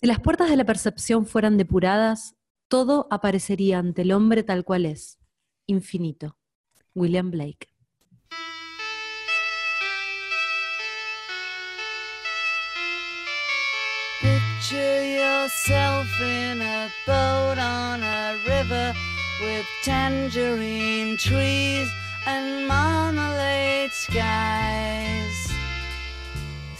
Si las puertas de la percepción fueran depuradas, todo aparecería ante el hombre tal cual es, infinito. William Blake. Picture yourself in a boat on a river with tangerine trees and marmalade skies.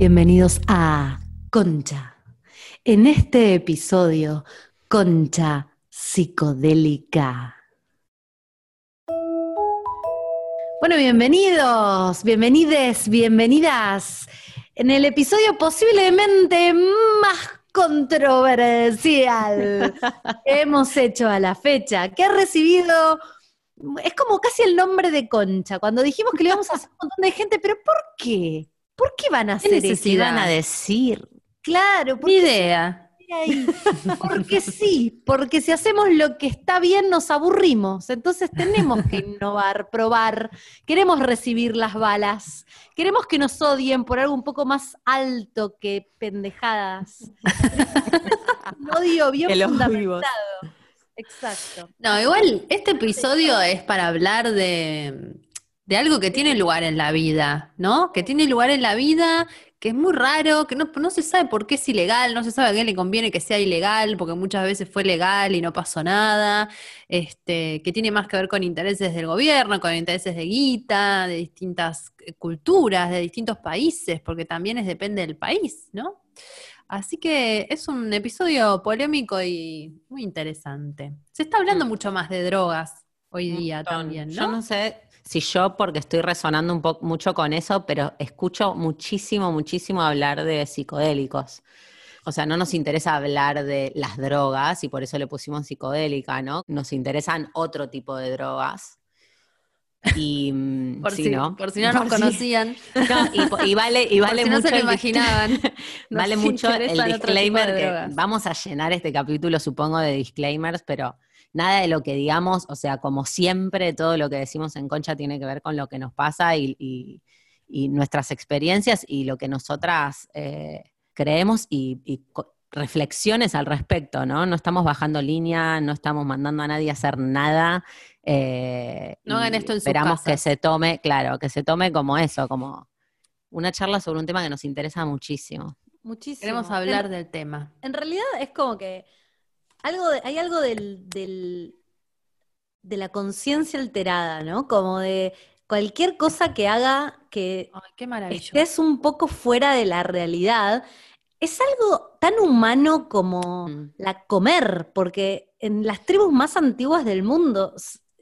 Bienvenidos a Concha. En este episodio, Concha psicodélica. Bueno, bienvenidos, bienvenides, bienvenidas. En el episodio posiblemente más controversial que hemos hecho a la fecha, que ha recibido, es como casi el nombre de Concha, cuando dijimos que le íbamos a hacer un montón de gente, pero ¿por qué? ¿Por qué van a ¿Qué hacer eso? necesidad a decir? Claro, porque idea. ahí. Porque sí, porque si hacemos lo que está bien nos aburrimos, entonces tenemos que innovar, probar, queremos recibir las balas, queremos que nos odien por algo un poco más alto que pendejadas. Un odio bien Que fundamentado. Exacto. No, igual este episodio es para hablar de, de algo que tiene lugar en la vida, ¿no? Que tiene lugar en la vida, que es muy raro, que no, no se sabe por qué es ilegal, no se sabe a quién le conviene que sea ilegal, porque muchas veces fue legal y no pasó nada, este, que tiene más que ver con intereses del gobierno, con intereses de guita, de distintas eh, culturas, de distintos países, porque también es depende del país, ¿no? Así que es un episodio polémico y muy interesante. Se está hablando Mm. mucho más de drogas hoy día también, ¿no? Yo no sé si yo, porque estoy resonando un poco mucho con eso, pero escucho muchísimo, muchísimo hablar de psicodélicos. O sea, no nos interesa hablar de las drogas y por eso le pusimos psicodélica, ¿no? Nos interesan otro tipo de drogas. Y mm, Por, sí, si, ¿no? por si no nos si- conocían, No, y, vale, y por vale si no mucho se lo imaginaban. Vale mucho el disclaimer de que vamos a llenar este capítulo, supongo, de disclaimers, pero nada de lo que digamos, o sea, como siempre, todo lo que decimos en Concha tiene que ver con lo que nos pasa y, y- y nuestras experiencias y lo que nosotras eh, creemos y, reflexiones al respecto, ¿no? No estamos bajando línea, no estamos mandando a nadie a hacer nada. eh, No hagan esto en sus Esperamos que se tome, claro, que se tome como eso, como una charla sobre un tema que nos interesa muchísimo. Muchísimo. Queremos hablar del tema. En realidad es como que algo de- hay algo del, del- de la conciencia alterada, ¿no? Como de cualquier cosa que haga que Ay, qué maravilloso. estés un poco fuera de la realidad, es algo tan humano como Mm. la comer, porque en las tribus más antiguas del mundo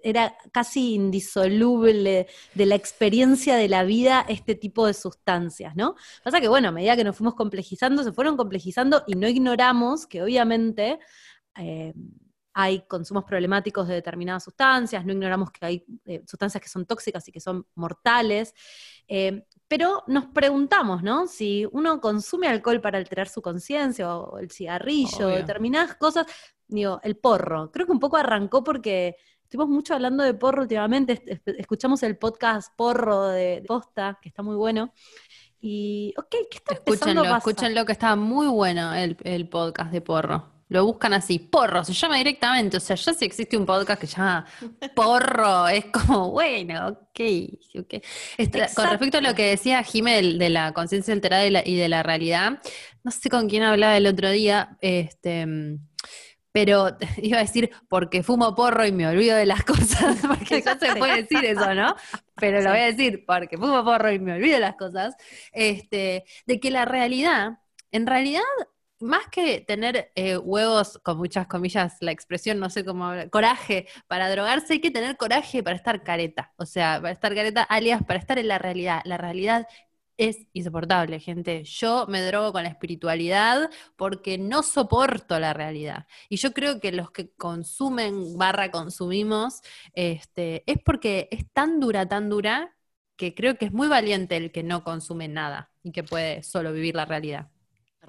era casi indisoluble de la experiencia de la vida este tipo de sustancias, ¿no? Pasa que, bueno, a medida que nos fuimos complejizando, se fueron complejizando y no ignoramos que obviamente eh, hay consumos problemáticos de determinadas sustancias, no ignoramos que hay eh, sustancias que son tóxicas y que son mortales, eh, pero nos preguntamos, ¿no? Si uno consume alcohol para alterar su conciencia o el cigarrillo, Obvio. determinadas cosas, digo, el porro, creo que un poco arrancó porque estuvimos mucho hablando de porro últimamente, escuchamos el podcast Porro de Posta, que está muy bueno, y, ok, ¿qué está empezando Escúchenlo, a pasar? escúchenlo que está muy bueno el, el podcast de Porro. Lo buscan así, Porro, se llama directamente. O sea, ya si existe un podcast que se llama Porro, es como, bueno, ok. ok. Este, con respecto a lo que decía Jimel de la conciencia alterada y, la- y de la realidad, no sé con quién hablaba el otro día, este, pero iba a decir porque fumo porro y me olvido de las cosas, porque ya se puede decir eso, ¿no? Pero lo voy a decir porque fumo porro y me olvido de las cosas, este, de que la realidad, en realidad, más que tener eh, huevos, con muchas comillas, la expresión, no sé cómo, coraje para drogarse, hay que tener coraje para estar careta, o sea, para estar careta, alias, para estar en la realidad. La realidad es insoportable, gente. Yo me drogo con la espiritualidad porque no soporto la realidad. Y yo creo que los que consumen barra consumimos, este, es porque es tan dura, tan dura, que creo que es muy valiente el que no consume nada y que puede solo vivir la realidad.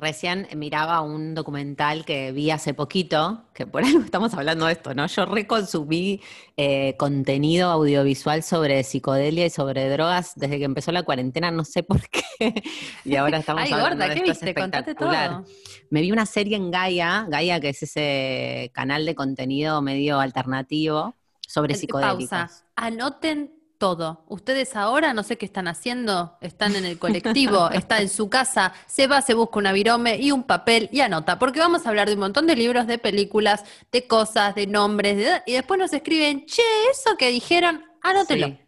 Recién miraba un documental que vi hace poquito, que por algo estamos hablando de esto, ¿no? Yo reconsumí eh, contenido audiovisual sobre psicodelia y sobre drogas desde que empezó la cuarentena, no sé por qué. Y ahora estamos Ay, hablando gorda, de ¿qué esto, es viste? Contate todo. Me vi una serie en Gaia, Gaia que es ese canal de contenido medio alternativo sobre psicodélicos. Pausa. Anoten todo. Ustedes ahora no sé qué están haciendo, están en el colectivo, está en su casa, se va, se busca una virome y un papel y anota, porque vamos a hablar de un montón de libros, de películas, de cosas, de nombres, de- y después nos escriben, che, eso que dijeron, anótelo. Sí.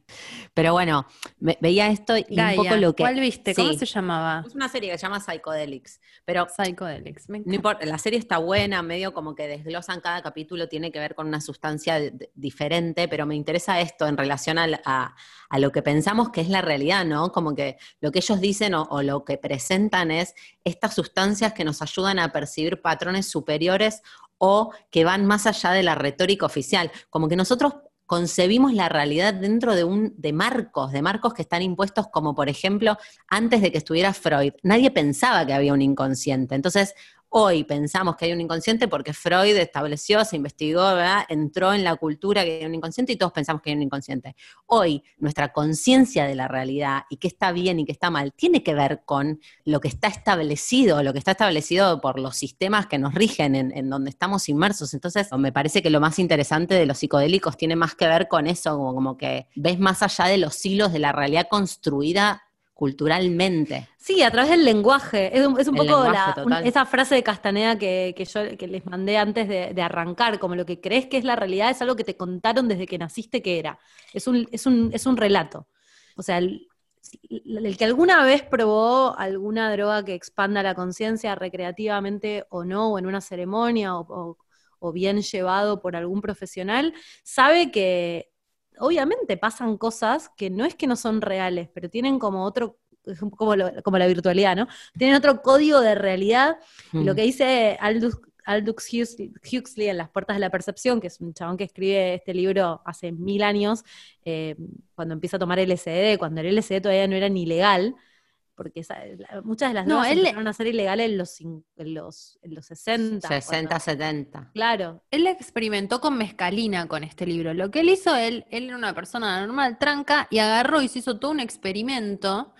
Pero bueno, me- veía esto y Gaia, un poco lo que... ¿cuál viste? ¿Cómo Sí. se llamaba? Es una serie que se llama Psychedelics, pero Psychedelics. Me no importa, la serie está buena, medio como que desglosan cada capítulo, tiene que ver con una sustancia diferente, pero me interesa esto en relación a, a lo que pensamos que es la realidad, ¿no? Como que lo que ellos dicen o, o lo que presentan es estas sustancias que nos ayudan a percibir patrones superiores o que van más allá de la retórica oficial, como que nosotros concebimos la realidad dentro de un de marcos, de marcos que están impuestos como por ejemplo, antes de que estuviera Freud, nadie pensaba que había un inconsciente. Entonces, hoy pensamos que hay un inconsciente porque Freud estableció, se investigó, entró en la cultura que hay un inconsciente y todos pensamos que hay un inconsciente. Hoy, nuestra conciencia de la realidad y qué está bien y qué está mal tiene que ver con lo que está establecido, lo que está establecido por los sistemas que nos rigen en, en donde estamos inmersos. Entonces, me parece que lo más interesante de los psicodélicos tiene más que ver con eso, como, como que ves más allá de los hilos de la realidad construida culturalmente. Sí, a través del lenguaje. Es un, es un El poco la- un- esa frase de Castaneda que, que yo que les mandé antes de, de arrancar, como lo que crees que es la realidad es algo que te contaron desde que naciste que era. Es un, es un, es un relato. O sea, el, el que alguna vez probó alguna droga que expanda la conciencia recreativamente o no, o en una ceremonia, o, o- o bien llevado por algún profesional, sabe que obviamente pasan cosas que no es que no son reales, pero tienen como otro, como, lo- como la virtualidad, ¿no? Tienen otro código de realidad. Y lo Mm. que dice Aldous, Aldous Huxley, Huxley en Las Puertas de la Percepción, que es un chabón que escribe este libro hace mil años, eh, cuando empieza a tomar LSD, cuando el LSD todavía no era ni legal, porque muchas de las No, drogas él- empezaron a ser ilegales en los, en los, en los 60. 60, cuando- 70. claro. Él experimentó con mescalina con este libro. Lo que él hizo, él, él era una persona normal, tranca, y agarró y se hizo todo un experimento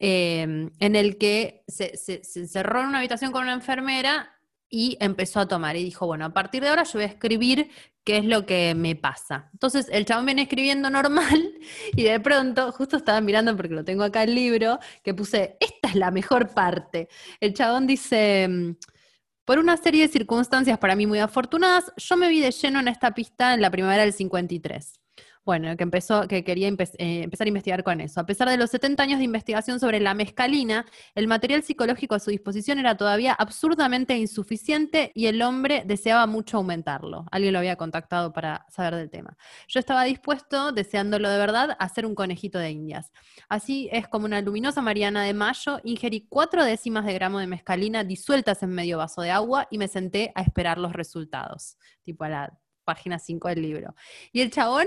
eh, en el que se, se- se encerró en una habitación con una enfermera y empezó a tomar. Y dijo, bueno, a partir de ahora yo voy a escribir qué es lo que me pasa. Entonces el chabón viene escribiendo normal y de pronto, justo estaba mirando porque lo tengo acá el libro, que puse, esta es la mejor parte. El chabón dice... mm, por una serie de circunstancias para mí muy afortunadas, yo me vi de lleno en esta pista en la primavera del 53. Bueno, que empezó, que quería eh, empezar a investigar con eso. A pesar de los 70 años de investigación sobre la mescalina, el material psicológico a su disposición era todavía absurdamente insuficiente y el hombre deseaba mucho aumentarlo. Alguien lo había contactado para saber del tema. Yo estaba dispuesto, deseándolo de verdad, a ser un conejito de indias. Así es como una luminosa Mariana de mayo, ingerí cuatro décimas de gramo de mescalina disueltas en medio vaso de agua y me senté a esperar los resultados, tipo a la página 5 del libro. Y el chabón,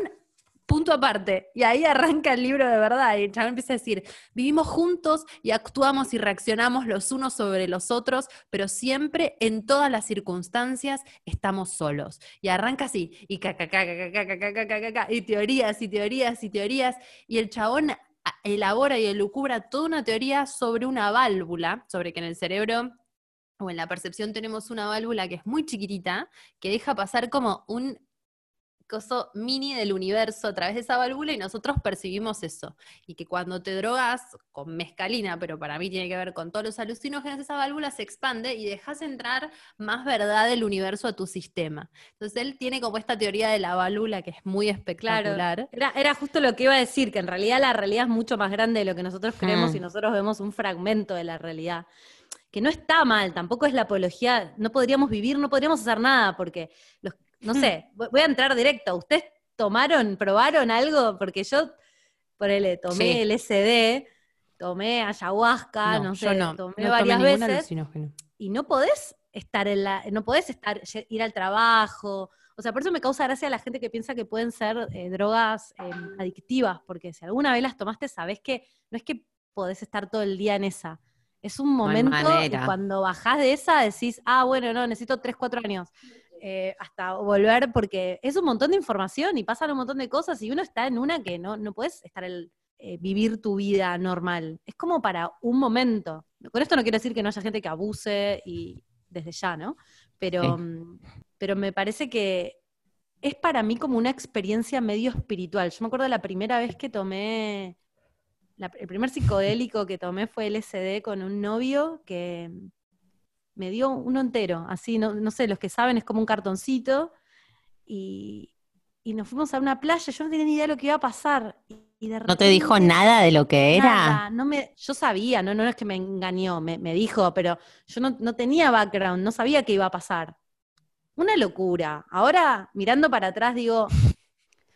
punto aparte. Y ahí arranca el libro de verdad. Y el chabón empieza a decir, vivimos juntos y actuamos y reaccionamos los unos sobre los otros, pero siempre, en todas las circunstancias, estamos solos. Y arranca así, y caca, caca, caca, y teorías, y teorías, y teorías. Y el chabón elabora y elucubra toda una teoría sobre una válvula, sobre que en el cerebro o en la percepción tenemos una válvula que es muy chiquitita, que deja pasar como un coso mini del universo a través de esa válvula y nosotros percibimos eso. Y que cuando te drogas con mescalina, pero para mí tiene que ver con todos los alucinógenos, esa válvula se expande y dejas entrar más verdad del universo a tu sistema. Entonces él tiene como esta teoría de la válvula que es muy espectacular. Era, era justo lo que iba a decir, que en realidad la realidad es mucho más grande de lo que nosotros creemos Mm. y nosotros vemos un fragmento de la realidad. Que no está mal, tampoco es la apología, no podríamos vivir, no podríamos hacer nada, porque, los, no sé, voy a entrar directo. ¿Ustedes tomaron, probaron algo? Porque yo, ponele, tomé Sí. LSD, tomé ayahuasca, no, yo sé, no, tomé no varias veces y no podés estar en la, no podés estar, ir al trabajo. O sea, por eso me causa gracia la gente que piensa que pueden ser eh, drogas eh, adictivas, porque si alguna vez las tomaste, sabés que no es que podés estar todo el día en esa. Es un No momento y cuando bajás de esa decís, ah, bueno, no, necesito 3, 4 años eh, hasta volver, porque es un montón de información y pasan un montón de cosas y uno está en una que no, no puedes estar el, eh, vivir tu vida normal. Es como para un momento. Con esto no quiero decir que no haya gente que abuse y desde ya, ¿no? Pero, Sí. mm, pero me parece que es para mí como una experiencia medio espiritual. Yo me acuerdo la primera vez que tomé, la- el primer psicodélico que tomé fue LSD con un novio que me dio uno entero, así, no, no sé, los que saben es como un cartoncito, y, y nos fuimos a una playa, yo no tenía ni idea de lo que iba a pasar. Y, ¿No te dijo nada de lo que era? Nada, no me, yo sabía, no, no es que me engañó, me, me dijo, pero yo no, no tenía background, no sabía qué iba a pasar. Una locura. Ahora, mirando para atrás, digo,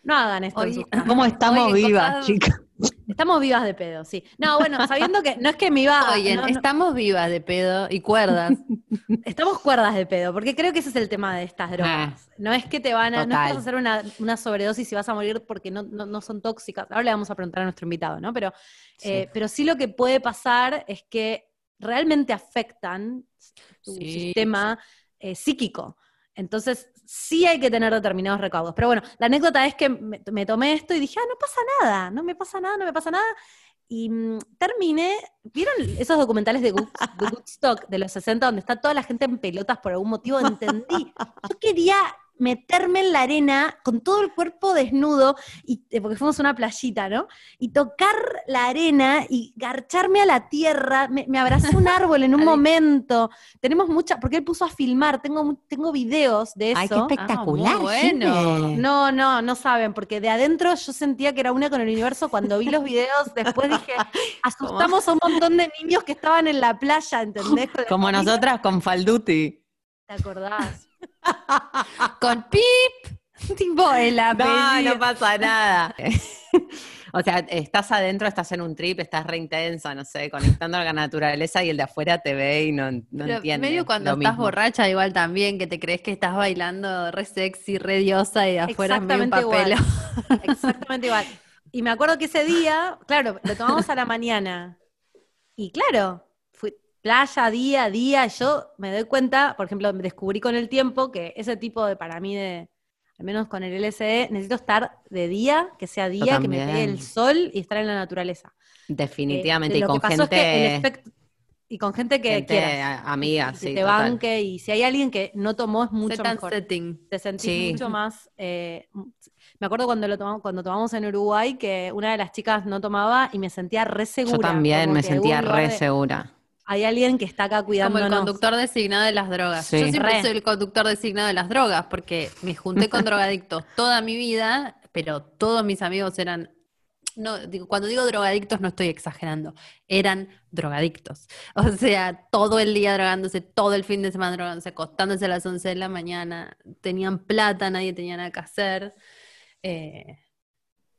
no hagan esto. en sus. ¿Cómo estamos Oye, vivas, chicas? Estamos vivas de pedo, sí. No, bueno, sabiendo que no es que me iba. Oye, no, no, estamos vivas de pedo y cuerdas. estamos cuerdas de pedo, porque creo que ese es el tema de estas drogas. No es que te van a, no es que vas a hacer una, una sobredosis y vas a morir porque no, no, no son tóxicas. Ahora le vamos a preguntar a nuestro invitado, ¿no? Pero, eh, pero sí lo que puede pasar es que realmente afectan tu Sí, sistema eh, psíquico. Entonces, sí hay que tener determinados recaudos. Pero bueno, la anécdota es que me, tomé esto y dije, ah, no pasa nada, no me pasa nada, no me pasa nada. Y mm, terminé, ¿vieron esos documentales de, de Woodstock de los 60 donde está toda la gente en pelotas por algún motivo? Entendí. Yo quería meterme en la arena con todo el cuerpo desnudo, y, eh, porque fuimos a una playita, ¿no? Y tocar la arena y garcharme a la tierra. Me, me abrazó un árbol en un momento. Tenemos mucha, porque él puso a filmar, tengo, mu- tengo videos de eso. Ay, qué espectacular. Ah, bueno. No, no, no saben, porque de adentro yo sentía que era una con el universo. Cuando vi los videos, después dije, asustamos a un montón de niños que estaban en la playa, ¿entendés? Como nosotras con Falduti. ¿Te acordás? Con pip, tipo el No, apellido. no pasa nada. o sea, estás adentro, estás en un trip, estás re intenso, no sé, conectando a la naturaleza y el de afuera te ve y no, no Pero entiende. medio cuando lo estás mismo. borracha igual también, que te crees que estás bailando re sexy, re diosa y de afuera es medio un Exactamente papel. igual. Exactamente igual. Y me acuerdo que ese día, claro, lo tomamos a la mañana. Y claro, playa, día, día. Yo me doy cuenta, por ejemplo, me descubrí con el tiempo que ese tipo de, para mí, de, al menos con el LSD, necesito estar de día, que sea día, que me pegue el sol y estar en la naturaleza. Definitivamente, Eh, y lo con que pasó es que el gente, efecto- y con gente que gente quieras, a- amiga, sí, te total. banque, y si hay alguien que no tomó es mucho Set mejor setting. te sentís Sí. mucho más. eh, me acuerdo cuando lo tomamos, cuando tomamos en Uruguay que una de las chicas no tomaba y me sentía re segura. Yo también me sentía re de- segura. Hay alguien que está acá Como cuidándonos. el conductor designado de las drogas. Sí. Yo siempre Re. soy el conductor designado de las drogas, porque me junté con drogadictos toda mi vida, pero todos mis amigos eran. No, digo, cuando digo drogadictos no estoy exagerando, eran drogadictos. O sea, todo el día drogándose, todo el fin de semana drogándose, acostándose a las 11 de la mañana, tenían plata, nadie tenía nada que hacer. Eh,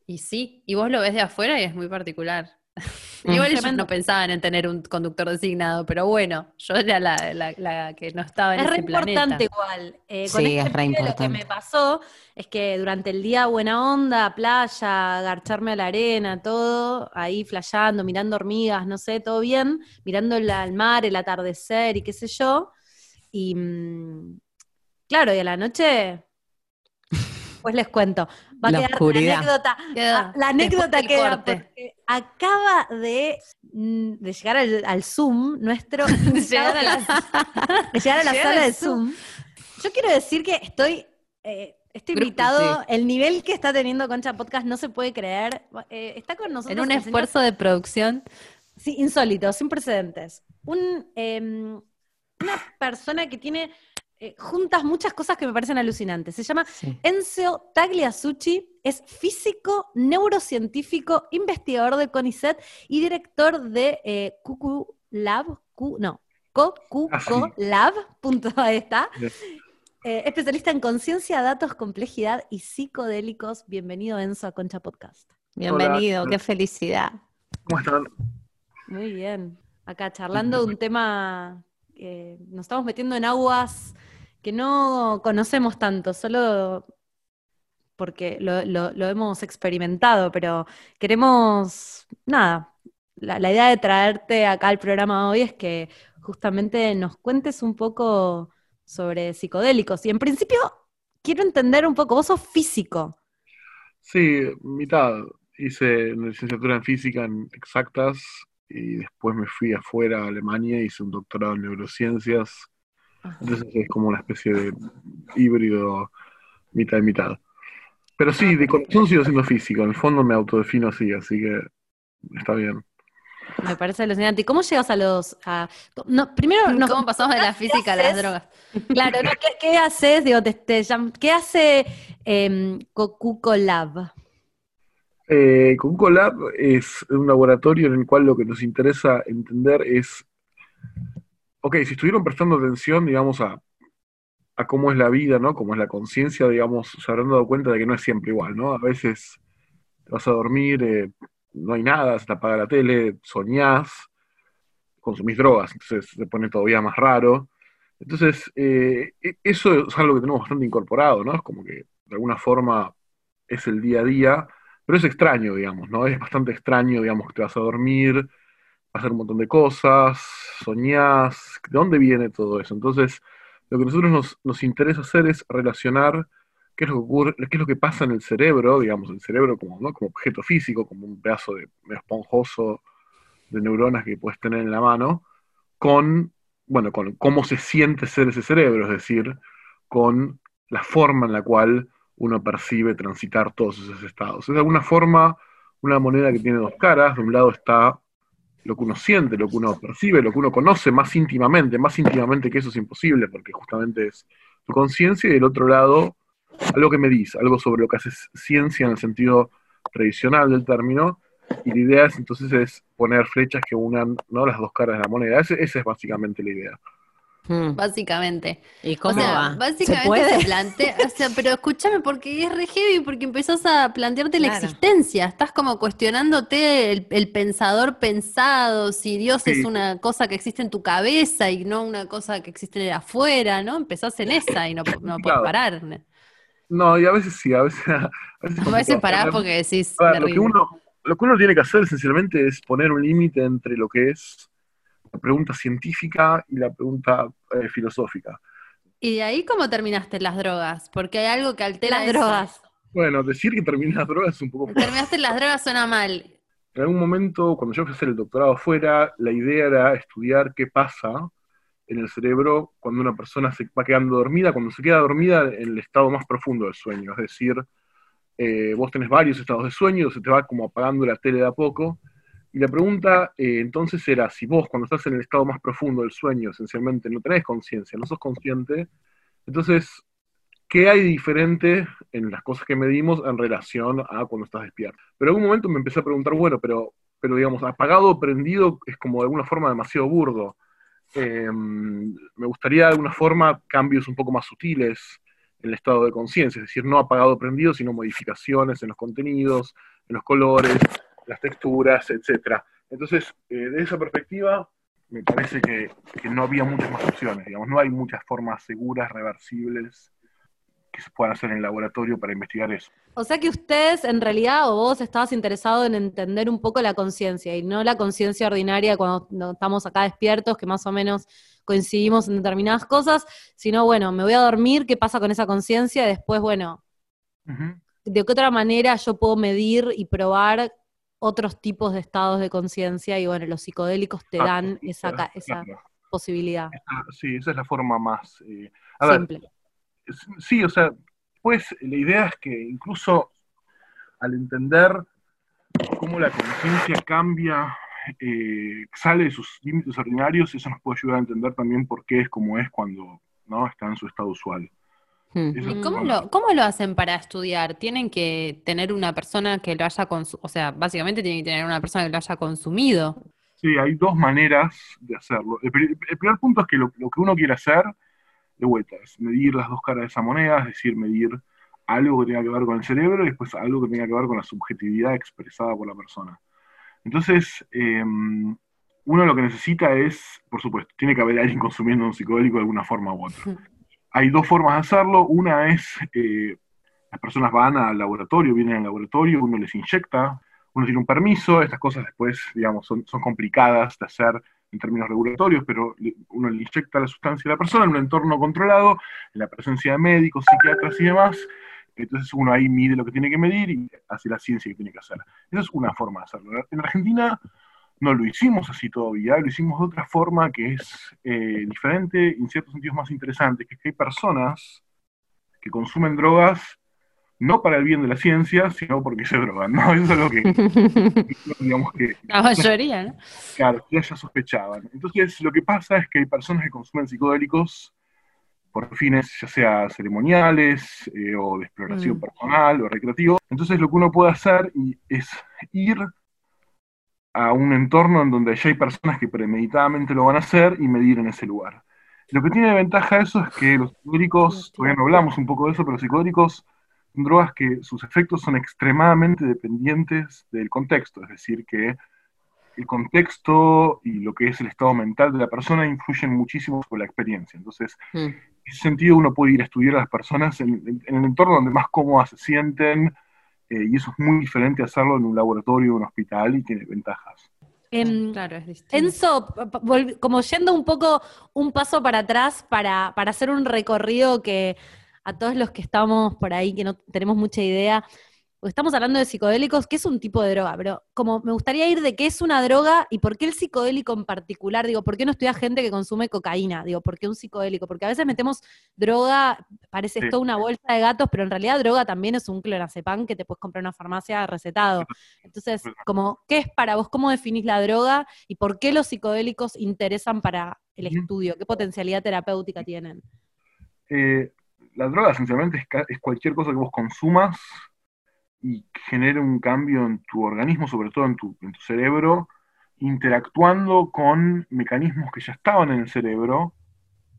y sí, y vos lo ves de afuera y es muy particular. Mm. Igual ellos Tremendo. no pensaban en tener un conductor designado, pero bueno, yo era la, la- la que no estaba en Es re ese planeta. importante igual. Eh, con Sí, este es re pibe Lo que importante. me pasó es que durante el día buena onda, playa, agarcharme a la arena, todo, ahí flasheando, mirando hormigas, no sé, todo bien, mirando el, al mar, el atardecer y qué sé yo. Y mm, claro, y a la noche, pues les cuento. Va a quedar oscuridad. la anécdota. Queda ah, la anécdota queda corte. porque acaba de, mm, de llegar al, al Zoom nuestro Llegar a la- de llegar a la Llegar sala al de Zoom. Yo quiero decir que estoy, eh, Este invitado, el nivel que está teniendo Concha Podcast no se puede creer. Eh, está con nosotros. En un señor- esfuerzo de producción. Sí, insólito, sin precedentes. Un, em, una persona que tiene eh, juntas muchas cosas que me parecen alucinantes. Se llama Sí. Enzio Tagliasucci, es físico, neurocientífico, investigador de CONICET y director de eh, Cucu Lab, Cu- no, Ah, sí. Lab, punto, ahí está. Sí. Eh, especialista en conciencia, datos, complejidad y psicodélicos. Bienvenido, Enzo, a Concha Podcast. Bienvenido, Hola. qué felicidad. ¿Cómo están? Muy bien. Acá charlando de un tema que nos estamos metiendo en aguas que no conocemos tanto, solo porque lo, hemos experimentado, pero queremos, nada, la, la idea de traerte acá al programa hoy es que justamente nos cuentes un poco sobre psicodélicos. Y en principio quiero entender un poco, vos sos físico. Sí, mitad. Hice una licenciatura en física en exactas y después me fui afuera a Alemania hice un doctorado en neurociencias. Entonces es como una especie de híbrido mitad y mitad. Pero sí, de corazón sigo siendo físico. En el fondo me autodefino así, así que está bien. Me parece alucinante. ¿Y cómo llegas a los... a- no, primero, nos- ¿Cómo pasamos de la física a las drogas? Claro, no, ¿qué, qué haces? Digo, te- ¿qué hace eh, Cocuco Lab? Eh, Lab es un laboratorio en el cual lo que nos interesa entender es, ok, si estuvieron prestando atención, digamos, a, cómo es la vida, ¿no? Cómo es la conciencia, digamos, se habrán dado cuenta de que no es siempre igual, ¿no? A veces te vas a dormir, eh, no hay nada, se te apaga la tele, soñás, consumís drogas, entonces se pone todavía más raro. Entonces, eh, e- eso es algo que tenemos bastante incorporado, ¿no? Es como que de alguna forma es el día a día, pero es extraño, digamos, ¿no? Es bastante extraño, digamos, que te vas a dormir, hacer un montón de cosas, soñás, ¿de dónde viene todo eso? Entonces, lo que a nosotros nos, nos interesa hacer es relacionar qué es lo que ocurre, qué es lo que pasa en el cerebro, digamos, el cerebro como, ¿no? como objeto físico, como un pedazo de, de esponjoso de neuronas que puedes tener en la mano, con, bueno, con cómo se siente ser ese cerebro, es decir, con la forma en la cual uno percibe transitar todos esos estados. Es de alguna forma una moneda que tiene dos caras. De un lado está lo que uno siente, lo que uno percibe, lo que uno conoce más íntimamente. Más íntimamente que eso es imposible, porque justamente es tu conciencia, y del otro lado, algo que me dice, algo sobre lo que hace ciencia en el sentido tradicional del término. Y la idea es entonces es poner flechas que unan ¿no? las dos caras de la moneda. Ese- esa es básicamente la idea. Mm. Básicamente. ¿Y O cómo sea, va? ¿Se básicamente puede? se, plantea, o sea, pero escúchame, porque es re heavy, porque empezás a plantearte la existencia, estás como cuestionándote el, el pensador pensado, si Dios es una cosa que existe en tu cabeza y no una cosa que existe en afuera, ¿no? Empezás en esa y no, no parar. No, y a veces sí, a veces... A veces, A veces parás porque decís, ver, lo, que uno, lo que uno tiene que hacer esencialmente es poner un límite entre lo que es la pregunta científica y la pregunta eh, filosófica. ¿Y de ahí cómo terminaste las drogas? Porque hay algo que altera Las eso. drogas. Bueno, decir que terminé las drogas es un poco... Terminaste las drogas suena mal. En algún momento, cuando yo fui a hacer el doctorado afuera, la idea era estudiar qué pasa en el cerebro cuando una persona se va quedando dormida, cuando se queda dormida en el estado más profundo del sueño. Es decir, eh, vos tenés varios estados de sueño, se te va como apagando la tele de a poco. Y la pregunta eh, entonces era, si vos cuando estás en el estado más profundo del sueño, esencialmente no tenés conciencia, no sos consciente, entonces, ¿qué hay diferente en las cosas que medimos en relación a cuando estás despierto? Pero en algún momento me empecé a preguntar, bueno, pero, pero digamos, apagado prendido es como de alguna forma demasiado burdo. Eh, me gustaría de alguna forma cambios un poco más sutiles en el estado de conciencia, es decir, no apagado prendido, sino modificaciones en los contenidos, en los colores, las texturas, etcétera. Entonces, eh, de esa perspectiva, me parece que, que no había muchas más opciones, digamos, no hay muchas formas seguras, reversibles, que se puedan hacer en el laboratorio para investigar eso. O sea que ustedes, en realidad, o vos estabas interesado en entender un poco la conciencia y no la conciencia ordinaria cuando estamos acá despiertos, que más o menos coincidimos en determinadas cosas, sino, bueno, me voy a dormir, ¿qué pasa con esa conciencia? Y después, bueno, ¿de qué otra manera yo puedo medir y probar otros tipos de estados de conciencia? Y bueno, los psicodélicos te Ah, dan esa, claro, esa posibilidad Ah, Sí, esa es la forma más... eh, a ver, simple. es- sí, o sea, después la idea es que incluso al entender cómo la conciencia cambia, eh, sale de sus límites ordinarios, eso nos puede ayudar a entender también por qué es como es cuando ¿no? está en su estado usual. Hmm. ¿Y cómo lo, cómo lo hacen para estudiar? ¿Tienen que tener una persona que lo haya consumido? O sea, básicamente tienen que tener una persona que lo haya consumido. Sí, hay dos maneras de hacerlo. El, el primer punto es que lo, lo que uno quiere hacer, de vuelta, es medir las dos caras de esa moneda, es decir, medir algo que tenga que ver con el cerebro y después algo que tenga que ver con la subjetividad expresada por la persona. Entonces, eh, uno lo que necesita es, por supuesto, tiene que haber alguien consumiendo un psicodélico de alguna forma u otra. Hay dos formas de hacerlo. Una es, eh, las personas van al laboratorio, vienen al laboratorio, uno les inyecta, uno tiene un permiso, estas cosas después, digamos, son, son complicadas de hacer en términos regulatorios, pero uno le inyecta la sustancia a la persona en un entorno controlado, en la presencia de médicos, psiquiatras y demás. Entonces uno ahí mide lo que tiene que medir y hace la ciencia que tiene que hacer. Esa es una forma de hacerlo. En Argentina no lo hicimos así todavía, lo hicimos de otra forma que es eh, diferente y en ciertos sentidos más interesante, que es que hay personas que consumen drogas no para el bien de la ciencia, sino porque se drogan, ¿no? Eso es lo que, digamos que, La mayoría, ¿no? claro, ya sospechaban. Entonces, lo que pasa es que hay personas que consumen psicodélicos por fines ya sea ceremoniales eh, o de exploración Mm. personal o recreativo. Entonces, lo que uno puede hacer es ir a un entorno en donde ya hay personas que premeditadamente lo van a hacer y medir en ese lugar. Lo que tiene de ventaja eso es que los psicodélicos, todavía no hablamos un poco de eso, pero los psicodélicos son drogas que sus efectos son extremadamente dependientes del contexto, es decir, que el contexto y lo que es el estado mental de la persona influyen muchísimo sobre la experiencia. Entonces, Hmm. en ese sentido uno puede ir a estudiar a las personas en, en- en el entorno donde más cómodas se sienten, eh, y eso es muy diferente a hacerlo en un laboratorio o un hospital y tiene ventajas. Em, Claro, es distinto. Enzo, como yendo un poco un paso para atrás para, para hacer un recorrido que a todos los que estamos por ahí, que no tenemos mucha idea, porque estamos hablando de psicodélicos, que es un tipo de droga, pero como me gustaría ir de qué es una droga y por qué el psicodélico en particular, digo, ¿por qué no estudia gente que consume cocaína? Digo, ¿por qué un psicodélico? Porque a veces metemos droga, parece Sí. esto una bolsa de gatos, pero en realidad droga también es un clonazepam que te puedes comprar en una farmacia recetado. Entonces, como, ¿qué es para vos? ¿Cómo definís la droga y por qué los psicodélicos interesan para el estudio? ¿Qué potencialidad terapéutica tienen? Eh, la droga es, ca- es cualquier cosa que vos consumas y genere un cambio en tu organismo, sobre todo en tu, en tu cerebro, interactuando con mecanismos que ya estaban en el cerebro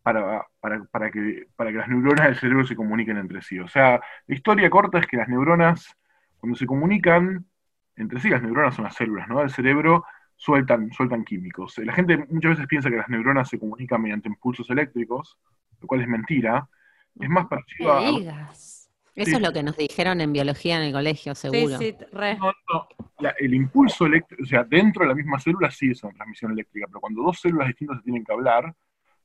para, para, para que, para que las neuronas del cerebro se comuniquen entre sí. O sea, la historia corta es que las neuronas, cuando se comunican entre sí, las neuronas son las células ¿no? del cerebro, sueltan, sueltan químicos. La gente muchas veces piensa que las neuronas se comunican mediante impulsos eléctricos, lo cual es mentira. Es más parecido a... Eso Sí. es lo que nos dijeron en biología en el colegio, seguro. Sí, sí, re. No, no, la- el impulso eléctrico, o sea, dentro de la misma célula sí es una transmisión eléctrica, pero cuando dos células distintas se tienen que hablar,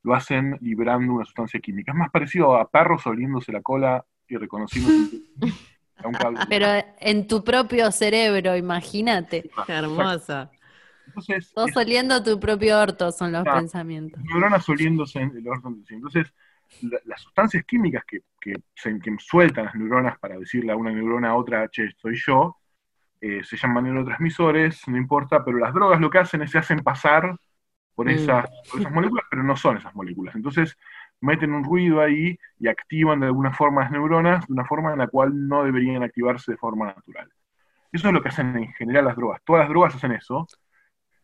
lo hacen liberando una sustancia química. Es más parecido a perros oliéndose la cola y reconociendo a un cable. Pero en tu propio cerebro, imagínate. Qué hermoso. Entonces, Vos es- oliendo tu propio orto son los Claro. pensamientos. neuronas oliéndose en el sí. Entonces, la- las sustancias químicas que, que, se- que sueltan las neuronas para decirle a una neurona a otra, che, soy yo, eh, se llaman neurotransmisores, no importa, pero las drogas lo que hacen es se hacen pasar por Mm. esas, por esas moléculas, pero no son esas moléculas. Entonces, meten un ruido ahí y activan de alguna forma las neuronas de una forma en la cual no deberían activarse de forma natural. Eso es lo que hacen en general las drogas. Todas las drogas hacen eso.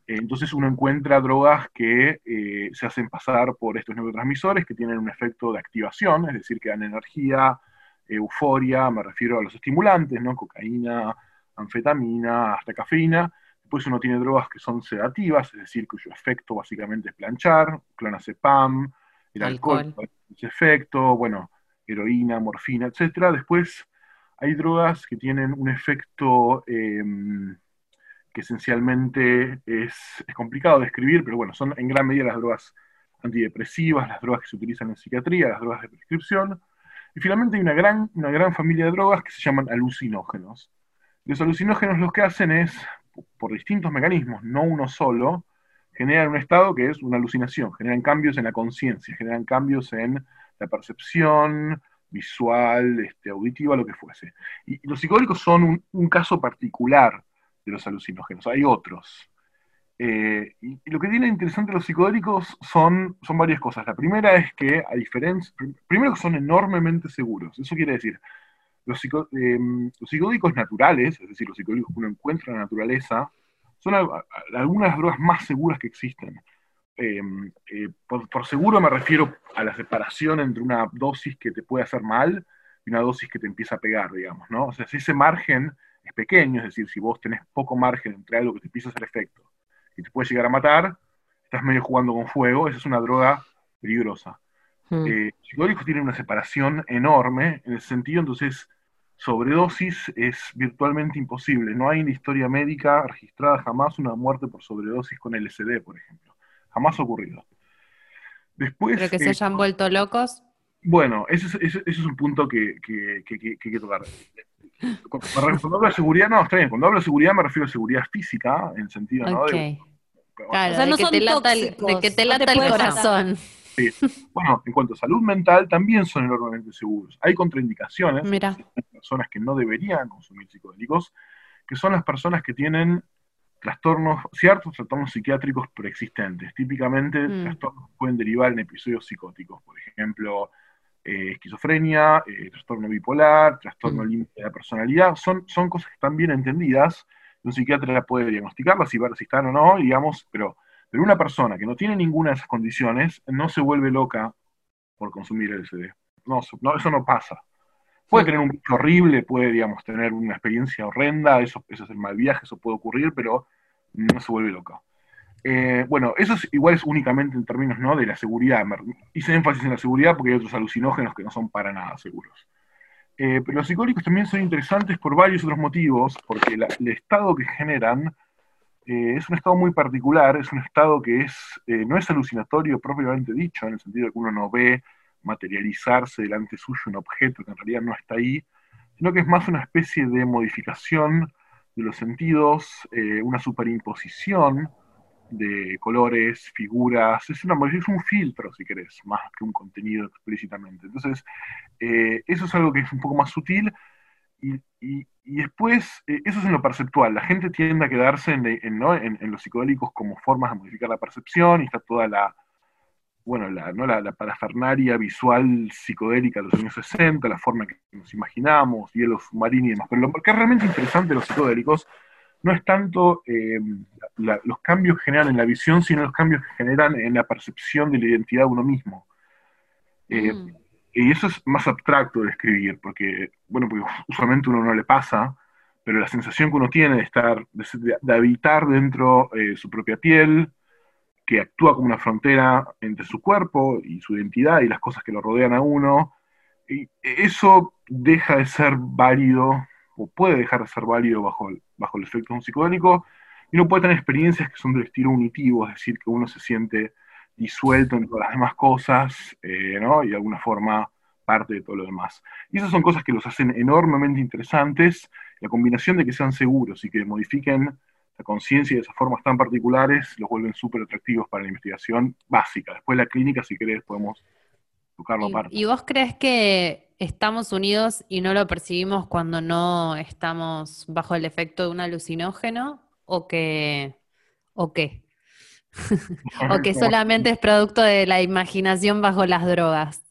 Eh, Entonces uno encuentra drogas que eh, se hacen pasar por estos neurotransmisores que tienen un efecto de activación, es decir, que dan energía, euforia, me refiero a los estimulantes, ¿no? Cocaína, anfetamina, hasta cafeína. Después uno tiene drogas que son sedativas, es decir, cuyo efecto básicamente es planchar, clonazepam, el alcohol, Alcohol. ese efecto, bueno, heroína, morfina, etcétera. Después hay drogas que tienen un efecto eh, que esencialmente es, es complicado de describir, pero bueno, son en gran medida las drogas antidepresivas, las drogas que se utilizan en psiquiatría, las drogas de prescripción. Y finalmente hay una gran, una gran familia de drogas que se llaman alucinógenos. Los alucinógenos lo que hacen es, por distintos mecanismos, no uno solo, generan un estado que es una alucinación, generan cambios en la conciencia, generan cambios en la percepción visual, este, auditiva, lo que fuese. Y, los psicodélicos son un caso particular de los alucinógenos, hay otros. Eh, y, y lo que tiene interesante los psicodélicos son, son varias cosas. La primera es que, a diferencia, prim- primero que son enormemente seguros. Eso quiere decir, los, psico- eh, los psicodélicos naturales, es decir, los psicodélicos que uno encuentra en la naturaleza, son al- a- algunas de las drogas más seguras que existen. Eh, eh, por, por seguro me refiero a la separación entre una dosis que te puede hacer mal y una dosis que te empieza a pegar, digamos, ¿no? O sea, si ese margen es pequeño, es decir, si vos tenés poco margen entre algo que te empieza a hacer efecto y te puede llegar a matar, estás medio jugando con fuego, esa es una droga peligrosa. Mm. Eh, los psicodélicos tienen una separación enorme en ese sentido, entonces sobredosis es virtualmente imposible. No hay en la historia médica registrada jamás una muerte por sobredosis con LSD, por ejemplo. Jamás ha ocurrido. Después, Pero que eh, se hayan vuelto locos. bueno, ese es, ese- ese es un punto que, que- que- que- que hay que tocar. Cuando, hablo de seguridad, no, está bien. Cuando hablo de seguridad me refiero a seguridad física, en el sentido, ¿no? De- Claro, O sea, de, no que son te lata el, de tóxicos, que te no te lata el puedes matar. corazón. Bueno, en cuanto a salud mental, también son enormemente seguros. Hay contraindicaciones, Mira. hay personas que no deberían consumir psicodélicos, que son las personas que tienen trastornos, ciertos trastornos psiquiátricos preexistentes. Típicamente, Mm. trastornos pueden derivar en episodios psicóticos, por ejemplo, eh, esquizofrenia, eh, trastorno bipolar, trastorno Mm. límite de la personalidad. Son, son cosas que están bien entendidas. Un psiquiatra puede diagnosticarlas y ver si están o no, digamos, pero, pero una persona que no tiene ninguna de esas condiciones no se vuelve loca por consumir LSD. No, eso- no, eso no pasa. Puede tener un bicho horrible, puede, digamos, tener una experiencia horrenda, eso, eso es el mal viaje, eso puede ocurrir, pero no se vuelve loca. Eh, bueno, eso es, igual es únicamente en términos ¿no? de la seguridad. Hice énfasis en la seguridad porque hay otros alucinógenos que no son para nada seguros. Eh, pero los psicodélicos también son interesantes por varios otros motivos, porque la- el estado que generan eh, es un estado muy particular, es un estado que es, eh, no es alucinatorio propiamente dicho, en el sentido de que uno no ve materializarse delante suyo un objeto que en realidad no está ahí, sino que es más una especie de modificación de los sentidos, eh, una superimposición de colores, figuras, es, una, es un filtro, si querés, más que un contenido explícitamente. Entonces, eh, eso es algo que es un poco más sutil y, y- y después, eh, eso es en lo perceptual, la gente tiende a quedarse en, en, ¿no? en- en los psicodélicos como formas de modificar la percepción y está toda la, bueno, la, ¿no? la, la parafernaria visual psicodélica de los años 60, la forma que nos imaginamos, hielo submarino y demás. Pero lo que es realmente interesante de los psicodélicos no es tanto eh, la- los cambios que generan en la visión, sino los cambios que generan en la percepción de la identidad de uno mismo. Eh, Mm. y eso es más abstracto de escribir, porque, bueno, porque usualmente uno no le pasa, pero la sensación que uno tiene de estar, de, de habitar dentro eh, de su propia piel, que actúa como una frontera entre su cuerpo y su identidad y las cosas que lo rodean a uno, y eso deja de ser válido, o puede dejar de ser válido bajo el, bajo efecto de un psicodélico, y uno puede tener experiencias que son del estilo unitivo, es decir, que uno se siente disuelto en todas las demás cosas, eh, ¿no? Y de alguna forma parte de todo lo demás. Y esas son cosas que los hacen enormemente interesantes, la combinación de que sean seguros y que modifiquen la conciencia de esas formas tan particulares los vuelven súper atractivos para la investigación básica. Después la clínica, si querés, podemos tocarlo ¿Y, aparte. y vos crees que estamos unidos y no lo percibimos cuando no estamos bajo el efecto de un alucinógeno? ¿O que, o qué? ¿O que solamente es producto de la imaginación bajo las drogas?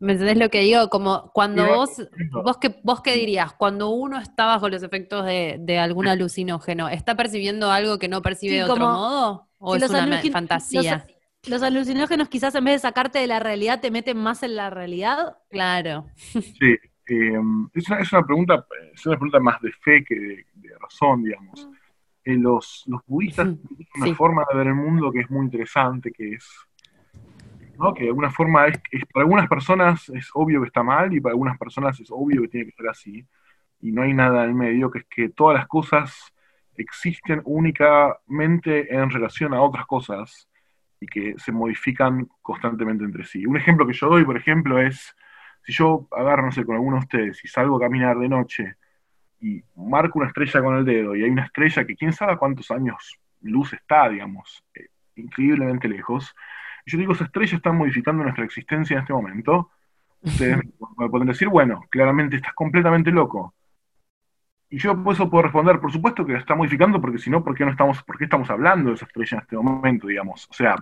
¿Me entendés lo que digo? Como cuando vos, vos qué, vos qué dirías, cuando uno está bajo los efectos de, de algún alucinógeno, ¿está percibiendo algo que no percibe Sí, de otro modo? ¿O Sí, es una fantasía? Los, los alucinógenos quizás en vez de sacarte de la realidad te meten más en la realidad. Claro. Sí, eh, es, una, es una pregunta, es una pregunta más de fe que de, de razón, digamos. Eh, los, los budistas tienen una Sí. forma de ver el mundo que es muy interesante, que es, ¿no? que de alguna forma es, es- para algunas personas es obvio que está mal y para algunas personas es obvio que tiene que ser así, y no hay nada en el medio, que es que todas las cosas existen únicamente en relación a otras cosas y que se modifican constantemente entre sí. Un ejemplo que yo doy, por ejemplo, es si yo agarro, no sé, con alguno de ustedes y salgo a caminar de noche y marco una estrella con el dedo y hay una estrella que quién sabe cuántos años luz está, digamos, eh, increíblemente lejos, y yo digo, esa estrella está modificando nuestra existencia en este momento, Ustedes me pueden decir, bueno, claramente estás completamente loco. Y yo por eso puedo responder, por supuesto que está modificando, porque si no, ¿por qué no estamos, por qué estamos hablando de esa estrella en este momento, digamos? O sea,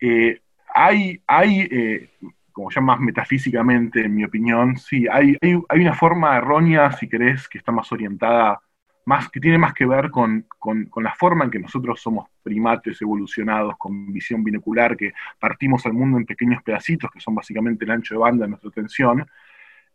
eh, hay, hay eh, como ya más metafísicamente, en mi opinión, sí, hay, hay, hay una forma errónea, si querés, que está más orientada, más, que tiene más que ver con, con, con la forma en que nosotros somos primates evolucionados con visión binocular, que partimos al mundo en pequeños pedacitos, que son básicamente el ancho de banda de nuestra atención.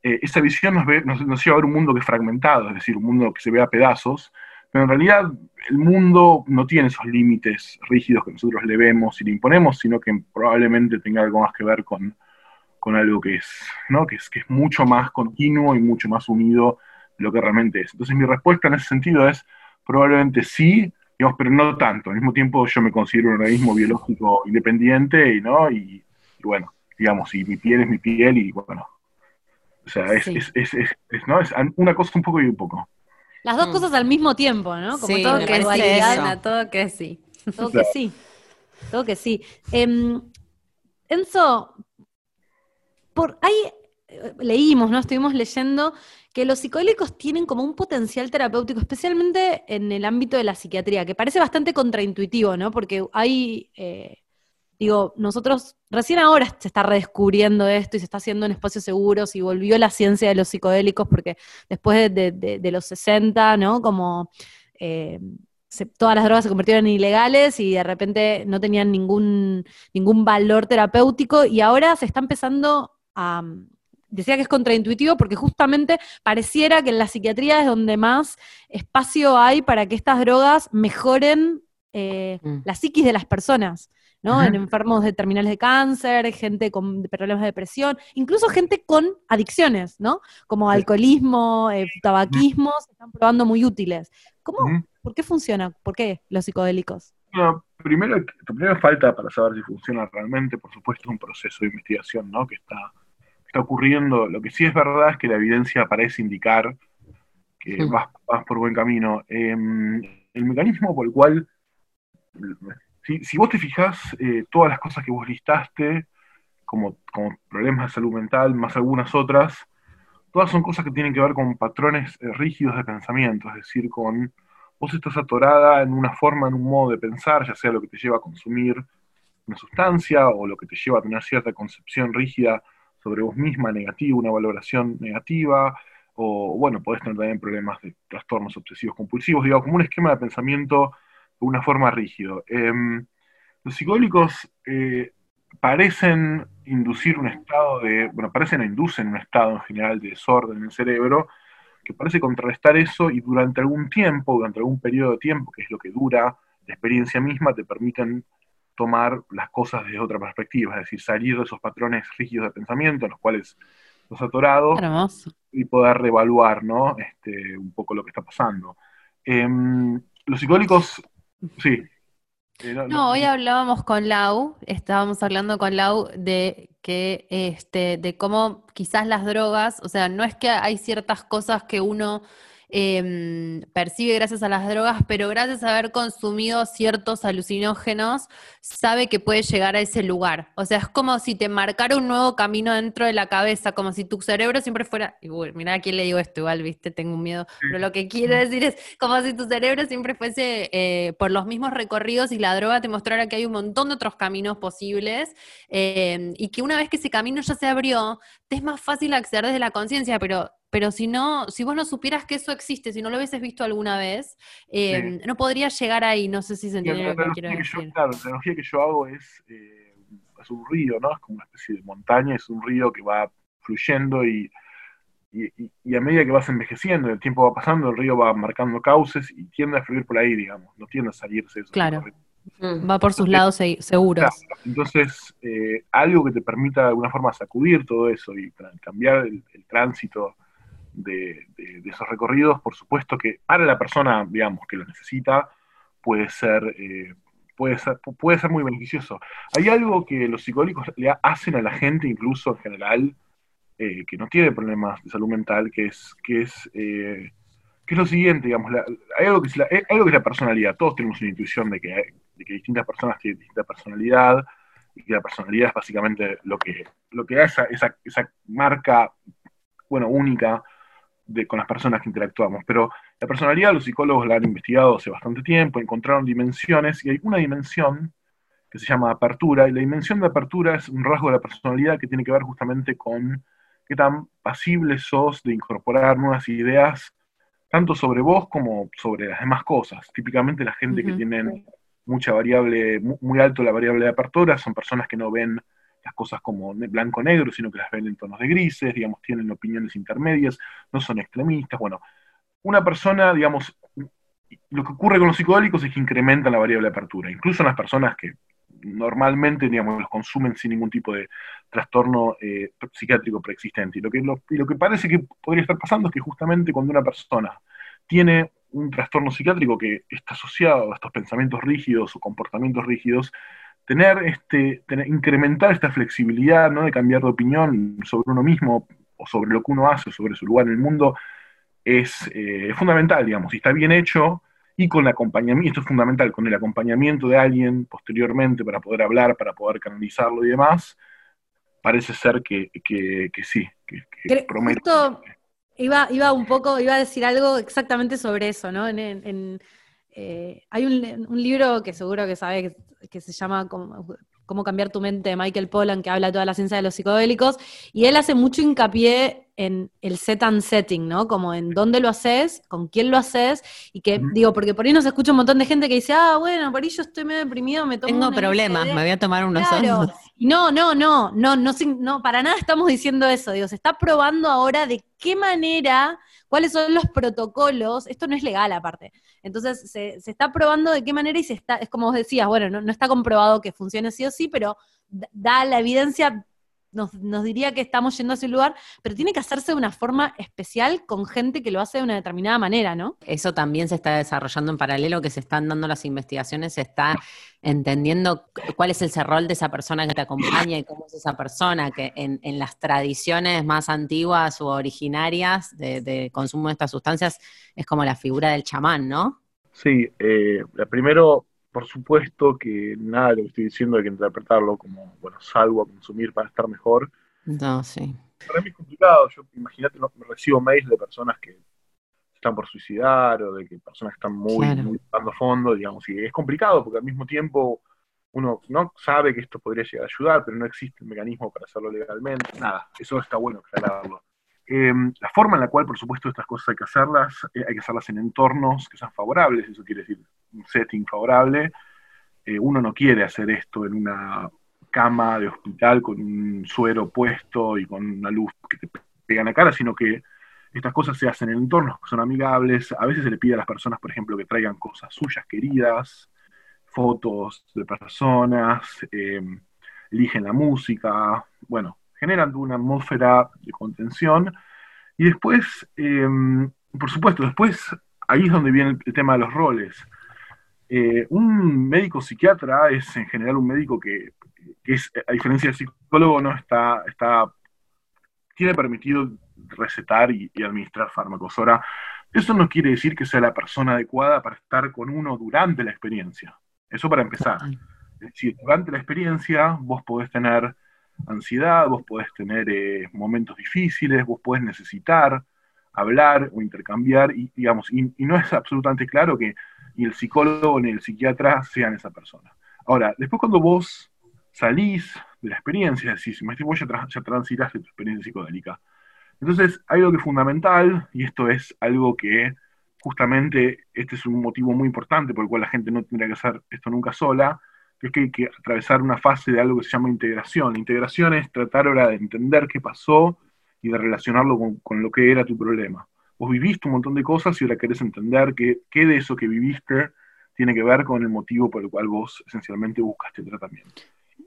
Eh, esa visión nos, ve, lleva a ver un mundo que es fragmentado, es decir, un mundo que se ve a pedazos, pero en realidad el mundo no tiene esos límites rígidos que nosotros le vemos y le imponemos, sino que probablemente tenga algo más que ver con, con algo que es, ¿no? que es, que es mucho más continuo y mucho más unido de lo que realmente es. Entonces mi respuesta en ese sentido es probablemente sí, pero no tanto. Al mismo tiempo yo me considero un organismo biológico independiente y, ¿no? y, y bueno, digamos, y mi piel es mi piel y bueno. O sea, es, Sí. es, es, es- es, ¿no? es una cosa un poco y un poco. Las dos Mm. cosas al mismo tiempo, ¿no? Como sí, todo me que dualidad, eso, todo que sí. todo que sí. Todo que sí. Em, Enzo, por ahí eh, leímos, ¿no? Estuvimos leyendo que los psicodélicos tienen como un potencial terapéutico, especialmente en el ámbito de la psiquiatría, que parece bastante contraintuitivo, ¿no? Porque hay, eh, digo, nosotros recién ahora se está redescubriendo esto y se está haciendo en espacios seguros y volvió la ciencia de los psicodélicos, porque después de, de- de- de los 60, ¿no? Como eh, se- todas las drogas se convirtieron en ilegales y de repente no tenían ningún, ningún valor terapéutico y ahora se está empezando a... Decía que es contraintuitivo porque justamente pareciera que en la psiquiatría es donde más espacio hay para que estas drogas mejoren eh, Mm. la psiquis de las personas, ¿no? En enfermos de terminales de cáncer, gente con problemas de depresión, incluso gente con adicciones, ¿no? Como alcoholismo, eh, tabaquismo, se están probando muy útiles. ¿Cómo? ¿Por qué funciona? ¿Por qué los psicodélicos? Bueno, primero, primero falta para saber si funciona realmente, por supuesto, un proceso de investigación ¿no? que está, está ocurriendo. Lo que sí es verdad es que la evidencia parece indicar que vas, vas por buen camino. Em, el mecanismo por el cual, si, si vos te fijás, eh, todas las cosas que vos listaste, como, como problemas de salud mental, más algunas otras, todas son cosas que tienen que ver con patrones eh, rígidos de pensamiento, es decir, con vos estás atorada en una forma, en un modo de pensar, ya sea lo que te lleva a consumir una sustancia o lo que te lleva a tener cierta concepción rígida sobre vos misma, negativa, una valoración negativa, o bueno, podés tener también problemas de trastornos obsesivos compulsivos, digamos, como un esquema de pensamiento una forma rígido. Em, los psicodélicos eh, parecen inducir un estado de, bueno, parecen o inducen un estado en general de desorden en el cerebro, que parece contrarrestar eso y durante algún tiempo, durante algún periodo de tiempo, que es lo que dura la experiencia misma, te permiten tomar las cosas desde otra perspectiva, es decir, salir de esos patrones rígidos de pensamiento en los cuales los atorado Hermoso. y poder reevaluar, ¿no? Este, un poco lo que está pasando. Em, los psicodélicos, sí. Eh, No, hoy hablábamos con Lau, estábamos hablando con Lau de que este, de cómo quizás las drogas, o sea, no es que hay ciertas cosas que uno em, percibe gracias a las drogas, pero gracias a haber consumido ciertos alucinógenos, sabe que puede llegar a ese lugar. O sea, es como si te marcara un nuevo camino dentro de la cabeza, como si tu cerebro siempre fuera, y uy, mirá a quién le digo esto, igual, viste, tengo un miedo, pero lo que quiero decir es como si tu cerebro siempre fuese eh, por los mismos recorridos y la droga te mostrara que hay un montón de otros caminos posibles eh, y que una vez que ese camino ya se abrió, te es más fácil acceder desde la conciencia, pero, pero si no, si vos no supieras que eso existe, si no lo hubieses visto alguna vez, eh, no podrías llegar ahí, no sé si se entiende lo que quiero que yo, decir. claro, la analogía que yo hago es, eh, es un río, ¿no? Es como una especie de montaña, es un río que va fluyendo y, y, y- y a medida que vas envejeciendo, el tiempo va pasando, el río va marcando cauces y tiende a fluir por ahí, digamos, no tiende a salirse de esos Claro. Mm. Va por sus lados se- seguros. Claro, Entonces, eh, algo que te permita de alguna forma sacudir todo eso y cambiar el, el tránsito de, esos recorridos, por supuesto que para la persona, digamos, que lo necesita, puede ser, eh, puede ser, pu- puede ser muy beneficioso. Hay algo que los psicólogos le ha- hacen a la gente, incluso en general, eh, que no tiene problemas de salud mental, que es, que es, eh, que es lo siguiente, digamos, hay, algo que es la, algo que es la personalidad. Todos tenemos una intuición de que, de que distintas personas tienen distinta personalidad, y que la personalidad es básicamente lo que, lo que da esa, esa, esa marca, bueno, única de, con las personas que interactuamos. Pero la personalidad los psicólogos la han investigado hace bastante tiempo, encontraron dimensiones, y hay una dimensión que se llama apertura, y la dimensión de apertura es un rasgo de la personalidad que tiene que ver justamente con qué tan pasible sos de incorporar nuevas ideas, tanto sobre vos como sobre las demás cosas. Típicamente la gente que tienen mucha variable, mu- muy alto la variable de apertura, son personas que no ven las cosas como ne- blanco-negro, sino que las ven en tonos de grises, digamos, tienen opiniones intermedias, no son extremistas. Bueno, una persona, digamos, lo que ocurre con los psicodélicos es que incrementan la variable de apertura, incluso en las personas que normalmente, digamos, los consumen sin ningún tipo de trastorno eh, psiquiátrico preexistente. Lo, que, lo, y lo que parece que podría estar pasando es que justamente cuando una persona tiene un trastorno psiquiátrico que está asociado a estos pensamientos rígidos o comportamientos rígidos, tener este, tener, incrementar esta flexibilidad, ¿no? De cambiar de opinión sobre uno mismo, o sobre lo que uno hace, o sobre su lugar en el mundo, es eh, fundamental, digamos, y está bien hecho, y con el acompañamiento, esto es fundamental, con el acompañamiento de alguien posteriormente para poder hablar, para poder canalizarlo y demás, parece ser que, que, que sí, que, que promete. iba, iba un poco, iba a decir algo exactamente sobre eso, ¿no? En, en- en, eh, hay un, un libro que seguro que sabe que, que se llama Cómo, Cómo cambiar tu mente de Michael Pollan, que habla de toda la ciencia de los psicodélicos, y él hace mucho hincapié en el set and setting, ¿no? Como en dónde lo haces, con quién lo haces, y que, digo, porque por ahí nos escucha un montón de gente que dice, ah, bueno, por ahí yo estoy medio deprimido, me tomo Tengo problemas, LSD". me voy a tomar unos Claro. No, no, no, no, no, no, para nada estamos diciendo eso. Digo, se está probando ahora de qué manera, cuáles son los protocolos. Esto no es legal aparte. Entonces se, se está probando de qué manera y se está, es como vos decías, bueno, no, no está comprobado que funcione sí o sí, pero da- da la evidencia, nos, nos diría que estamos yendo a ese lugar, pero tiene que hacerse de una forma especial con gente que lo hace de una determinada manera, ¿no? Eso también se está desarrollando en paralelo, que se están dando las investigaciones, se está entendiendo cu- cuál es ese rol de esa persona que te acompaña y cómo es esa persona, que en, en las tradiciones más antiguas o originarias de, de consumo de estas sustancias es como la figura del chamán, ¿no? Sí, eh, la primero, por supuesto que nada de lo que estoy diciendo hay que interpretarlo como, bueno, salvo a consumir para estar mejor. No, sí. Para mí es complicado, yo imagínate, no, recibo mails de personas que están por suicidar o de que personas que están muy, Claro. muy dando fondo, digamos, y es complicado porque al mismo tiempo uno no sabe que esto podría llegar a ayudar, pero no existe el mecanismo para hacerlo legalmente. Nada, eso está bueno aclararlo. Eh, la forma en la cual, por supuesto, estas cosas hay que hacerlas, eh, hay que hacerlas en entornos que sean favorables, eso quiere decir un setting favorable. Eh, uno no quiere hacer esto en una cama de hospital con un suero puesto y con una luz que te pega en la cara, sino que estas cosas se hacen en entornos que son amigables. A veces se le pide a las personas, por ejemplo, que traigan cosas suyas queridas, fotos de personas, eh, eligen la música, bueno, generan una atmósfera de contención. Y después, eh, por supuesto, después ahí es donde viene el tema de los roles. Eh, un médico psiquiatra es en general un médico que, que es, a diferencia del psicólogo, no está, está tiene permitido recetar y, y administrar fármacos. Ahora, eso no quiere decir que sea la persona adecuada para estar con uno durante la experiencia. Eso para empezar. Es decir, durante la experiencia vos podés tener ansiedad, vos podés tener eh, momentos difíciles, vos podés necesitar hablar o intercambiar, y, digamos, y, no es absolutamente claro que ni el psicólogo ni el psiquiatra sean esa persona. Ahora, después cuando vos salís de la experiencia, es decir, vos ya, tra ya transitaste tu experiencia psicodélica, entonces hay algo que es fundamental, y esto es algo que justamente este es un motivo muy importante por el cual la gente no tendría que hacer esto nunca sola, que hay que atravesar una fase de algo que se llama integración. Integración es tratar ahora de entender qué pasó y de relacionarlo con, con, lo que era tu problema. Vos viviste un montón de cosas y ahora querés entender qué, qué de eso que viviste tiene que ver con el motivo por el cual vos esencialmente buscaste tratamiento.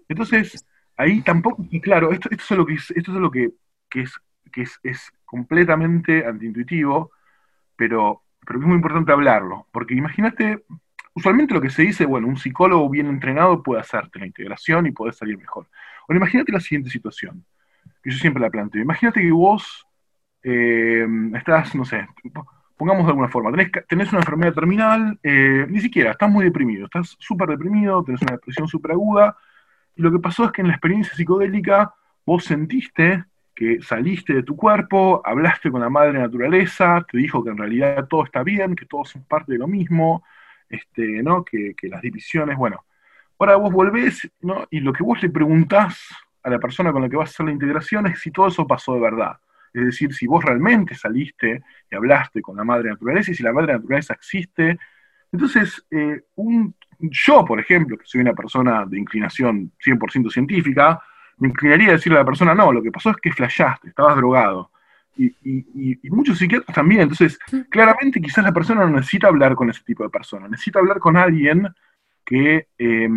Entonces, ahí tampoco, y claro, esto, esto es lo que es, esto es lo que, que, es, que es, es completamente antiintuitivo, pero, pero es muy importante hablarlo, porque imagínate, usualmente lo que se dice, bueno, un psicólogo bien entrenado puede hacerte la integración y puede salir mejor. Ahora imagínate la siguiente situación, que yo siempre la planteo. Imagínate que vos eh, estás, no sé, pongamos de alguna forma, tenés, tenés una enfermedad terminal, eh, ni siquiera, estás muy deprimido, estás súper deprimido, tenés una depresión súper aguda, y lo que pasó es que en la experiencia psicodélica vos sentiste que saliste de tu cuerpo, hablaste con la madre naturaleza, te dijo que en realidad todo está bien, que todos son parte de lo mismo, este, ¿no? que, que las divisiones, bueno. Ahora vos volvés, ¿no? Y lo que vos le preguntás a la persona con la que vas a hacer la integración es si todo eso pasó de verdad. Es decir, si vos realmente saliste y hablaste con la madre naturaleza y si la madre naturaleza existe. Entonces, eh, un, yo, por ejemplo, que soy una persona de inclinación 100% científica, me inclinaría a decirle a la persona, no, lo que pasó es que flashaste, estabas drogado. Y, y- y- muchos psiquiatras también. Entonces, claramente quizás la persona no necesita hablar con ese tipo de persona, necesita hablar con alguien que, eh,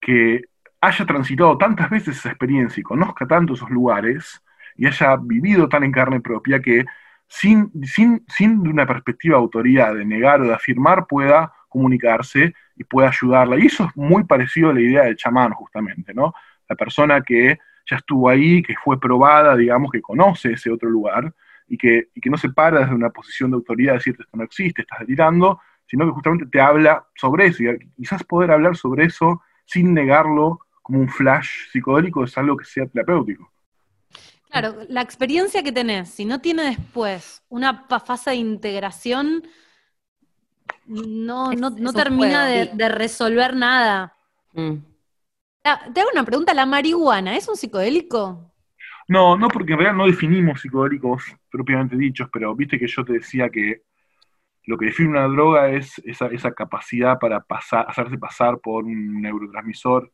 que haya transitado tantas veces esa experiencia y conozca tanto esos lugares y haya vivido tan en carne propia que sin, sin, sin una perspectiva de autoridad de negar o de afirmar pueda comunicarse y pueda ayudarla. Y eso es muy parecido a la idea del chamán, justamente, ¿no? La persona que ya estuvo ahí, que fue probada, digamos, que conoce ese otro lugar y que, y que no se para desde una posición de autoridad, decirte esto no existe, estás delirando, sino que justamente te habla sobre eso. Y quizás poder hablar sobre eso sin negarlo como un flash psicodélico es algo que sea terapéutico. Claro, la experiencia que tenés, si no tiene después una fase de integración, no, no, no termina de resolver nada. Mm. Te hago una pregunta, ¿la marihuana es un psicodélico? No, no porque en realidad no definimos psicodélicos propiamente dichos, pero viste que yo te decía que lo que define una droga es esa, esa capacidad para pasar, hacerse pasar por un neurotransmisor.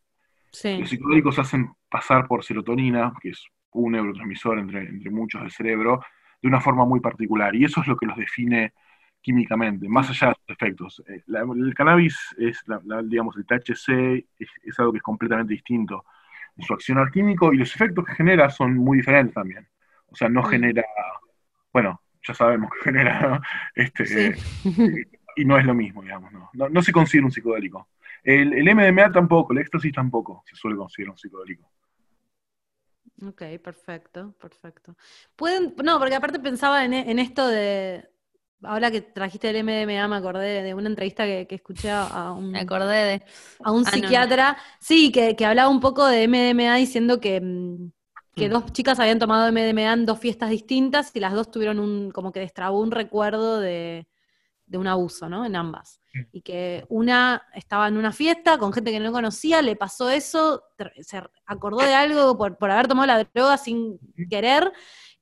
Sí. Los psicodélicos hacen pasar por serotonina, que es un neurotransmisor entre, entre muchos del cerebro, de una forma muy particular. Y eso es lo que los define químicamente, más allá de sus efectos. Eh, la- el cannabis es, la- la- digamos, el THC es, es algo que es completamente distinto en su accionar químico y los efectos que genera son muy diferentes también. O sea, no genera, bueno, ya sabemos que genera, ¿no? este, Sí. y no es lo mismo, digamos, no, no, no se considera un psicodélico. El, el MDMA tampoco, el éxtasis tampoco se suele considerar un psicodélico. Ok, perfecto, perfecto. Pueden, no, porque aparte pensaba en, en esto de, ahora que trajiste el MDMA, me acordé de una entrevista que, que escuché a, un, Me acordé de. a un Ah, no. psiquiatra, sí, que, que hablaba un poco de MDMA diciendo que, mm, que Mm. dos chicas habían tomado MDMA en dos fiestas distintas y las dos tuvieron un, como que destrabó un recuerdo de, de un abuso, ¿no? En ambas. Mm. Y que una estaba en una fiesta con gente que no conocía, le pasó eso, se acordó de algo por, por haber tomado la droga sin querer,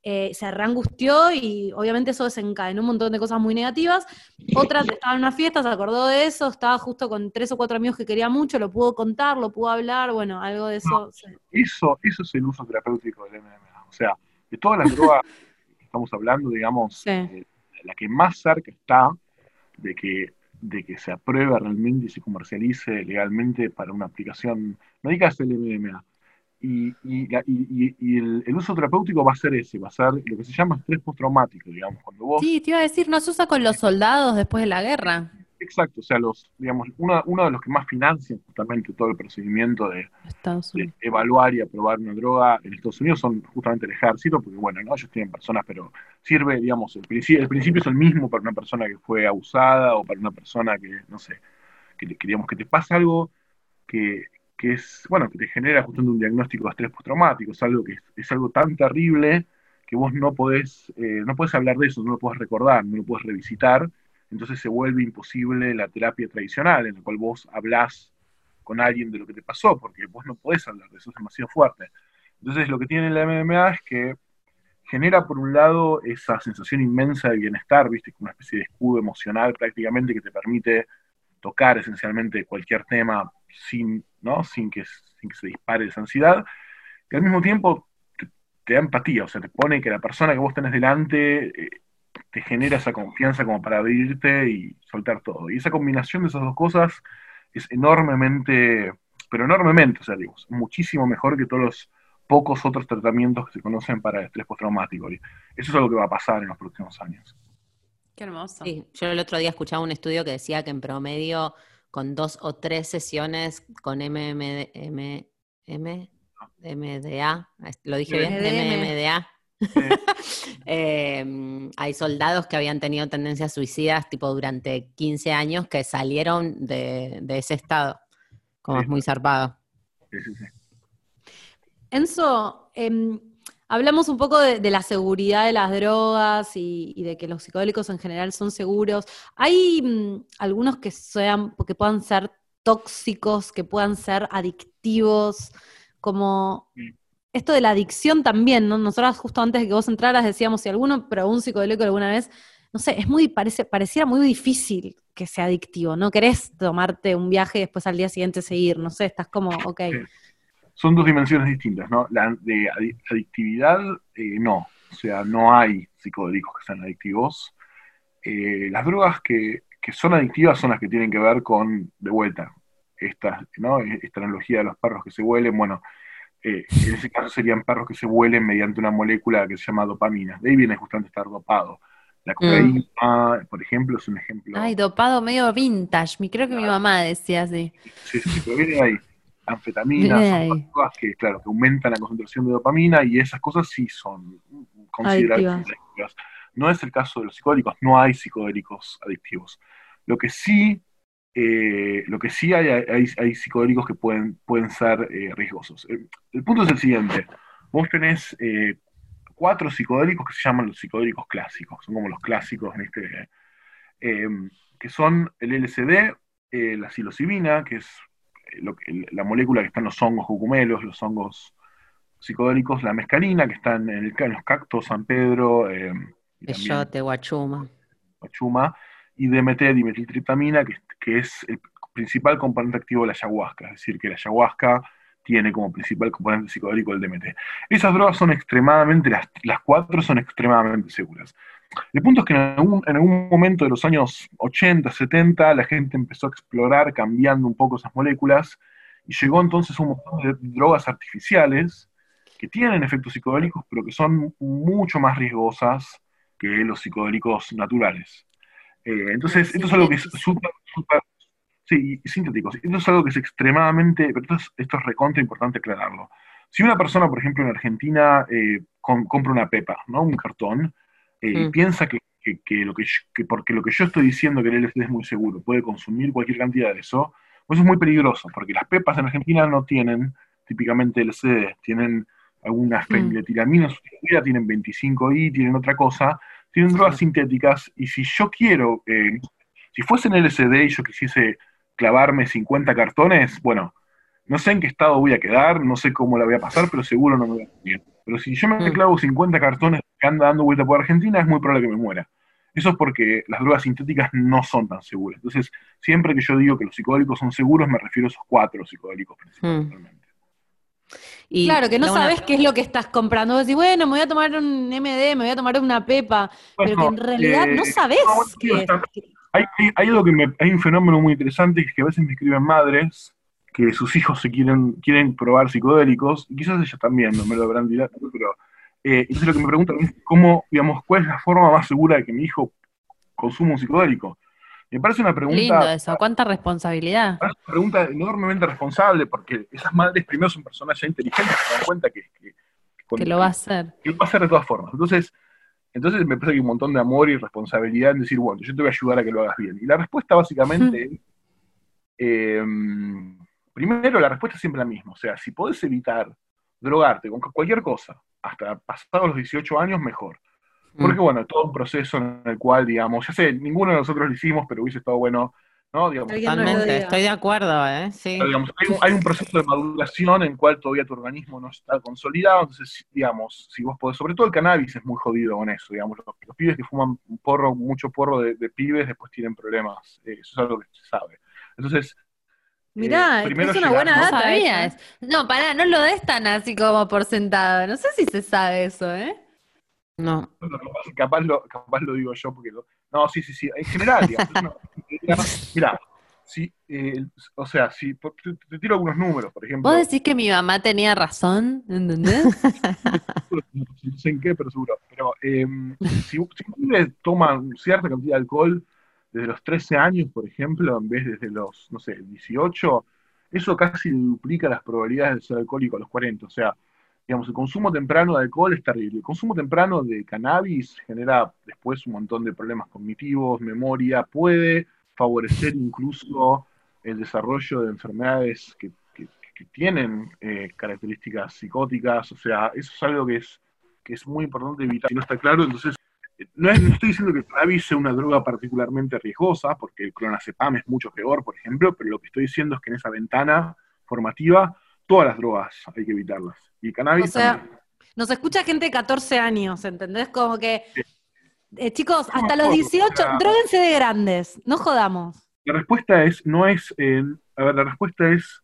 eh, se reangustió y obviamente eso desencadenó un montón de cosas muy negativas. Otra estaba en una fiesta, se acordó de eso, estaba justo con tres o cuatro amigos que quería mucho, lo pudo contar, lo pudo hablar, bueno, algo de eso. Eso, eso es el uso terapéutico del MDMA. O sea, de todas las drogas que estamos hablando, digamos, Sí. eh, la que más cerca está de que, de que se apruebe realmente y se comercialice legalmente para una aplicación médica es el MDMA. Y, y, y- y- y el, el uso terapéutico va a ser ese, va a ser lo que se llama estrés postraumático, digamos, cuando vos Sí, te iba a decir, no se usa con los soldados después de la guerra. Exacto, o sea, los, digamos, una- uno de los que más financian justamente todo el procedimiento de, de evaluar y aprobar una droga en Estados Unidos son justamente el ejército, porque bueno, ¿no? ellos tienen personas, pero sirve, digamos, el principio, el principio es el mismo para una persona que fue abusada o para una persona que, no sé, que, que, digamos, que te pasa algo que, que es, bueno, que te genera justamente un diagnóstico de estrés postraumático, es algo que es, algo tan terrible que vos no podés, eh, no podés hablar de eso, no lo podés recordar, no lo podés revisitar, entonces se vuelve imposible la terapia tradicional, en la cual vos hablás con alguien de lo que te pasó, porque vos no podés hablar de eso, es demasiado fuerte. Entonces lo que tiene la MDMA es que genera por un lado esa sensación inmensa de bienestar, viste, como una especie de escudo emocional prácticamente que te permite tocar esencialmente cualquier tema sin, ¿no? sin, que, sin que se dispare esa ansiedad, y al mismo tiempo te, te da empatía, o sea, te pone que la persona que vos tenés delante eh, te genera esa confianza como para abrirte y soltar todo. Y esa combinación de esas dos cosas es enormemente, pero enormemente, o sea, digo, muchísimo mejor que todos los pocos otros tratamientos que se conocen para el estrés postraumático. Y eso es algo que va a pasar en los próximos años. Qué hermoso. Sí, yo el otro día escuchaba un estudio que decía que en promedio con dos o tres sesiones con MMD, M, M, MDA, lo dije bien. MMDA, eh, hay soldados que habían tenido tendencias suicidas tipo durante 15 años que salieron de, de ese estado, como Sí. es muy zarpado. Sí, sí, sí. Enzo, em, hablamos un poco de, de la seguridad de las drogas y, y de que los psicodélicos en general son seguros. ¿Hay mm, algunos que sean, que puedan ser tóxicos, que puedan ser adictivos? Como Sí. esto de la adicción también, ¿no? Nosotras justo antes de que vos entraras decíamos, si alguno probó un psicodélico alguna vez, no sé, es muy, parece, pareciera muy difícil que sea adictivo, ¿no? Querés tomarte un viaje y después al día siguiente seguir, no sé, estás como, ok. Sí. Son dos dimensiones distintas, ¿no? La de adi- adictividad, eh, no. O sea, no hay psicodélicos que sean adictivos. Eh, las drogas que, que son adictivas son las que tienen que ver con, de vuelta, esta, ¿no? esta analogía de los perros que se huelen. Bueno, eh, en ese caso serían perros que se huelen mediante una molécula que se llama dopamina. De ahí viene justamente estar dopado. La cocaína, por ejemplo, es un ejemplo. Ay, dopado medio vintage. Creo que mi mamá decía así. Sí, sí, pero viene ahí. Anfetaminas, son cosas que, claro, que aumentan la concentración de dopamina y esas cosas sí son considerables Adictivas. No es el caso de los psicodélicos, no hay psicodélicos adictivos. Lo que sí, eh, lo que sí hay, hay, hay psicodélicos que pueden, pueden ser eh, riesgosos. El, el punto es el siguiente. Vos tenés eh, cuatro psicodélicos que se llaman los psicodélicos clásicos, son como los clásicos en este, eh, que son el LSD, eh, la psilocibina, que es eh, lo el- la molécula que está en los hongos cucumelos, los hongos psicodélicos, la mescalina, que está en, el- en los cactos, San Pedro, eh, Peyote, guachuma. Pachuma, y DMT, dimetiltriptamina, que, que es el principal componente activo de la ayahuasca, es decir, que la ayahuasca tiene como principal componente psicodélico el DMT. Esas drogas son extremadamente, las, las cuatro son extremadamente seguras. El punto es que en algún, en algún momento de los años 80, 70, la gente empezó a explorar cambiando un poco esas moléculas y llegó entonces un montón de drogas artificiales que tienen efectos psicodélicos, pero que son mucho más riesgosas que los psicodélicos naturales. Eh, entonces, esto es algo que es súper, súper, sí, sintéticos. Esto es algo que es extremadamente, pero esto es, esto es recontra importante aclararlo. Si una persona, por ejemplo, en Argentina eh, com- compra una pepa, ¿no? Un cartón, eh, y Mm. piensa que, que- que lo que, yo- que porque lo que yo estoy diciendo que el LSD es muy seguro, puede consumir cualquier cantidad de eso, pues eso es muy peligroso, porque las pepas en Argentina no tienen típicamente LSD, tienen alguna feniletilamina sustituida, tienen 25I, tienen otra cosa, tienen drogas sintéticas, y si yo quiero, eh, si fuese en LSD y yo quisiese clavarme 50 cartones, bueno, no sé en qué estado voy a quedar, no sé cómo la voy a pasar, pero seguro no me voy a morir. Pero si yo me Mm. clavo 50 cartones que anda dando vuelta por Argentina, es muy probable que me muera. Eso es porque las drogas sintéticas no son tan seguras. Entonces, siempre que yo digo que los psicodélicos son seguros, me refiero a esos cuatro psicodélicos principalmente. Y Claro, que no una- sabes qué es lo que estás comprando. Vos decís, bueno, me voy a tomar un MD, me voy a tomar una pepa, pero que en realidad no eh, sabés no, bueno, está- Hay, hay- hay algo que me- hay un fenómeno muy interesante que es que a veces me escriben madres que sus hijos se quieren, quieren probar psicodélicos, y quizás ellas también no me lo habrán dicho, pero eh, entonces lo que me preguntan es cómo, digamos, cuál es la forma más segura de que mi hijo consuma un psicodélico. Me parece una pregunta, Lindo eso, cuánta responsabilidad. me parece una pregunta enormemente responsable, porque esas madres primero son personas ya inteligentes que se dan cuenta que, que- lo va a hacer. que lo va a hacer de todas formas. Entonces, entonces me parece que hay un montón de amor y responsabilidad en decir, bueno, yo te voy a ayudar a que lo hagas bien. Y la respuesta básicamente es, eh, primero, la respuesta es siempre la misma. O sea, si podés evitar drogarte con cualquier cosa, hasta pasados los 18 años, mejor. Porque, bueno, todo un proceso en el cual, digamos, ya sé, ninguno de nosotros lo hicimos, pero hubiese estado bueno, ¿no? Digamos, Totalmente, estoy de acuerdo, ¿eh? Sí. digamos, hay, un, hay un proceso de maduración en el cual todavía tu organismo no está consolidado, entonces, digamos, si vos podés, sobre todo el cannabis es muy jodido con eso, digamos, los, los pibes que fuman un porro, mucho porro de, de pibes, después tienen problemas, eh, eso es algo que se sabe. Entonces, Mirá, eh, es una llegar, buena ¿no? No data. sabías. esa. No, pará, no lo des tan así como por sentado. No sé si se sabe eso, ¿eh? No. Bueno, capaz, capaz lo, capaz lo digo yo porque lo, no, sí, sí, sí, en general, digamos, es una- mira, si, eh, o sea, si por- te, te tiro algunos números, por ejemplo, Vos decís que mi mamá tenía razón, ¿entendés? no sé en qué, pero seguro. Pero eh, si, si un pibe toma cierta cantidad de alcohol desde los 13 años, por ejemplo, en vez de desde los, no sé, 18, eso casi duplica las probabilidades de ser alcohólico a los 40. O sea, digamos, el consumo temprano de alcohol es terrible. El consumo temprano de cannabis genera después un montón de problemas cognitivos, memoria, puede favorecer incluso el desarrollo de enfermedades que, tienen eh, características psicóticas, o sea, eso es algo que es, que es muy importante evitar. Si no está claro, entonces, no, es- no estoy diciendo que el cannabis sea una droga particularmente riesgosa, porque el clonazepam es mucho peor, por ejemplo, pero lo que estoy diciendo es que en esa ventana formativa, todas las drogas hay que evitarlas. Y el cannabis O sea, también. nos escucha gente de 14 años, ¿entendés? Como que, Sí. eh, chicos, No, hasta los no, 18, o sea- dróguense de grandes, no jodamos. La respuesta es, no es, eh, a ver, la respuesta es,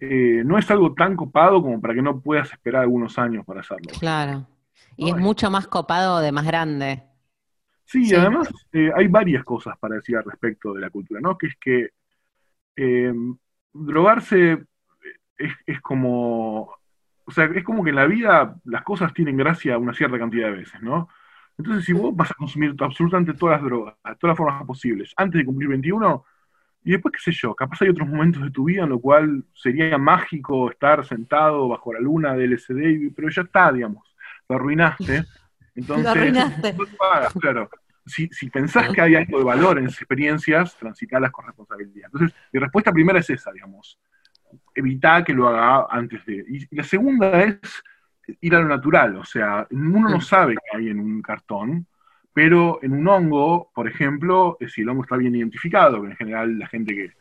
eh, no es algo tan copado como para que no puedas esperar algunos años para hacerlo. Claro. Y es mucho más copado de más grande. Sí, Sí. además eh, hay varias cosas para decir al respecto de la cultura, ¿no? Que es que eh, drogarse es, es como, o sea, es como que en la vida las cosas tienen gracia una cierta cantidad de veces, ¿no? Entonces, si vos vas a consumir absolutamente todas las drogas, de todas las formas posibles, antes de cumplir 21, y después, qué sé yo, capaz hay otros momentos de tu vida en lo cual sería mágico estar sentado bajo la luna del LSD, y- pero ya está, digamos, lo arruinaste. Entonces, Lo arruinaste. no hagas, claro. Si, si pensás que hay algo de valor en esas experiencias, transitalas con responsabilidad. Entonces, mi respuesta primera es esa, digamos. Evitá que lo haga antes de. Y, y la segunda es ir a lo natural. O sea, uno no sabe qué hay en un cartón, pero en un hongo, por ejemplo, eh, si el hongo está bien identificado, que en general la gente que,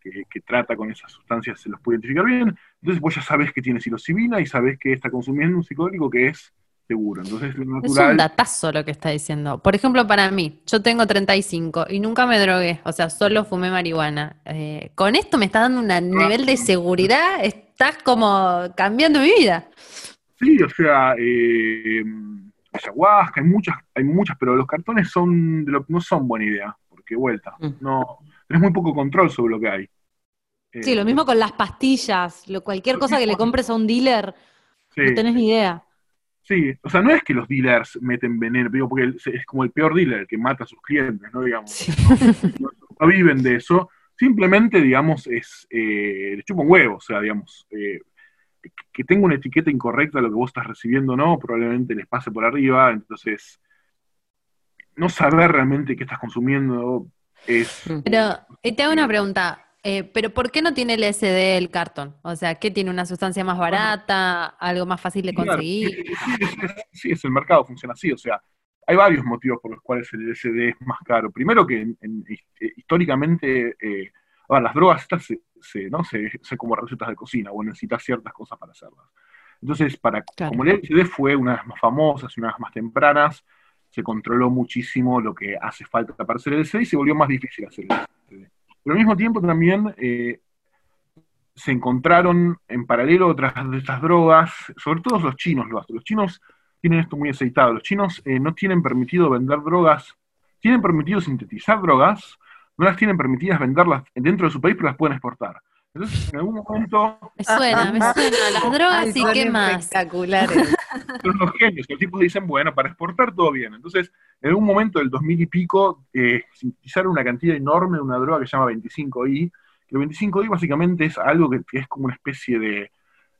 que- que trata con esas sustancias se los puede identificar bien, entonces vos ya sabés que tiene psilocibina y sabés que está consumiendo un psicodélico que es seguro. Entonces, lo Es un natural. datazo lo que está diciendo. Por ejemplo, para mí, yo tengo 35 y nunca me drogué, o sea, solo fumé marihuana. Eh, con esto me está dando un nivel de seguridad, estás como cambiando mi vida. Sí, o sea, eh, ayahuasca, hay muchas, hay muchas, pero los cartones son de lo- no son buena idea, porque vuelta, Mm. no, tenés muy poco control sobre lo que hay. Eh, Sí, lo mismo con las pastillas, lo, cualquier cosa que le compres a un dealer, sí, no tenés ni idea. Sí, o sea, no es que los dealers meten veneno, digo, porque es como el peor dealer, el que mata a sus clientes, ¿no? Digamos, no, no viven de eso, simplemente, digamos, es, eh, les chupa un huevo, o sea, digamos, eh, que- tenga una etiqueta incorrecta lo que vos estás recibiendo o no, probablemente les pase por arriba, entonces no saber realmente qué estás consumiendo es... Pero, y te hago una pregunta, eh, ¿pero por qué no tiene el SD el cartón? O sea, ¿qué tiene una sustancia más barata, algo más fácil de Claro, conseguir? Sí, es, es- sí, es el mercado, funciona así, o sea, hay varios motivos por los cuales el LSD es más caro. Primero que en- en- eh, históricamente, eh, las drogas estas se, se, ¿no? se, se como recetas de cocina, o necesitas ciertas cosas para hacerlas. Entonces, para, Claro. como el LSD fue una de las más famosas y una de las más tempranas, se controló muchísimo lo que hace falta para hacer el LSD y se volvió más difícil hacer el LSD. Pero al mismo tiempo también eh, se encontraron en paralelo otras de estas drogas, sobre todo los chinos lo hacen. Los chinos tienen esto muy aceitado. Los chinos eh, no tienen permitido vender drogas, tienen permitido sintetizar drogas, no las tienen permitidas venderlas dentro de su país, pero las pueden exportar. Entonces, en algún momento, Me suena, me suena. Las drogas y son qué más. espectaculares. Son unos genios. Los tipos dicen, bueno, para exportar todo bien. Entonces, en algún momento del 2000 y pico, eh, sintetizaron una cantidad enorme de una droga que se llama 25I, que el 25I básicamente es algo que, que es como una especie de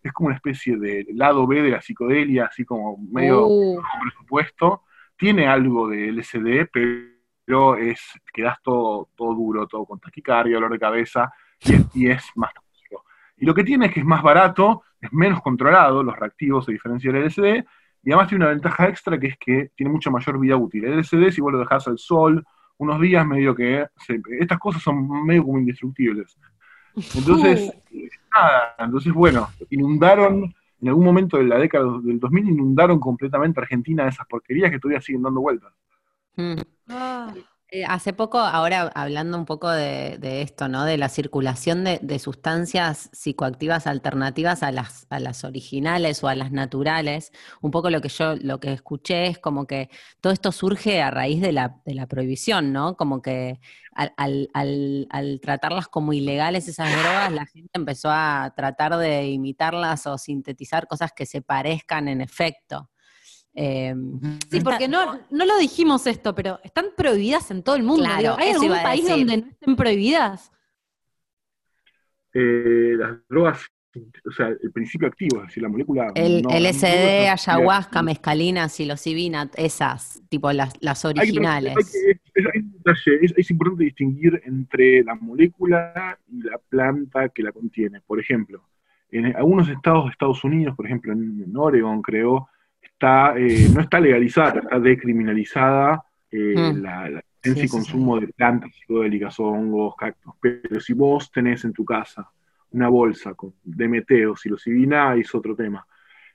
es como una especie de lado B de la psicodelia, así como medio Uh, presupuesto. Tiene algo de LSD, pero es quedas todo, todo duro, todo con taquicardia, dolor de cabeza, y es, y es más tóxico. Y lo que tiene es que es más barato, es menos controlado, los reactivos a diferencia del LSD, y además tiene una ventaja extra que es que tiene mucha mayor vida útil. El LSD, si vos lo dejás al sol unos días, medio que se- estas cosas son medio como indestructibles. Entonces, nada, entonces bueno, inundaron, en algún momento de la década del 2000, inundaron completamente Argentina de esas porquerías que todavía siguen dando vueltas. Mm. Ah, hace poco, ahora hablando un poco de, de esto, ¿no? De la circulación de, sustancias psicoactivas alternativas a las, a las originales o a las naturales, un poco lo que yo, lo que escuché es como que todo esto surge a raíz de la, prohibición, ¿no? Como que al- al tratarlas como ilegales esas drogas, la gente empezó a tratar de imitarlas o sintetizar cosas que se parezcan en efecto. Eh, Sí, porque no, no lo dijimos esto, pero están prohibidas en todo el mundo. Claro, digo. ¿Hay algún país decir. donde no estén prohibidas? Eh, las drogas, o sea, el principio activo, es decir, la molécula. El no- LSD, no- ayahuasca, mescalina, psilocibina, esas, tipo las, las originales. hay que- es, hay un detalle, es- es importante distinguir entre la molécula y la planta que la contiene. Por ejemplo, en algunos estados de Estados Unidos, por ejemplo en, en Oregon creo, está, eh, no está legalizada, está decriminalizada eh, Mm. la, la Sí, y sí, consumo de plantas psicodélicas, hongos, cactus. Pero si vos tenés en tu casa una bolsa con DMT o psilocibina, es otro tema.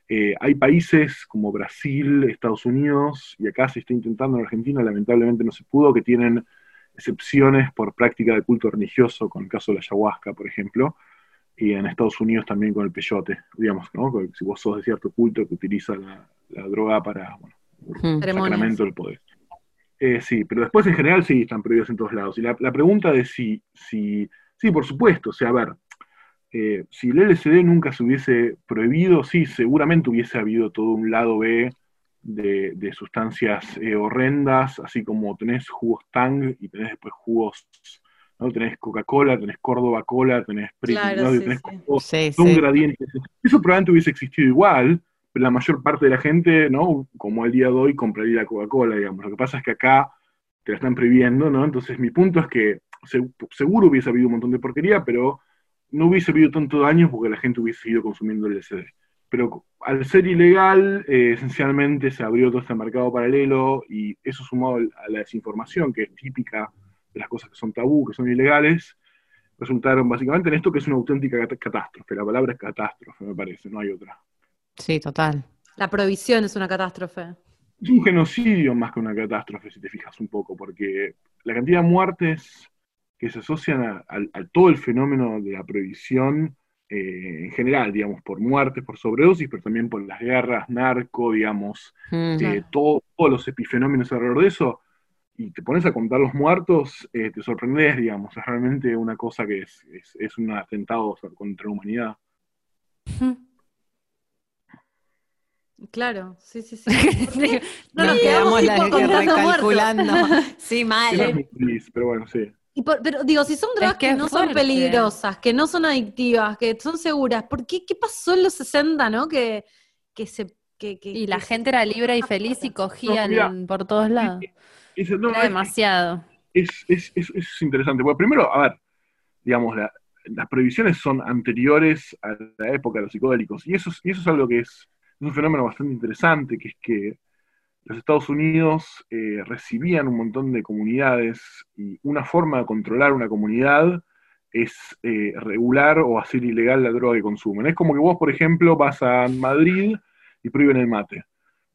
Eh, hay países como Brasil, Estados Unidos, y acá se está intentando en Argentina, lamentablemente no se pudo, que tienen excepciones por práctica de culto religioso, con el caso de la ayahuasca, por ejemplo, y en Estados Unidos también con el peyote, digamos, ¿no? Si vos sos de cierto culto que utiliza la, la droga para, bueno, Mm. Sacramento del poder. Eh, sí, pero después en general sí están prohibidos en todos lados. Y la, la pregunta de si, si, sí, por supuesto, o sea, a ver, eh, si el LSD nunca se hubiese prohibido, sí, seguramente hubiese habido todo un lado B de, de sustancias eh, horrendas, así como tenés jugos Tang y tenés después jugos, ¿no? Tenés Coca-Cola, tenés Córdoba Cola, tenés Pre- Claro, ¿no? Sí, tenés sí. todo- Sí, todo un gradiente. Eso probablemente hubiese existido igual, pero la mayor parte de la gente, ¿no? Como el día de hoy, compraría la Coca-Cola, digamos. Lo que pasa es que acá te la están prohibiendo, ¿no? Entonces mi punto es que se- seguro hubiese habido un montón de porquería, pero no hubiese habido tanto daño porque la gente hubiese seguido consumiendo el LSD. Pero al ser ilegal, eh, esencialmente se abrió todo este mercado paralelo y eso sumado al- a la desinformación, que es típica las cosas que son tabú, que son ilegales, resultaron básicamente en esto que es una auténtica cat- catástrofe. La palabra es catástrofe, me parece, no hay otra. Sí, total. La prohibición es una catástrofe. Es un genocidio más que una catástrofe, si te fijas un poco, porque la cantidad de muertes que se asocian a, a- a todo el fenómeno de la prohibición eh, en general, digamos, por muertes, por sobredosis, pero también por las guerras, narco, digamos, eh, todo- todos los epifenómenos alrededor de eso, y te pones a contar los muertos, eh, te sorprendes, digamos, es realmente una cosa que es, es, es un atentado contra la humanidad. Claro, sí, sí, sí. Nos nos quedamos la- recalculando. Sí, mal. feliz, pero bueno, sí. Y por- pero digo, si son drogas que no son peligrosas, que no son adictivas, que son seguras, ¿por qué, qué pasó en los 60, no? Que, que se... Que, que- Y la que- gente era libre y feliz y cogían mira. por todos lados. No, es- demasiado. es, es, es, es interesante. Bueno, primero, a ver, digamos, la- las prohibiciones son anteriores a la época de los psicodélicos, y eso, es- y eso es algo que es, es un fenómeno bastante interesante, que es que los Estados Unidos eh, recibían un montón de comunidades, y una forma de controlar una comunidad es eh, regular o hacer ilegal la droga que consumen. Es como que vos, por ejemplo, vas a Madrid y prohíben el mate.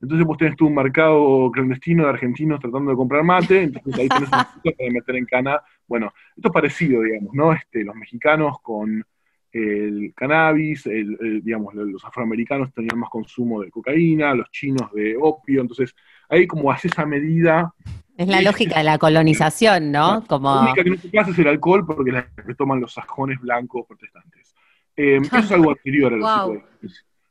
Entonces vos tenés tú un mercado clandestino de argentinos tratando de comprar mate, entonces ahí tenés una cosa para meter en cana. Bueno, esto es parecido, digamos, ¿no? Este, los mexicanos con el cannabis, el- el, digamos, los afroamericanos tenían más consumo de cocaína, los chinos de opio, entonces ahí como hace esa medida, Es la lógica de la colonización, ¿no? la Como. única que no se pasa es el alcohol porque es la que toman los sajones blancos protestantes. Eh, eso es algo anterior a los Wow.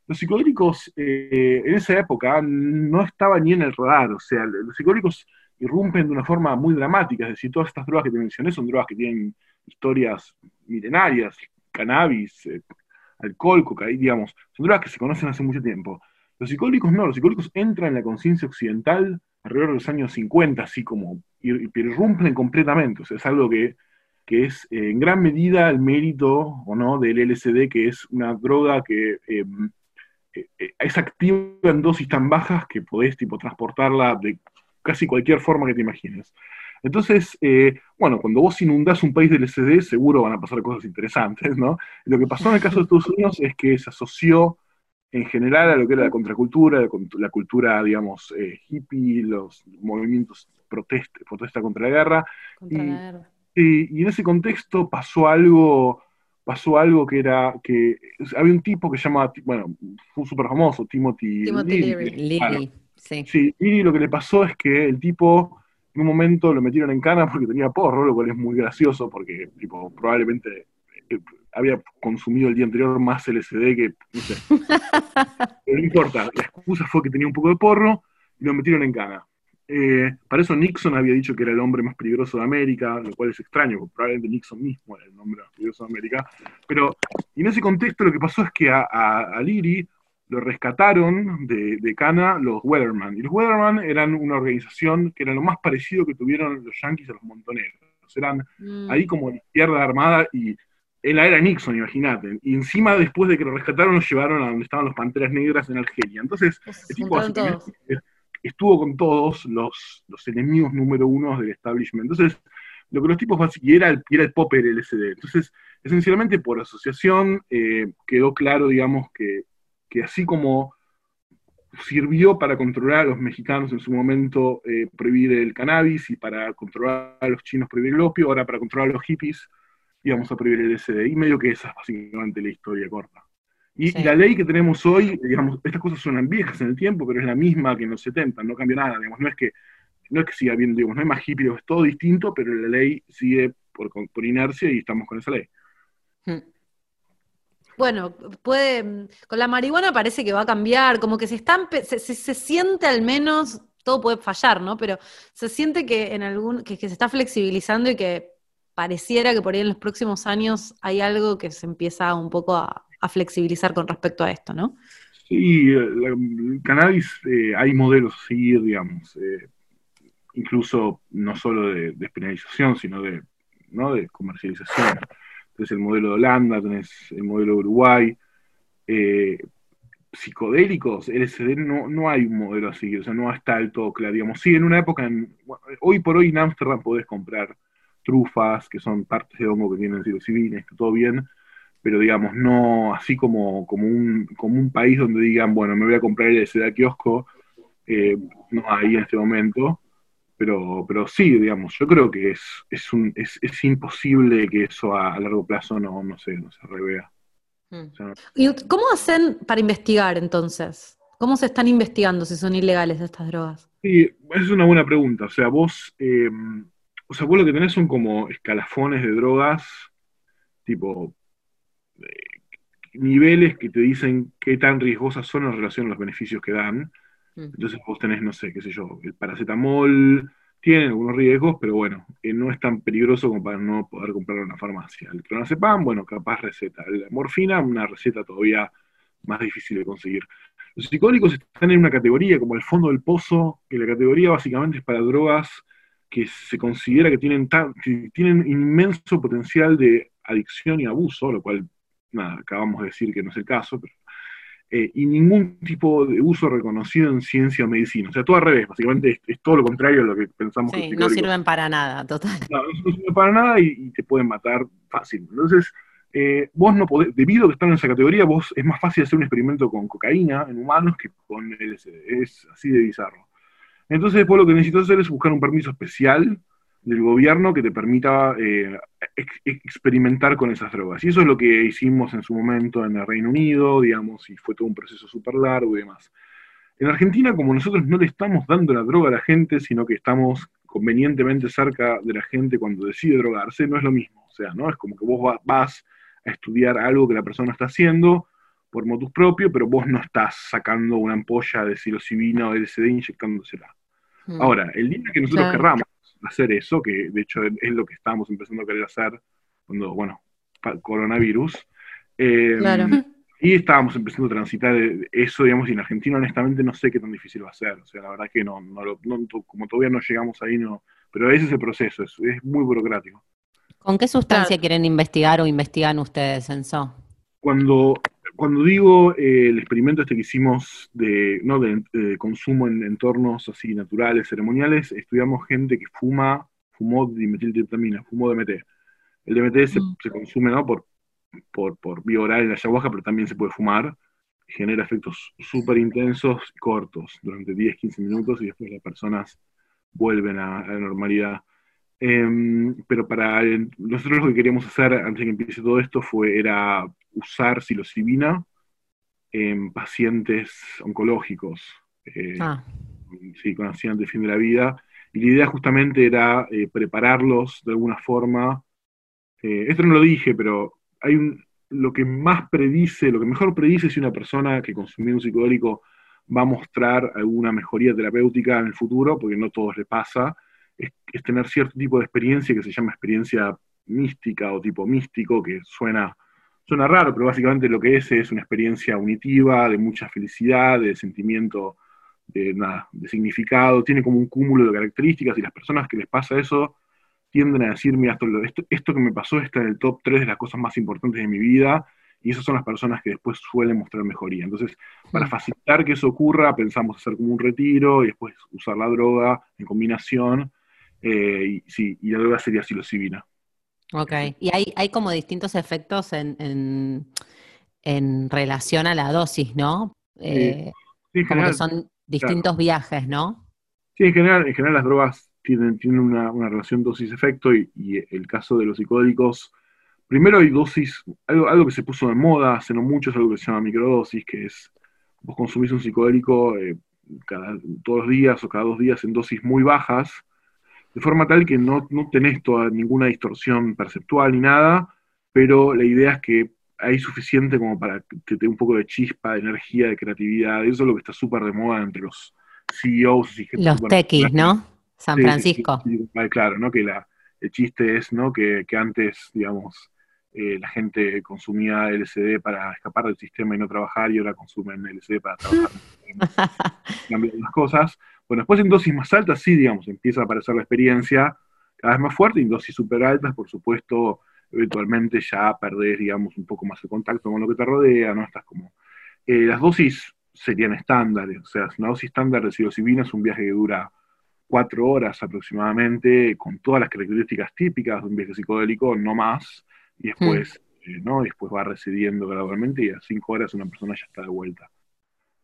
Los psicodélicos eh, en esa época no estaban ni en el radar, o sea, los psicodélicos irrumpen de una forma muy dramática, es decir, todas estas drogas que te mencioné son drogas que tienen historias milenarias, cannabis, eh, alcohol, cocaína, digamos, son drogas que se conocen hace mucho tiempo. Los psicodélicos no, los psicodélicos entran en la conciencia occidental alrededor de los años 50, así como, pero irrumpen completamente, o sea, es algo que, que es eh, en gran medida el mérito, o no, del LSD, que es una droga que es activa en dosis tan bajas que podés tipo transportarla de casi cualquier forma que te imagines. Entonces, eh, bueno, cuando vos inundás un país del LSD, seguro van a pasar cosas interesantes, ¿no? Lo que pasó en el caso de Estados Unidos es que se asoció en general a lo que era la contracultura, la, cultura, digamos, eh, hippie, los movimientos protesta, protesta contra la guerra, Contra y- la guerra. y, y en ese contexto pasó algo, pasó algo que era que había un tipo que se llama, bueno, fue súper famoso, Timothy, Timothy Leary. Leary. Claro. Sí. Sí, y lo que le pasó es que el tipo en un momento lo metieron en cana porque tenía porro, lo cual es muy gracioso porque tipo probablemente eh, había consumido el día anterior más LSD que, no sé. Pero no importa, la excusa fue que tenía un poco de porro y lo metieron en cana. Eh, para eso Nixon había dicho que era el hombre más peligroso de América, lo cual es extraño, porque probablemente Nixon mismo era el hombre más peligroso de América. Pero y en ese contexto lo que pasó es que a, a, a Leary lo rescataron de, de Cana los Weatherman. Y los Weatherman eran una organización que era lo más parecido que tuvieron los yanquis a los montoneros. Eran Mm. ahí como la izquierda armada y en la era Nixon, imagínate. Y encima, después de que lo rescataron, lo llevaron a donde estaban los Panteras Negras en Argelia. Entonces, el tipo estuvo con todos los, los enemigos número uno del establishment. Entonces, lo que los tipos y era el, era el popper LSD. Entonces, esencialmente por asociación eh, quedó claro, digamos, que, que así como sirvió para controlar a los mexicanos en su momento eh, prohibir el cannabis y para controlar a los chinos prohibir el opio, ahora para controlar a los hippies íbamos a prohibir el LSD. Y medio que esa es básicamente la historia corta. Y, Sí. y la ley que tenemos hoy, digamos, estas cosas suenan viejas en el tiempo, pero es la misma que en los 70, no cambia nada, digamos, no es que, no es que siga habiendo, digamos, no hay más hippies, es todo distinto, pero la ley sigue por, por inercia y estamos con esa ley. Mm. Bueno, puede, con la marihuana parece que va a cambiar, como que se está, empe- se, se- se siente al menos, todo puede fallar, ¿no? Pero se siente que en algún, que, que se está flexibilizando y que pareciera que por ahí en los próximos años hay algo que se empieza un poco a, a flexibilizar con respecto a esto, ¿no? Sí, eh, el cannabis, eh, hay modelos a seguir, digamos, eh, incluso no solo de despenalización, sino de, ¿no? de comercialización. Entonces el modelo de Holanda, tenés el modelo de Uruguay, eh, psicodélicos, LSD no, no hay un modelo a seguir, o sea, no está del todo claro, digamos, sí, en una época, en- hoy por hoy en Ámsterdam podés comprar trufas, que son partes de hongo que tienen psilocibina, está todo bien, pero digamos, no así como, como, un, como un país donde digan, bueno, me voy a comprar el a kiosco, eh, no hay en este momento, pero, pero sí, digamos, yo creo que es, es, un, es, es imposible que eso a, a largo plazo no, no, se, no se revea. Mm. O sea, no- ¿Y cómo hacen para investigar entonces? ¿Cómo se están investigando si son ilegales estas drogas? Sí, esa es una buena pregunta. O sea, vos, eh, o sea, vos lo que tenés son como escalafones de drogas, tipo niveles que te dicen qué tan riesgosas son en relación a los beneficios que dan. Mm. Entonces vos tenés, no sé, qué sé yo, el paracetamol tiene algunos riesgos, pero bueno, eh, no es tan peligroso como para no poder comprarlo en la farmacia. El clonazepam, bueno, capaz receta. La morfina, una receta todavía más difícil de conseguir. Los psicodélicos están en una categoría como el fondo del pozo, que la categoría básicamente es para drogas que se considera que tienen, tan- que tienen inmenso potencial de adicción y abuso, lo cual, nada, acabamos de decir que no es el caso, pero, eh, y ningún tipo de uso reconocido en ciencia o medicina. O sea, todo al revés, básicamente es, es todo lo contrario a lo que pensamos que Sí, no sirven para nada, total. no, no sirve para nada y, y te pueden matar fácil. Entonces, eh, vos no podés, debido a que están en esa categoría, vos es más fácil hacer un experimento con cocaína en humanos que con LSD. Es así de bizarro. Entonces, vos lo que necesitas hacer es buscar un permiso especial del gobierno que te permita eh, ex- experimentar con esas drogas. Y eso es lo que hicimos en su momento en el Reino Unido, digamos, y fue todo un proceso súper largo y demás. En Argentina, como nosotros no le estamos dando la droga a la gente, sino que estamos convenientemente cerca de la gente cuando decide drogarse, no es lo mismo. O sea, ¿no? Es como que vos va- vas a estudiar algo que la persona está haciendo por motus propio, pero vos no estás sacando una ampolla de psilocibina o LSD e inyectándosela. Mm. Ahora, el día que nosotros Claro. querramos hacer eso, que de hecho es lo que estábamos empezando a querer hacer cuando, bueno, coronavirus, eh, Claro. y estábamos empezando a transitar eso, digamos, y en Argentina honestamente no sé qué tan difícil va a ser. O sea, la verdad que no, no lo- no- como todavía no llegamos ahí, no. Pero ese es el proceso, es, es muy burocrático. ¿Con qué sustancia Claro. quieren investigar o investigan ustedes, Enzo? Cuando, cuando digo eh, el experimento este que hicimos de, ¿no? de, de consumo en entornos así naturales, ceremoniales, estudiamos gente que fuma, fumó dimetiltriptamina, fumó DMT. El DMT se, Mm. se consume ¿no? por, por, por vía oral en la ayahuasca, pero también se puede fumar. Genera efectos súper intensos, cortos, durante 10-15 minutos y después las personas vuelven a, a la normalidad. Em, pero para el- nosotros lo que queríamos hacer antes de que empiece todo esto fue era usar psilocibina en pacientes oncológicos, eh, Ah, sí, con ansiedad de fin de la vida. Y la idea justamente era eh, prepararlos de alguna forma. Eh, esto no lo dije, pero hay un, lo que más predice, lo que mejor predice si una persona que consumió un psicodélico va a mostrar alguna mejoría terapéutica en el futuro, porque no todos le pasa, es, es tener cierto tipo de experiencia que se llama experiencia mística o tipo místico, que suena, suena raro, pero básicamente lo que es es una experiencia unitiva, de mucha felicidad, de sentimiento de, nada, de significado, tiene como un cúmulo de características y las personas que les pasa eso tienden a decir, mira, esto, esto, esto que me pasó está en el top 3 de las cosas más importantes de mi vida, y esas son las personas que después suelen mostrar mejoría. Entonces, para Mm. facilitar que eso ocurra, pensamos hacer como un retiro y después usar la droga en combinación, eh, y, sí, y la droga sería psilocibina. Ok. Y hay, hay como distintos efectos en, en, en relación a la dosis, ¿no? Eh, Sí, en como que son distintos viajes, ¿no? Sí, en general, en general las drogas tienen, tienen una, una relación dosis-efecto y, y el caso de los psicodélicos, primero hay dosis, algo, algo que se puso de moda hace no mucho es algo que se llama microdosis, que es, vos consumís un psicodélico eh, cada, todos los días o cada dos días en dosis muy bajas, de forma tal que no, no tenés toda, ninguna distorsión perceptual ni nada, pero la idea es que hay suficiente como para que te dé un poco de chispa, de energía, de creatividad, eso es lo que está súper de moda entre los CEOs y gente Los popular. ¿no? San Sí, Francisco. sí, sí, claro, ¿no? Que la, el chiste es, ¿no? Que, que antes, digamos, eh, la gente consumía LSD para escapar del sistema y no trabajar, y ahora consumen LSD para trabajar. Cambian las cosas. Bueno, después en dosis más altas, sí, digamos, empieza a aparecer la experiencia cada vez más fuerte, y en dosis súper altas, por supuesto, eventualmente ya perdés, digamos, un poco más el contacto con lo que te rodea, ¿no? Estás como... eh, las dosis serían estándares, o sea, una dosis estándar de psilocibina es un viaje que dura cuatro horas aproximadamente, con todas las características típicas de un viaje psicodélico, no más, y después, eh, ¿no? Después va recediendo gradualmente y a cinco horas una persona ya está de vuelta.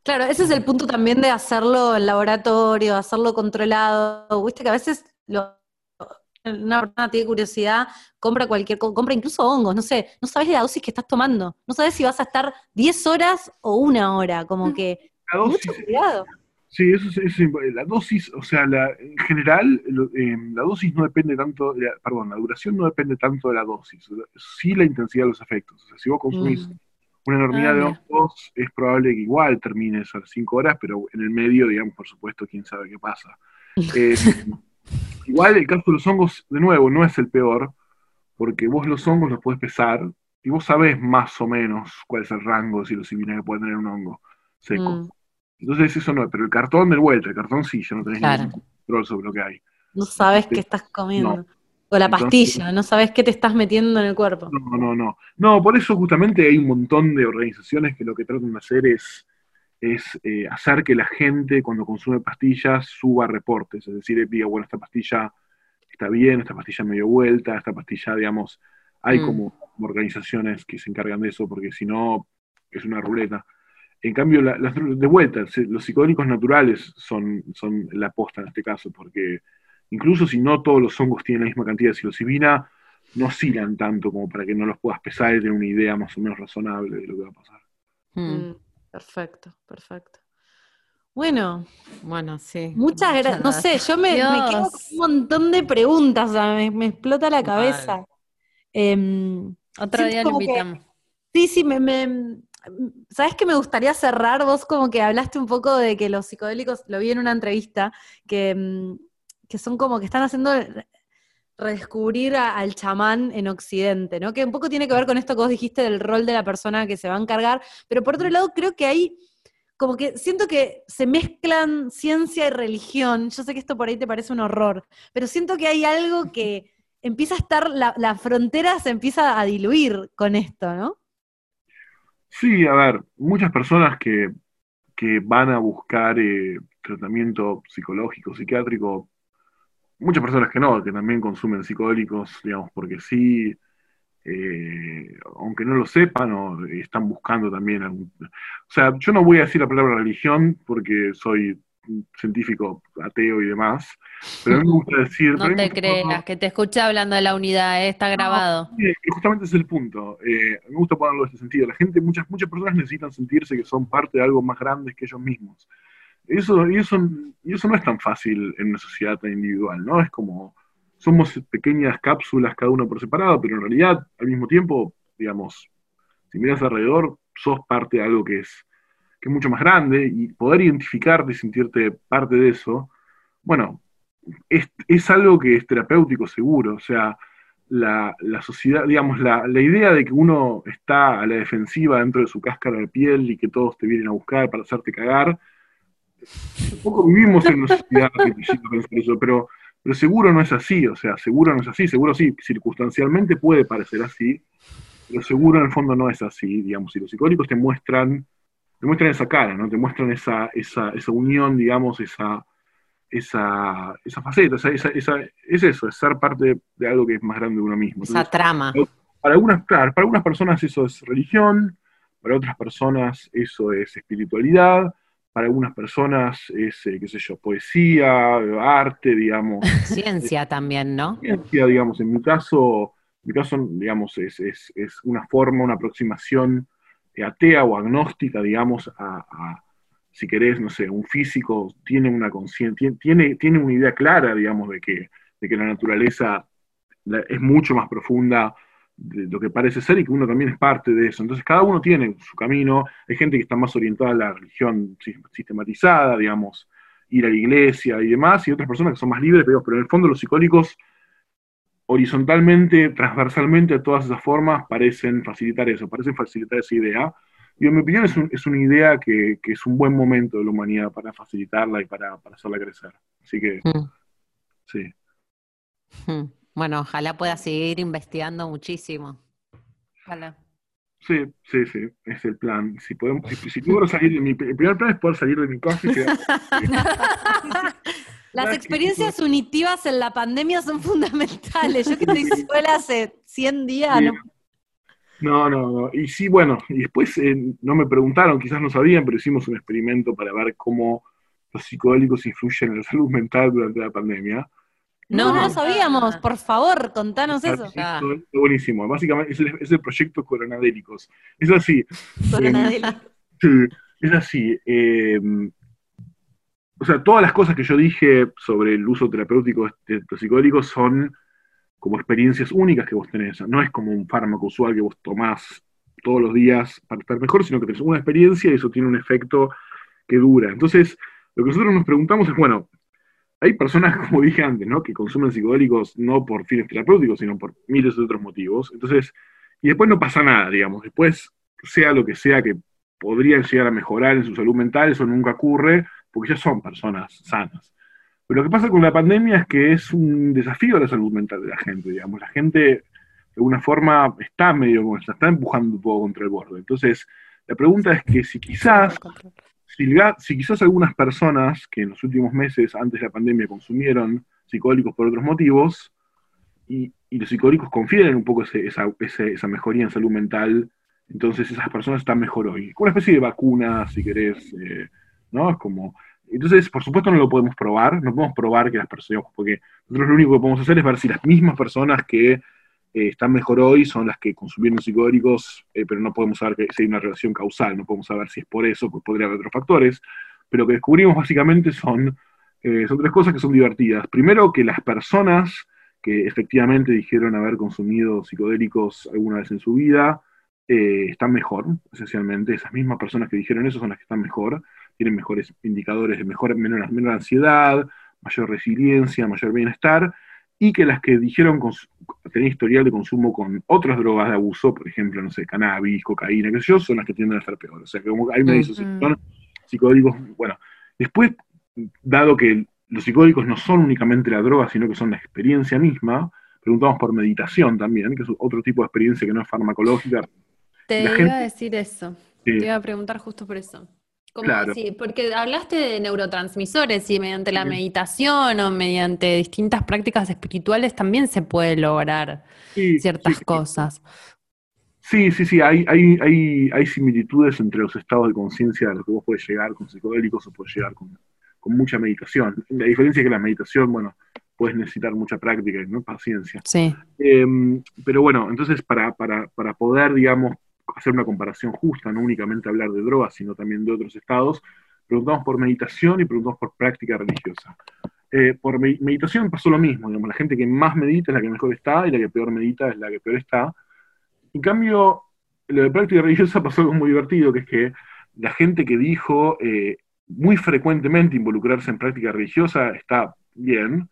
Claro, ese es el punto también de hacerlo en laboratorio, hacerlo controlado. Viste que a veces lo- una persona tiene curiosidad, compra cualquier cosa, compra incluso hongos, no sé, no sabes la dosis que estás tomando, no sabes si vas a estar 10 horas o una hora, como que La dosis, mucho cuidado. sí, eso es, eso es la dosis, o sea, la, en general, eh, la dosis no depende tanto, la- perdón, la duración no depende tanto de la dosis, o sea, sí la intensidad de los efectos. O sea, si vos consumís Mm. Una enormidad Ah, de hongos, es probable que igual termines a las cinco horas, pero en el medio, digamos, por supuesto, quién sabe qué pasa. Eh, igual el caso de los hongos, de nuevo, no es el peor, porque vos los hongos los podés pesar y vos sabés más o menos cuál es el rango de psilocibina que puede tener un hongo seco. Mm. Entonces eso no, pero el cartón del vuelta, el cartón sí, ya no tenés Claro. ningún control sobre lo que hay. No sabes Este, qué estás comiendo. no. O la Entonces- pastilla, no sabes qué te estás metiendo en el cuerpo. No, no, no. No, por eso justamente hay un montón de organizaciones que lo que tratan de hacer es, es eh, hacer que la gente cuando consume pastillas suba reportes, es decir, diga, bueno, esta pastilla está bien, esta pastilla me dio vuelta, esta pastilla, digamos, hay Mm. como organizaciones que se encargan de eso, porque si no, es una ruleta. En cambio, la- las de vuelta, los psicodélicos naturales son, son la posta en este caso, porque incluso si no todos los hongos tienen la misma cantidad de psilocibina, no oscilan tanto como para que no los puedas pesar y tener una idea más o menos razonable de lo que va a pasar. Mm, Mm, Perfecto, perfecto. Bueno, Bueno, sí. muchas gracias. No sé, yo me, quedo con un montón de preguntas, o sea, me, me explota la cabeza. Em, Otro Siento día lo que- invitamos. Sí, sí, me, me- ¿sabes que me gustaría cerrar? Vos como que hablaste un poco de que los psicodélicos, lo vi en una entrevista, que, mm, que son como que están haciendo re- redescubrir a- al chamán en Occidente, ¿no? Que un poco tiene que ver con esto que vos dijiste del rol de la persona que se va a encargar, pero por otro lado creo que hay, como que siento que se mezclan ciencia y religión, yo sé que esto por ahí te parece un horror, pero siento que hay algo que empieza a estar, la, la frontera se empieza a diluir con esto, ¿no? Sí, a ver, muchas personas que, que van a buscar eh, tratamiento psicológico, psiquiátrico, muchas personas que no, que también consumen psicodélicos, digamos, porque sí, eh, aunque no lo sepan, o están buscando también algún... O sea, yo no voy a decir la palabra religión porque soy científico ateo y demás, pero a mí me gusta decir... No te creas, ponerlo- que te escuché hablando de la unidad, eh, está grabado. Que justamente ese es el punto. Eh, me gusta ponerlo en este sentido. La gente, muchas, muchas personas necesitan sentirse que son parte de algo más grande que ellos mismos. Eso, eso, eso no es tan fácil en una sociedad tan individual, ¿no? Es como, somos pequeñas cápsulas cada uno por separado, pero en realidad, al mismo tiempo, digamos, si miras alrededor, sos parte de algo que es, que es mucho más grande, y poder identificarte y sentirte parte de eso, bueno, es, es algo que es terapéutico seguro, o sea, la, la sociedad, digamos, la, la idea de que uno está a la defensiva dentro de su cáscara de piel y que todos te vienen a buscar para hacerte cagar, un poco vivimos en una sociedad pensar eso, pero pero seguro no es así, o sea, seguro no es así, seguro sí, circunstancialmente puede parecer así, pero seguro en el fondo no es así, digamos, y los psicólogos te muestran, te muestran esa cara, ¿no? Te muestran esa, esa, esa unión, digamos, esa, esa, esa faceta, esa, esa, esa- es eso, es ser parte de algo que es más grande de uno mismo. Esa Entonces, trama. para algunas, claro, para algunas personas eso es religión, para otras personas eso es espiritualidad, para algunas personas es, eh, qué sé yo, poesía, arte, digamos, Ciencia también, ¿no? ciencia, digamos, en mi caso, en mi caso, digamos, es, es, es una forma, una aproximación eh, atea o agnóstica, digamos, a, a, si querés, no sé, un físico tiene una conciencia, tiene, tiene una idea clara, digamos, de que, de que la naturaleza es mucho más profunda de lo que parece ser y que uno también es parte de eso. Entonces, cada uno tiene su camino. Hay gente que está más orientada a la religión sis- sistematizada, digamos, ir a la iglesia y demás, y otras personas que son más libres, pero, pero en el fondo los psicólicos horizontalmente, transversalmente, a todas esas formas, parecen facilitar eso, parecen facilitar esa idea. Y en mi opinión es, un- es una idea que, que es un buen momento de la humanidad para facilitarla y para, para hacerla crecer. Así que, Mm. sí. Mm. Bueno, ojalá pueda seguir investigando muchísimo. Ojalá. Sí, sí, sí, es el plan. Si podemos, si, si logro salir de mi, el primer plan es poder salir de mi casa y quedar- Las experiencias unitivas en la pandemia son fundamentales. Yo que estoy sola hace 100 días, Sí. no- No, no, no. Y sí, bueno, y después eh, no me preguntaron, quizás no sabían, pero hicimos un experimento para ver cómo los psicodélicos influyen en la salud mental durante la pandemia. No, no lo sabíamos. Por favor, contanos eso. está buenísimo. Básicamente es el, es el proyecto Coronadéricos. Es así. Coronadélico. Sí, es así. eh, o sea, todas las cosas que yo dije sobre el uso terapéutico de psicodélicos son como experiencias únicas que vos tenés. No es como un fármaco usual que vos tomás todos los días para estar mejor, sino que tenés una experiencia y eso tiene un efecto que dura. Entonces, lo que nosotros nos preguntamos es, bueno, hay personas, como dije antes, ¿no? que consumen psicodélicos no por fines terapéuticos, sino por miles de otros motivos. Entonces, y después no pasa nada, digamos. Después, sea lo que sea que podrían llegar a mejorar en su salud mental, eso nunca ocurre, porque ya son personas sanas. Pero lo que pasa con la pandemia es que es un desafío a la salud mental de la gente, digamos. La gente, de alguna forma, está medio, está empujando un poco contra el borde. Entonces, la pregunta es que si quizás si, quizás algunas personas que en los últimos meses, antes de la pandemia, consumieron psicodélicos por otros motivos, y, los psicodélicos confieren un poco esa, esa mejoría en salud mental, entonces esas personas están mejor hoy. Una especie de vacuna, si querés, eh, ¿no? Como... Entonces, por supuesto, no lo podemos probar, no podemos probar que las personas, porque nosotros lo único que podemos hacer es ver si las mismas personas que eh, están mejor hoy son las que consumieron psicodélicos, eh, pero no podemos saber que, si hay una relación causal, no podemos saber si es por eso, pues podría haber otros factores. Pero lo que descubrimos básicamente son, eh, son tres cosas que son divertidas. Primero, que las personas que efectivamente dijeron haber consumido psicodélicos alguna vez en su vida, están mejor, esencialmente. Esas mismas personas que dijeron eso son las que están mejor, tienen mejores indicadores de mejor, menor, menor ansiedad, mayor resiliencia, mayor bienestar, y que las que dijeron tener historial de consumo con otras drogas de abuso, por ejemplo, no sé, cannabis, cocaína, qué sé yo, son las que tienden a estar peor. O sea, que como hay una disociación, psicodélicos, bueno, después, dado que los psicodélicos no son únicamente la droga, sino que son la experiencia misma, preguntamos por meditación también, que es otro tipo de experiencia que no es farmacológica. Te La iba gente- a decir eso. Te iba a preguntar justo por eso. ¿Cómo Claro. sí, porque hablaste de neurotransmisores y mediante la Sí. meditación o mediante distintas prácticas espirituales también se puede lograr Sí, ciertas cosas. Sí, sí, sí, hay, hay, hay, hay similitudes entre los estados de conciencia a los que vos podés llegar con psicodélicos o podés llegar con, con mucha meditación. La diferencia es que la meditación, bueno, puedes necesitar mucha práctica y ¿no? paciencia. Sí. Eh, pero bueno, entonces para, para, para poder, digamos, hacer una comparación justa, no únicamente hablar de drogas, sino también de otros estados, preguntamos por meditación y preguntamos por práctica religiosa. Eh, por me- meditación pasó lo mismo, digamos, la gente que más medita es la que mejor está y la que peor medita es la que peor está. En cambio, lo de práctica religiosa pasó algo muy divertido, que es que la gente que dijo eh, muy frecuentemente involucrarse en práctica religiosa está bien.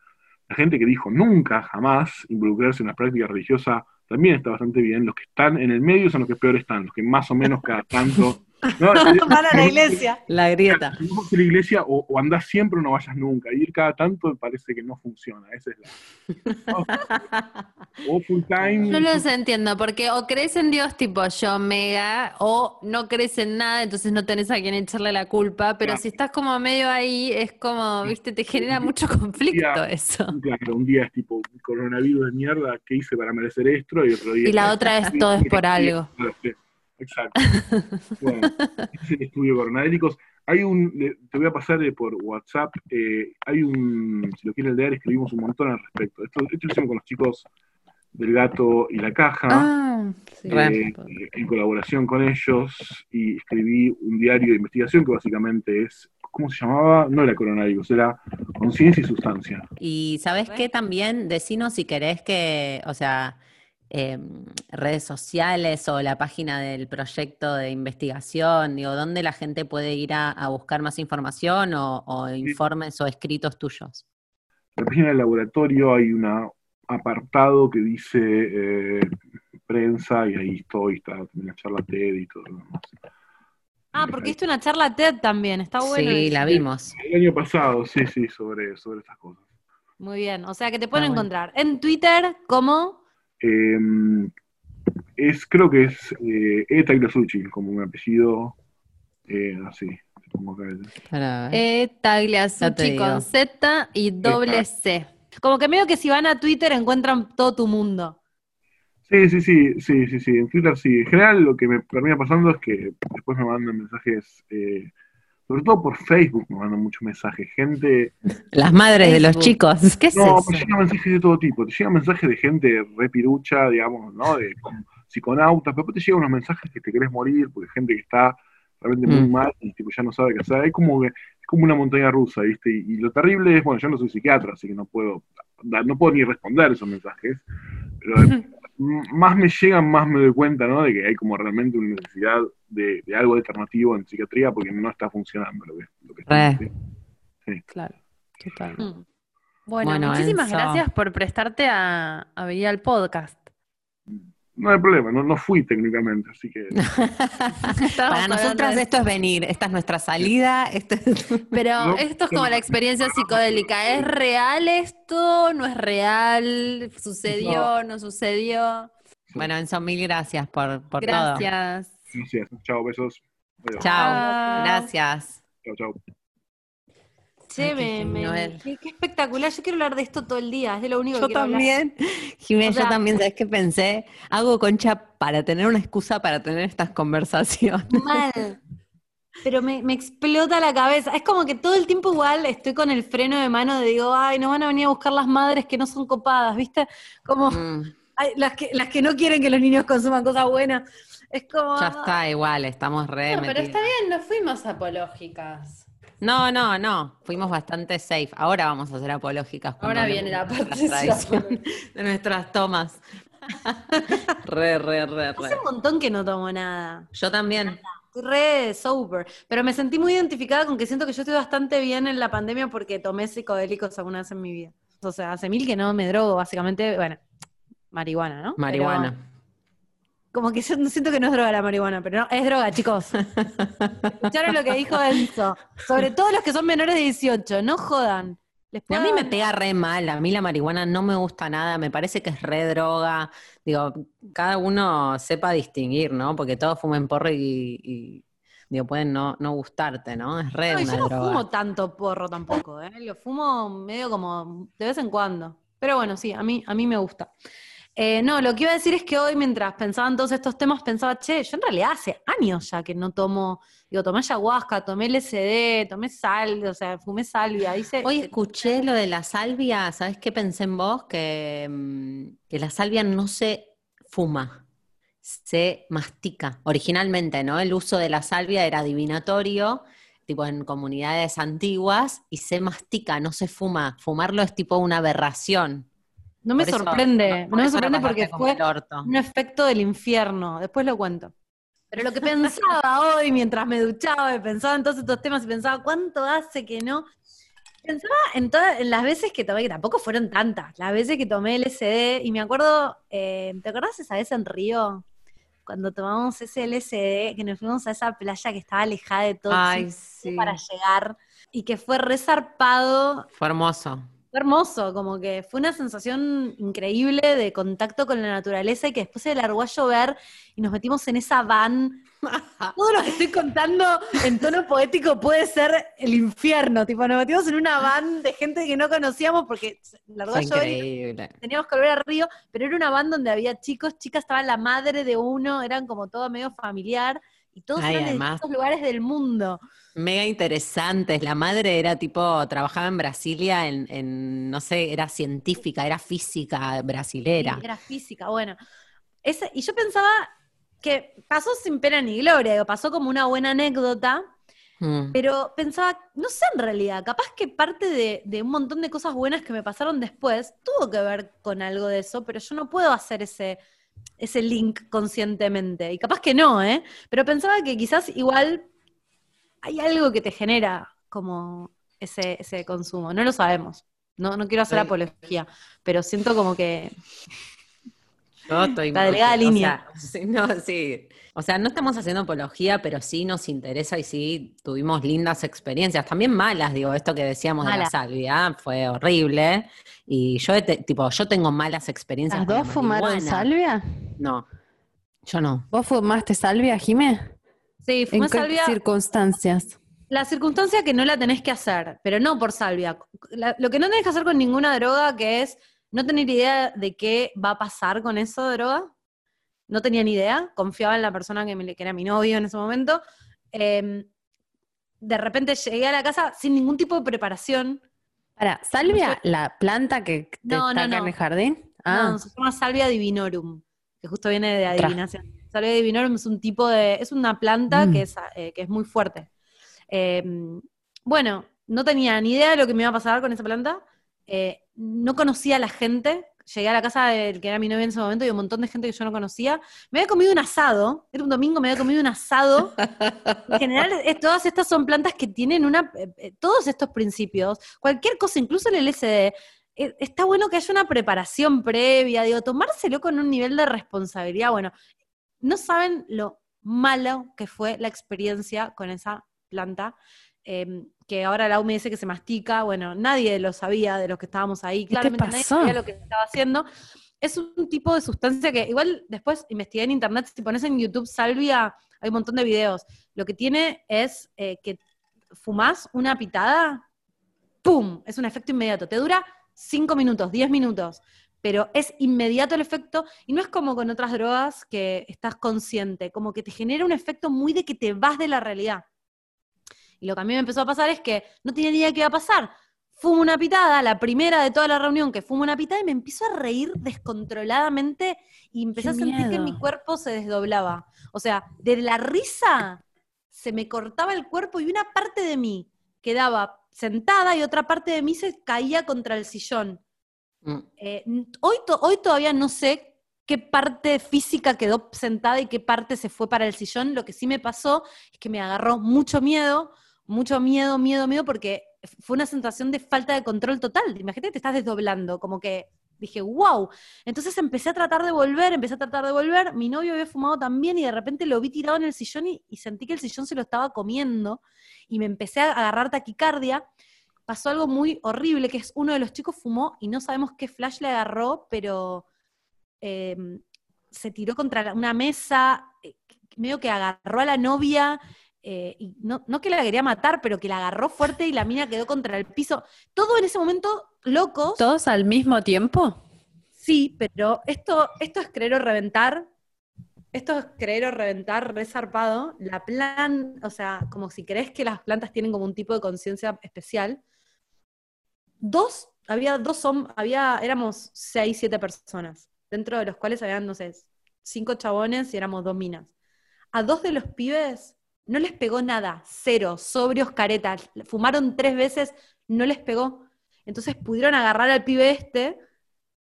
La gente que dijo nunca, jamás involucrarse en una práctica religiosa también está bastante bien. Los que están en el medio son los que peor están, los que más o menos cada tanto No, Van a la iglesia. La grieta. Si vos vas a la iglesia o, o andás siempre o no vayas nunca. Ir cada tanto parece que no funciona. Esa es la. O full time. No los entiendo, porque o crees en Dios tipo yo mega, o no crees en nada, entonces no tenés a quien echarle la culpa, pero Claro. si estás como medio ahí, es como, viste, te genera mucho conflicto Ya. eso. Claro, un día es tipo coronavirus de mierda, ¿qué hice para merecer esto? Y otro día. Y la otra es todo es por algo. Sí, Exacto. Bueno, es el estudio de coronavirus. Hay un, le- te voy a pasar eh, por WhatsApp, eh, hay un, si lo quieren leer, escribimos un montón al respecto. Esto, esto lo hicimos con los chicos del gato y la caja. Ah, sí. eh, en colaboración con ellos y escribí un diario de investigación que básicamente es, ¿cómo se llamaba? No era coronavirus, era conciencia y sustancia. Y sabes qué también, decinos si querés que, o sea, eh, redes sociales o la página del proyecto de investigación, digo, ¿dónde la gente puede ir a, a buscar más información o, o informes o escritos tuyos? En la página del laboratorio hay un apartado que dice eh, prensa y ahí estoy, está también la charla TED y todo lo demás. Ah, porque hiciste una charla TED también, está bueno. sí, la vimos. El año pasado, sí, sí, sobre, sobre estas cosas. Muy bien, o sea que te pueden Ah, bueno. encontrar en Twitter como... Eh, es, creo que es eh, E. Tagliasucci, como mi apellido, eh, así. Como acá. Para ver. E Tagliasucci con Z y doble C. Como que medio que si van a Twitter encuentran todo tu mundo. Sí, sí, sí, sí, sí, sí, en Twitter sí. En general lo que me termina pasando es que después me mandan mensajes, eh, sobre todo por Facebook me mandan muchos mensajes. Gente, Las madres de los chicos. ¿Qué es no, eso? me llegan mensajes de todo tipo. Te llegan mensajes de gente re pirucha, digamos, ¿no? De psiconautas, pero después te llegan unos mensajes que te querés morir, porque gente que está realmente muy Mm. mal y tipo ya no sabe qué hacer. Es como, que- es como una montaña rusa, ¿viste? Y, y lo terrible es, bueno, yo no soy psiquiatra, así que no puedo, dar- no puedo ni responder esos mensajes, pero más me llegan, más me doy cuenta, ¿no? De que hay como realmente una necesidad de, de algo alternativo en psiquiatría porque no está funcionando lo que, lo que está. Claro, total. Mm. Bueno, Bueno, muchísimas Enzo. gracias por prestarte a, a venir al podcast. No hay problema, no, no fui técnicamente, así que... Para nosotras esto es venir, esta es nuestra salida. Este es- Pero No, esto es como no. la experiencia psicodélica. ¿Es real esto? ¿No es real? ¿Sucedió? ¿No sucedió? Bueno, Enzo, mil gracias por, por todo. Gracias. Gracias, chao, besos. Adiós. Chao. gracias. Chao, chao. Che, Ay, qué me- me- genio él. qué, qué espectacular. Yo quiero hablar de esto todo el día. Es de lo único Yo que quiero hablar. también, Jiménez, O sea- yo también, ¿sabes qué pensé? Hago concha para tener una excusa para tener estas conversaciones. Mal. Pero me, me explota la cabeza. Es como que todo el tiempo igual estoy con el freno de mano de digo, ay, nos van a venir a buscar las madres que no son copadas, ¿viste? Como Mm, ay, las, que, las que no quieren que los niños consuman cosas buenas. Es como... ya está, igual, estamos re No, pero está bien, no fuimos apológicas. No, no, no, fuimos bastante safe. Ahora vamos a ser apológicas. Ahora viene la parte de nuestras de tomas. re, re, re, Hace un montón que no tomo nada. Yo también. Estoy re sober. Pero me sentí muy identificada con que siento que yo estoy bastante bien en la pandemia porque tomé psicodélicos alguna vez en mi vida. O sea, hace mil que no me drogo, básicamente. Bueno, marihuana, ¿no? Marihuana. Pero como que yo siento que no es droga la marihuana, pero no, es droga, chicos. Escucharon lo que dijo Enzo. Sobre todo los que son menores de 18, no jodan. A mí me pega re mal, a mí la marihuana no me gusta nada, me parece que es re droga. Digo, cada uno sepa distinguir, ¿no? Porque todos fumen porro y, y, digo, pueden no, no gustarte, ¿no? Es re No, una yo no fumo tanto porro tampoco, ¿eh? Lo fumo medio como de vez en cuando. Pero bueno, sí, a mí, a mí me gusta. Eh, no, lo que iba a decir es que hoy, mientras pensaba en todos estos temas, pensaba, che, yo en realidad hace años ya que no tomo, digo, tomé ayahuasca, tomé LSD, tomé sal, o sea, fumé salvia, hice... Hoy escuché lo de la salvia, ¿sabes qué pensé en vos? Que, mm, que la salvia no se fuma, se mastica. Originalmente, ¿no? El uso de la salvia era divinatorio, tipo en comunidades antiguas, y se mastica, no se fuma. Fumarlo es tipo una aberración. No me eso- sorprende, no me sorprende porque fue el un efecto del infierno, después lo cuento. Pero lo que pensaba hoy mientras me duchaba y pensaba en todos estos temas y pensaba, ¿cuánto hace que no? Pensaba en, todas, en las veces que tomé, que tampoco fueron tantas, las veces que tomé LSD y me acuerdo, eh, ¿te acordás esa vez en Río? cuando tomamos ese LSD, que nos fuimos a esa playa que estaba alejada de todo Ay, sí. para llegar y que fue resarpado Fue hermoso. Fue hermoso, como que fue una sensación increíble de contacto con la naturaleza y que después se largó a llover y nos metimos en esa van. Todo lo que estoy contando en tono poético puede ser el infierno. Tipo, nos metimos en una van de gente que no conocíamos porque largó Fue a llover y increíble. teníamos que volver a Río, pero era una van donde había chicos, chicas, estaba la madre de uno, eran como todo medio familiar y todos Ay, eran de además- distintos lugares del mundo. Mega interesantes. La madre era tipo, trabajaba en Brasilia en, en, no sé, era científica, era física brasilera. Sí, era física, bueno. Ese, y yo pensaba que pasó sin pena ni gloria, digo, pasó como una buena anécdota, Mm. pero pensaba, no sé en realidad, capaz que parte de, de un montón de cosas buenas que me pasaron después tuvo que ver con algo de eso, pero yo no puedo hacer ese, ese link conscientemente. Y capaz que no, ¿eh? Pero pensaba que quizás igual hay algo que te genera como ese, ese consumo. No lo sabemos. No, no quiero hacer apología, pero siento como que Estoy La delgada o sea, línea. no, sí. O sea, no estamos haciendo apología, pero sí nos interesa y sí tuvimos lindas experiencias, también malas, digo, esto que decíamos de la salvia fue horrible. Y yo, tipo, yo tengo malas experiencias. ¿Las con la dos fumaron salvia? No, yo no. ¿Vos fumaste salvia, Jimé? Sí, ¿En fumé qué salvia. circunstancias? La circunstancia que no la tenés que hacer, pero no por salvia. La- lo que no tenés que hacer con ninguna droga, que es no tener idea de qué va a pasar con esa droga. No tenía ni idea, confiaba en la persona que, me- que era mi novio en ese momento. Eh, de repente llegué a la casa sin ningún tipo de preparación. Para, ¿salvia la planta que te No, no, en el jardín? Ah, No, se llama Salvia divinorum, que justo viene de adivinación. Salvia divinorum es un tipo de, es una planta Mm. que, es, eh, que es muy fuerte. Eh, bueno, no tenía ni idea de lo que me iba a pasar con esa planta. Eh, no conocía a la gente. Llegué a la casa del que era mi novio en ese momento y un montón de gente que yo no conocía. Me había comido un asado, era un domingo, me había comido un asado. En general, es- todas estas son plantas que tienen una, eh, eh, todos estos principios. Cualquier cosa, incluso el LSD, eh, está bueno que haya una preparación previa, digo, tomárselo con un nivel de responsabilidad. Bueno, no saben lo malo que fue la experiencia con esa planta, eh, que ahora la U me dice que se mastica, bueno, nadie lo sabía de los que estábamos ahí, te claramente nadie sabía lo que estaba haciendo. Es un tipo de sustancia que igual después investigué en internet, si pones en YouTube salvia, hay un montón de videos. Lo que tiene es eh, que fumás una pitada, ¡pum! Es un efecto inmediato. Te dura 5 minutos, 10 minutos, pero es inmediato el efecto y no es como con otras drogas que estás consciente, como que te genera un efecto muy de que te vas de la realidad. Y lo que a mí me empezó a pasar es que no tenía ni idea qué iba a pasar. Fumo una pitada, la primera de toda la reunión que fumo una pitada y me empiezo a reír descontroladamente y empecé Qué a sentir que mi cuerpo se desdoblaba. O sea, de la risa se me cortaba el cuerpo y una parte de mí quedaba sentada y otra parte de mí se caía contra el sillón. Mm. Eh, hoy, to- hoy todavía no sé qué parte física quedó sentada y qué parte se fue para el sillón. Lo que sí me pasó es que me agarró mucho miedo, mucho miedo, miedo, miedo, porque fue una sensación de falta de control total. Imagínate, te estás desdoblando, como que dije, wow. Entonces empecé a tratar de volver, empecé a tratar de volver. Mi novio había fumado también y de repente lo vi tirado en el sillón y, sentí que el sillón se lo estaba comiendo y me empecé a agarrar taquicardia. Pasó algo muy horrible, que es uno de los chicos fumó y no sabemos qué flash le agarró, pero eh, se tiró contra una mesa, eh, medio que agarró a la novia, eh, y no, no que la quería matar, pero que la agarró fuerte y la mina quedó contra el piso. Todo en ese momento locos. ¿Todos al mismo tiempo? Sí, pero esto, esto es creer o reventar. Esto es creer o reventar resarpado. La plan, o sea, como si crees que las plantas tienen como un tipo de conciencia especial. Dos, había dos hombres, había, éramos seis, siete personas, dentro de los cuales habían, no sé, cinco chabones y éramos dos minas. A dos de los pibes no les pegó nada, cero, sobrios, caretas. Fumaron tres veces, no les pegó. Entonces pudieron agarrar al pibe este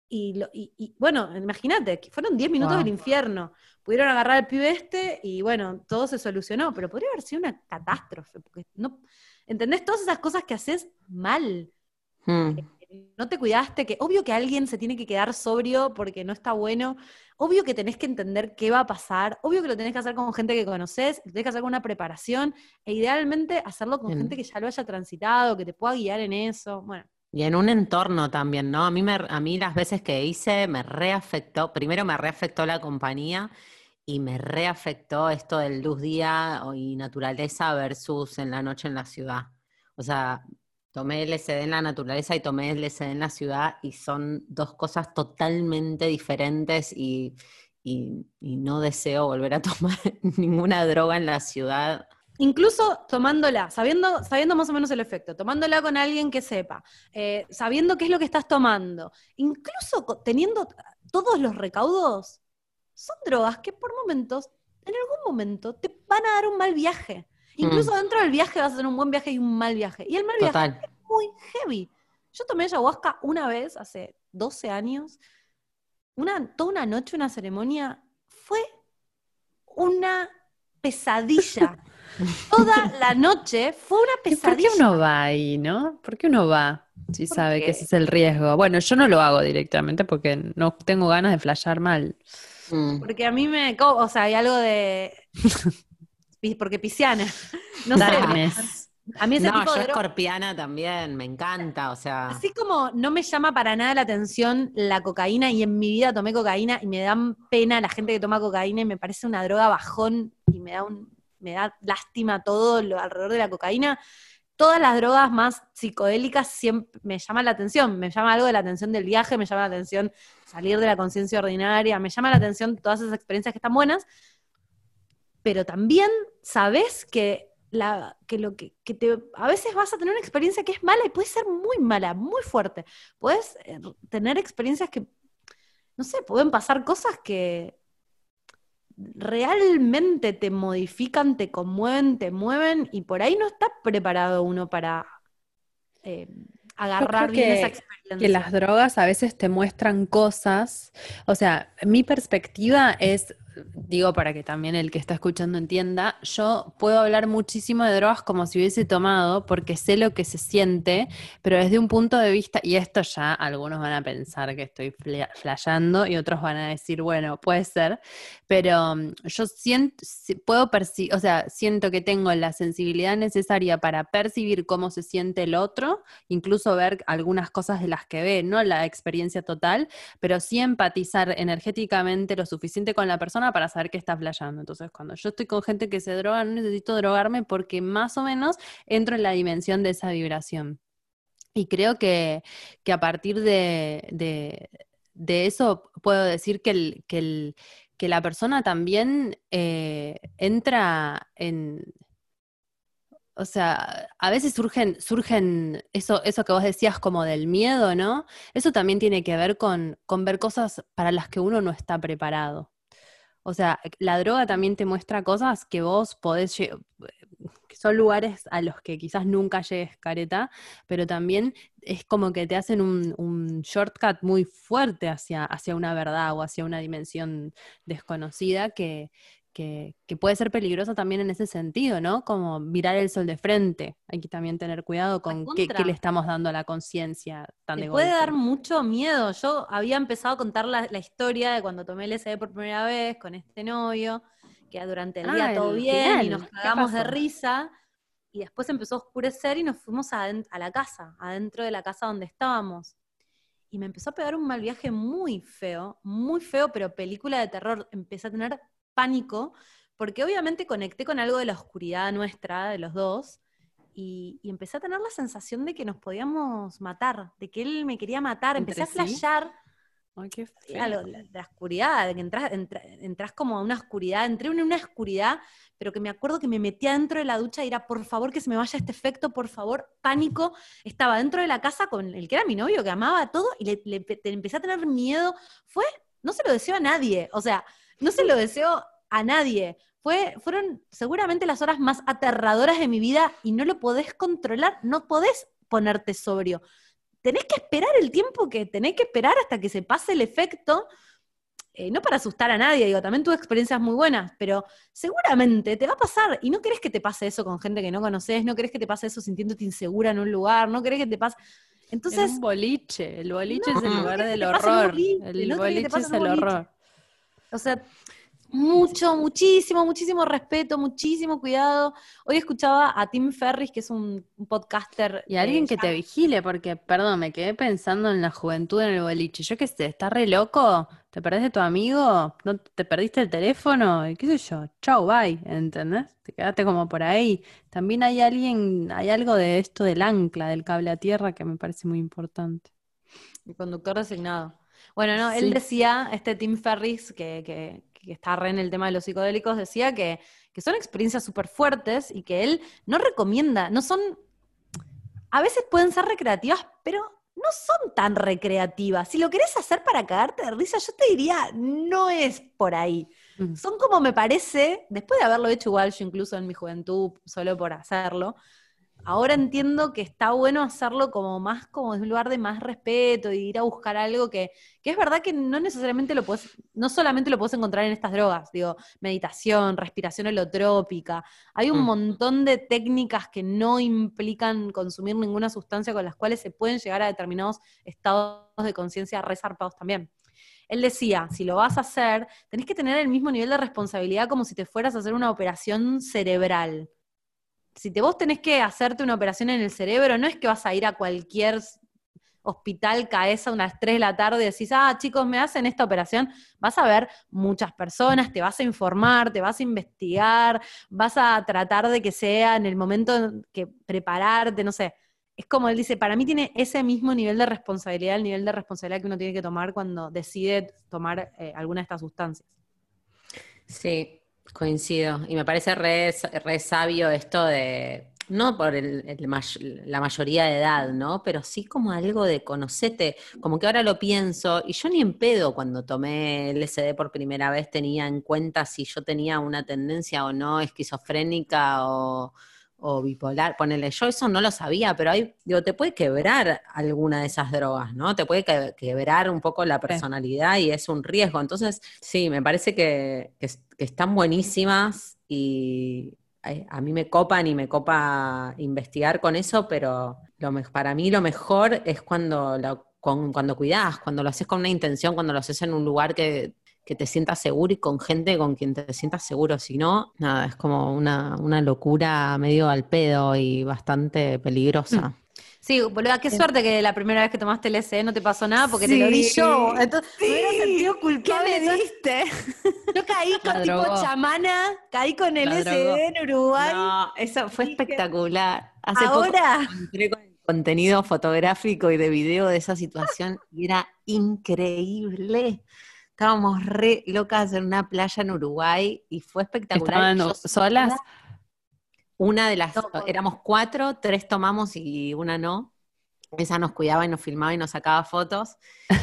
y, lo- y- y, bueno, imagínate, que fueron 10 minutos Wow. del infierno. Pudieron agarrar al pibe este y bueno, todo se solucionó, pero podría haber sido una catástrofe, porque no, ¿entendés? Todas esas cosas que haces mal. Mm. No te cuidaste, que obvio que alguien se tiene que quedar sobrio porque no está bueno, obvio que tenés que entender qué va a pasar, obvio que lo tenés que hacer con gente que conoces, tenés que hacer con una preparación, e idealmente hacerlo con gente que ya lo haya transitado, que te pueda guiar en eso. Bueno, Y en un entorno también, ¿no? A mí, me, a mí las veces que hice me reafectó, primero me reafectó la compañía y me reafectó esto del luz día y naturaleza versus en la noche en la ciudad. O sea, tomé LSD en la naturaleza y tomé LSD en la ciudad y son dos cosas totalmente diferentes y, y- no deseo volver a tomar ninguna droga en la ciudad. Incluso tomándola, sabiendo, sabiendo más o menos el efecto, tomándola con alguien que sepa, eh, sabiendo qué es lo que estás tomando, incluso teniendo todos los recaudos, son drogas que por momentos, en algún momento, te van a dar un mal viaje. Incluso dentro del viaje vas a tener un buen viaje y un mal viaje. Y el mal viaje es muy heavy. Yo tomé ayahuasca una vez, hace 12 años, una, toda una noche, una ceremonia, fue una pesadilla. Toda la noche fue una ¿Y por qué pesadilla. uno va ahí, no? ¿Por qué uno va si ¿Por sabe qué? que ese es el riesgo? Bueno, yo no lo hago directamente porque no tengo ganas de flashear mal. Mm. Porque a mí me. O sea, hay algo de. Porque pisciana. No sé. A mí ese No, tipo yo de escorpiana también, me encanta, o sea. Así como no me llama para nada la atención la cocaína y en mi vida tomé cocaína y me dan pena la gente que toma cocaína y me parece una droga bajón y me da un me da lástima todo lo alrededor de la cocaína. Todas las drogas más psicodélicas siempre me llaman la atención, me llama algo de la atención del viaje, me llama la atención salir de la conciencia ordinaria, me llama la atención todas esas experiencias que están buenas, pero también sabes que la, que lo que, que te, a veces vas a tener una experiencia que es mala y puede ser muy mala, muy fuerte. Puedes eh, tener experiencias que, no sé, pueden pasar cosas que realmente te modifican, te conmueven, te mueven y por ahí no está preparado uno para eh, agarrar bien que- esa experiencia. Que las drogas a veces te muestran cosas. O sea, mi perspectiva es, digo para que también el que está escuchando entienda, yo puedo hablar muchísimo de drogas como si hubiese tomado porque sé lo que se siente, pero desde un punto de vista, y esto ya algunos van a pensar que estoy flasheando y otros van a decir, bueno, puede ser, pero mm, yo siento, si- puedo percibir, o sea, siento que tengo la sensibilidad necesaria para percibir cómo se siente el otro incluso ver algunas cosas de las que ve, no la experiencia total, pero sí empatizar energéticamente lo suficiente con la persona para saber que está flasheando. Entonces, cuando yo estoy con gente que se droga, no necesito drogarme porque más o menos entro en la dimensión de esa vibración. Y creo que, que a partir de, de- eso puedo decir que, el- que la persona también eh, entra en, o sea, a veces surgen, surgen eso, eso que vos decías como del miedo, ¿no? Eso también tiene que ver con, con ver cosas para las que uno no está preparado. O sea, la droga también te muestra cosas que vos podés, que son lugares a los que quizás nunca llegues careta, pero también es como que te hacen un, un shortcut muy fuerte hacia, hacia una verdad o hacia una dimensión desconocida que, que, que puede ser peligrosa también en ese sentido, ¿no? Como mirar el sol de frente. Hay que también tener cuidado con qué, le estamos dando a la conciencia tan de puede golpe. dar mucho miedo. Yo había empezado a contar la, la historia de cuando tomé el LSD por primera vez con este novio, que durante el día Ah, todo el bien final. y nos ¿Qué cagamos de risa. Y después empezó a oscurecer y nos fuimos a la casa, adentro de la casa donde estábamos. Y me empezó a pegar un mal viaje muy feo, muy feo, pero película de terror. Empecé a tener pánico, porque obviamente conecté con algo de la oscuridad nuestra, de los dos, y, y empecé a tener la sensación de que nos podíamos matar, de que él me quería matar. Empecé a flashear Ay, qué la, la oscuridad, de que entras, entra- entras como a una oscuridad, entré en una oscuridad, pero que me acuerdo que me metía dentro de la ducha y era, por favor, que se me vaya este efecto, por favor, pánico. Estaba dentro de la casa con el que era mi novio, que amaba todo, y le, le- empecé a tener miedo. Fue, no se lo deseo a nadie, o sea, no se lo deseo a nadie. Fue, fueron seguramente las horas más aterradoras de mi vida y no lo podés controlar, no podés ponerte sobrio tenés que esperar el tiempo que tenés que esperar hasta que se pase el efecto. eh, no para asustar a nadie, digo, también tuve experiencias muy buenas, pero seguramente te va a pasar y no querés que te pase eso con gente que no conoces, no querés que te pase eso sintiéndote insegura en un lugar, no querés que te pase. Entonces, en un boliche. El boliche No, es el lugar ¿qué del horror. El No, ¿qué te boliche es el horror. O sea, mucho, muchísimo, muchísimo respeto, muchísimo cuidado. Hoy escuchaba a Tim Ferris, que es un, un podcaster. Y alguien eh, que ya- te vigile, porque, perdón, me quedé pensando en la juventud en el boliche. Yo qué sé, ¿estás re loco? ¿Te perdés de tu amigo? ¿No te perdiste el teléfono? Y qué sé yo, chau, bye, ¿entendés? Te quedaste como por ahí. También hay alguien, hay algo de esto del ancla, del cable a tierra, que me parece muy importante. El conductor designado. Bueno, no, Sí. él decía, este Tim Ferris, que, que- que está re en el tema de los psicodélicos, decía que, que son experiencias súper fuertes y que él no recomienda, no son, a veces pueden ser recreativas, pero no son tan recreativas. Si lo querés hacer para cagarte de risa, yo te diría, no es por ahí. Mm. Son como me parece, después de haberlo hecho igual yo incluso en mi juventud, solo por hacerlo, ahora entiendo que está bueno hacerlo como más como desde un lugar de más respeto y ir a buscar algo que, que es verdad que no necesariamente lo puedes, no solamente lo puedes encontrar en estas drogas, digo, meditación, respiración holotrópica, hay un Mm. montón de técnicas que no implican consumir ninguna sustancia con las cuales se pueden llegar a determinados estados de conciencia resarpados también. Él decía, si lo vas a hacer, tenés que tener el mismo nivel de responsabilidad como si te fueras a hacer una operación cerebral. Si te vos tenés que hacerte una operación en el cerebro, no es que vas a ir a cualquier hospital, caes unas 3 de la tarde y decís, ah, chicos, me hacen esta operación. Vas a ver muchas personas, te vas a informar, te vas a investigar, vas a tratar de que sea en el momento que prepararte, no sé. Es como él dice, para mí tiene ese mismo nivel de responsabilidad, el nivel de responsabilidad que uno tiene que tomar cuando decide tomar eh, alguna de estas sustancias. Sí, coincido. Y me parece re, re sabio esto de, no por el- la mayoría de edad, ¿no? Pero sí como algo de conocete, como que ahora lo pienso, y yo ni en pedo cuando tomé el LSD por primera vez tenía en cuenta si yo tenía una tendencia o no esquizofrénica o, o bipolar, ponele, yo eso no lo sabía, pero hay, digo, te puede quebrar alguna de esas drogas, ¿no? Te puede que- quebrar un poco la personalidad y es un riesgo. Entonces, sí, me parece que, que es- que están buenísimas y a mí me copan y me copa investigar con eso, pero lo me- para mí lo mejor es cuando lo, con- cuando cuidás, cuando lo haces con una intención, cuando lo haces en un lugar que, que te sientas seguro y con gente con quien te sientas seguro. Si no, nada, es como una, una locura medio al pedo y bastante peligrosa. Sí, boluda, qué suerte que la primera vez que tomaste el LSD no te pasó nada porque te lo di yo. Entonces, me hubiera sentido culpable. ¿sabes? diste? Yo caí con tipo chamana, caí con el drogó. en Uruguay. No, eso fue espectacular. Hace poco Ahora, encontré con el contenido fotográfico y de video de esa situación y era increíble. Estábamos re locas en una playa en Uruguay y fue espectacular. ¿Estaban Yo solas? sola, Una de las, éramos cuatro, tres tomamos y una no. Esa nos cuidaba y nos filmaba y nos sacaba fotos.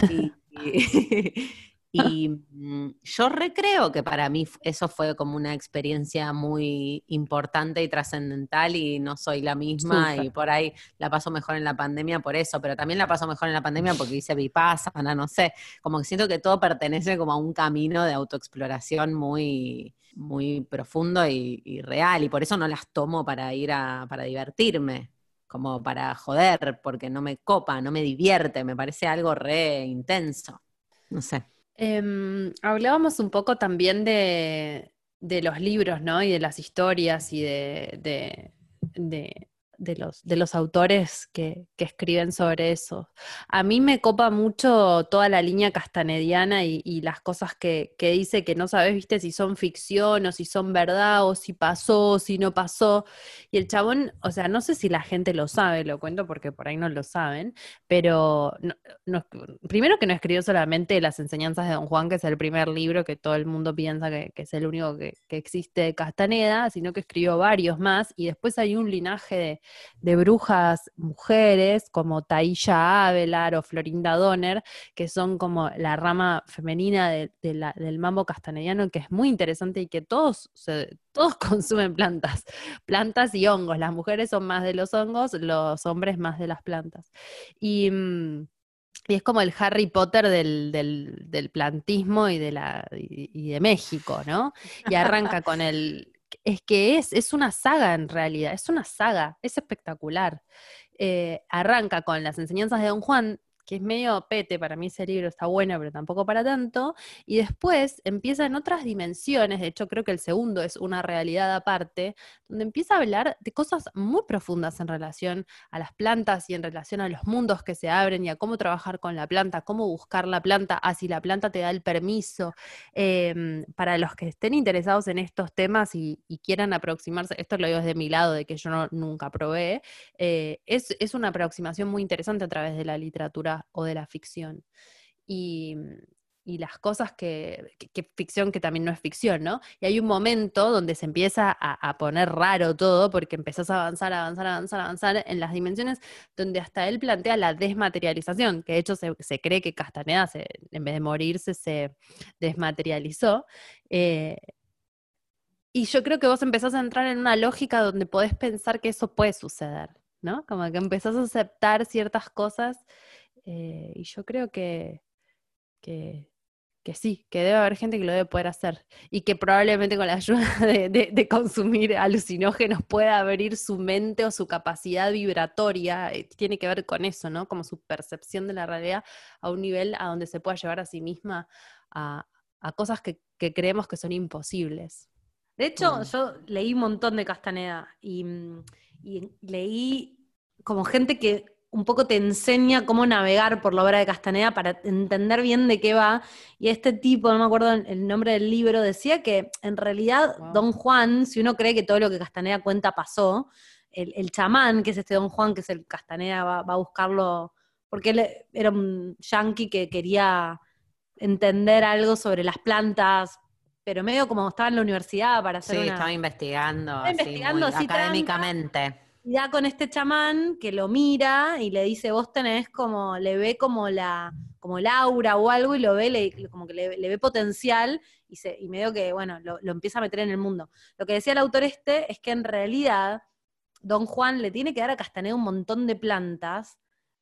Y, y- y, mm, yo recreo que para mí eso fue como una experiencia muy importante y trascendental y no soy la misma y por ahí la paso mejor en la pandemia por eso, pero también la paso mejor en la pandemia porque hice vipassana, no sé, como que siento que todo pertenece como a un camino de autoexploración muy muy profundo y, y real y por eso no las tomo para ir a para divertirme como para joder, porque no me copa, no me divierte, me parece algo re intenso. No sé. Em, hablábamos un poco también de, de los libros, ¿no? Y de las historias y de, de, de- de los, de los autores que, que escriben sobre eso. A mí me copa mucho toda la línea castanediana y, las cosas que, que dice que no sabes, viste, si son ficción o si son verdad o si pasó o si no pasó. Y el chabón, o sea, no sé si la gente lo sabe, lo cuento porque por ahí no lo saben, pero no- primero que no escribió solamente las enseñanzas de Don Juan, que es el primer libro que todo el mundo piensa que, que es el único que, que existe de Castaneda, sino que escribió varios más, y después hay un linaje de, de brujas mujeres como Taisha Avelar o Florinda Donner, que son como la rama femenina de- del mambo castanediano, que es muy interesante y que todos, se- todos consumen plantas, plantas y hongos. Las mujeres son más de los hongos, los hombres más de las plantas. Y, mm, y es como el Harry Potter del, del- plantismo y de, la, y de México, ¿no? Y arranca con el, es que es, es una saga en realidad, es una saga, es espectacular. Eh, arranca con las enseñanzas de Don Juan, que es medio pete, para mí ese libro está bueno, pero tampoco para tanto, y después empieza en otras dimensiones, de hecho creo que el segundo es una realidad aparte, donde empieza a hablar de cosas muy profundas en relación a las plantas y en relación a los mundos que se abren y a cómo trabajar con la planta, cómo buscar la planta, a si la planta te da el permiso. Em, para los que estén interesados en estos temas y, quieran aproximarse, esto lo digo desde mi lado, de que yo no- nunca probé, eh, es, es una aproximación muy interesante a través de la literatura o de la ficción. Y, las cosas que, ficción que también no es ficción, ¿no? Y hay un momento donde se empieza a, poner raro todo porque empezás a avanzar, avanzar, avanzar, avanzar en las dimensiones donde hasta él plantea la desmaterialización, que de hecho se, se cree que Castaneda, se- en vez de morirse, se desmaterializó. Eh, y yo creo que vos empezás a entrar en una lógica donde podés pensar que eso puede suceder, ¿no? Como que empezás a aceptar ciertas cosas eh, y yo creo que, que, que sí, que debe haber gente que lo debe poder hacer y que probablemente con la ayuda de, de- de consumir alucinógenos pueda abrir su mente o su capacidad vibratoria, eh, tiene que ver con eso, ¿no? Como su percepción de la realidad a un nivel a donde se pueda llevar a sí misma a, a cosas que, que creemos que son imposibles. De hecho, Mm. yo leí un montón de Castaneda y, mm, y leí como gente que un poco te enseña cómo navegar por la obra de Castaneda para entender bien de qué va. Y este tipo, no me acuerdo el- nombre del libro, decía que en realidad Wow. Don Juan, si uno cree que todo lo que Castaneda cuenta pasó, el, el chamán, que es este Don Juan, que es el Castaneda, va, va a buscarlo, porque él era un yankee que quería entender algo sobre las plantas, pero medio como estaba en la universidad para hacer Sí, una... estaba investigando, Estaba así, investigando muy así académicamente. Y da con este chamán que lo mira y le dice, vos tenés como, le ve como la, como el aura o algo y lo ve, le- como que le, le ve potencial y, se, y medio que, bueno, lo, lo empieza a meter en el mundo. Lo que decía el autor este es que en realidad Don Juan le tiene que dar a Castaneda un montón de plantas,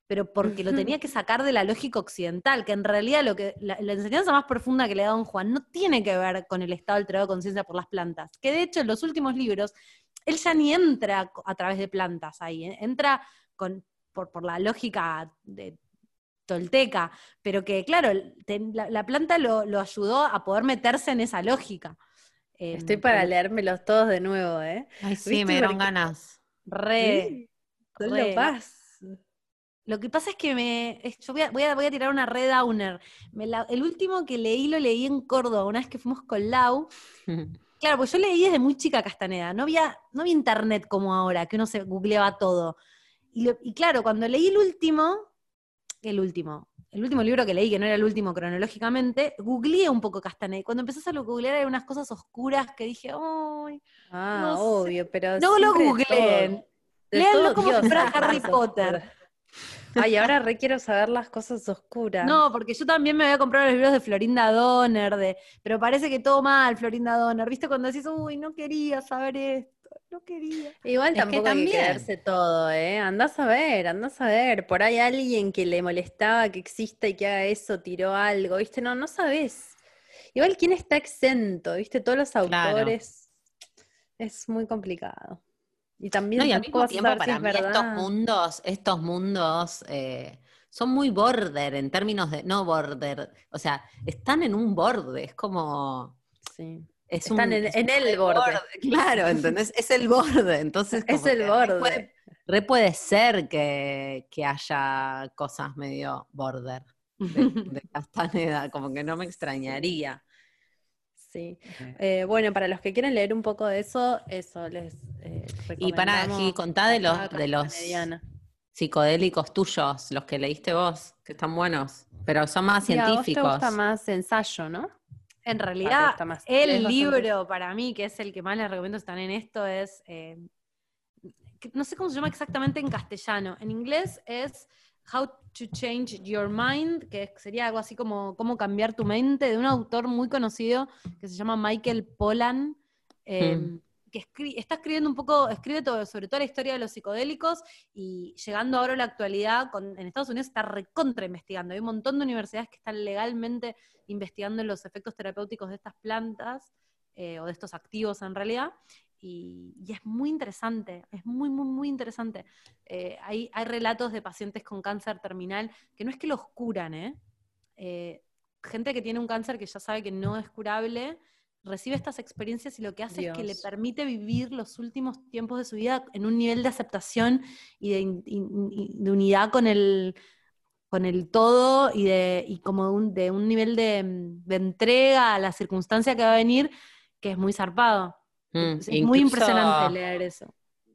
pero porque lo tenía que sacar de la lógica occidental, que en realidad lo que la, la enseñanza más profunda que le da Don Juan no tiene que ver con el estado alterado de conciencia por las plantas, que de hecho en los últimos libros él ya ni entra a través de plantas ahí, ¿eh? entra con, por, por la lógica de tolteca, pero que claro, te- la, la planta lo, lo ayudó a poder meterse en esa lógica. Eh, Estoy para pero leérmelos todos de nuevo, ¿eh? Ay, sí, me dieron ganas. Re, Sí, solo re. paz. Lo que pasa es que me, yo voy a, voy a- voy a tirar una red downer. Me la- el último que leí lo leí en Córdoba, una vez que fuimos con Lau. Claro, pues yo leí desde muy chica Castaneda. No había, no había internet como ahora, que uno se googleaba todo. Y, lo- y claro, cuando leí el último, el último, el último libro que leí, que no era el último cronológicamente, googleé un poco Castaneda. Y cuando empezás a lo googlear hay unas cosas oscuras que dije, ¡ay! Ah, No sé. obvio, pero No lo googleen. todo como si fuera Harry Potter. Ay, ahora re quiero saber las cosas oscuras. No, porque yo también me había comprado los libros de Florinda Donner, de, pero parece que todo mal, Florinda Donner. ¿Viste cuando decís, uy, no quería saber esto? No quería. Igual Es que tampoco hay que también. creerse todo, ¿eh? Andás a ver, andás a ver. Por ahí alguien que le molestaba que exista y que haga eso tiró algo, ¿viste? No, no sabés. Igual, ¿quién está exento? ¿Viste? Todos los Claro. autores. Es muy complicado. Y también No, y al mismo tiempo, saber si para es mí, estos verdad. mundos, estos mundos eh, son muy border en términos de, no border, o sea, están en un borde, es como, Sí. es Están un- en- es en el re borde. Claro, ¿entendés? Es el borde, entonces Es como el que re borde. Puede, re puede ser que, que haya cosas medio border de, de Castaneda, como que no me extrañaría. Sí. Eh, bueno, para los que quieren leer un poco de eso, eso les eh, Y para, Gi, contá de los, de los psicodélicos tuyos, los que leíste vos, que están buenos, pero son más Sí, a vos te científicos. gusta más ensayo, ¿no? En realidad, más. El bastante libro para mí, que es el que más les recomiendo si están en esto, es, eh, no sé cómo se llama exactamente en castellano. En inglés es How to Change Your Mind, que sería algo así como Cómo cambiar tu mente, de un autor muy conocido que se llama Michael Pollan, eh, Hmm. que escri- está escribiendo un poco, escribe todo, sobre toda la historia de los psicodélicos y llegando ahora a la actualidad, con- en Estados Unidos está recontra investigando. Hay un montón de universidades que están legalmente investigando los efectos terapéuticos de estas plantas, eh, o de estos activos en realidad, y, y es muy interesante, es muy, muy, muy interesante. Eh, hay, hay relatos de pacientes con cáncer terminal que no es que los curan, ¿eh? Eh, gente que tiene un cáncer que ya sabe que no es curable, recibe estas experiencias y lo que hace es que le permite vivir los últimos tiempos de su vida en un nivel de aceptación y de, in- in- in- de unidad con el, con el todo y, de, y como un, de un nivel de, de entrega a la circunstancia que va a venir que es muy zarpado. Mm, Es, muy impresionante leer eso.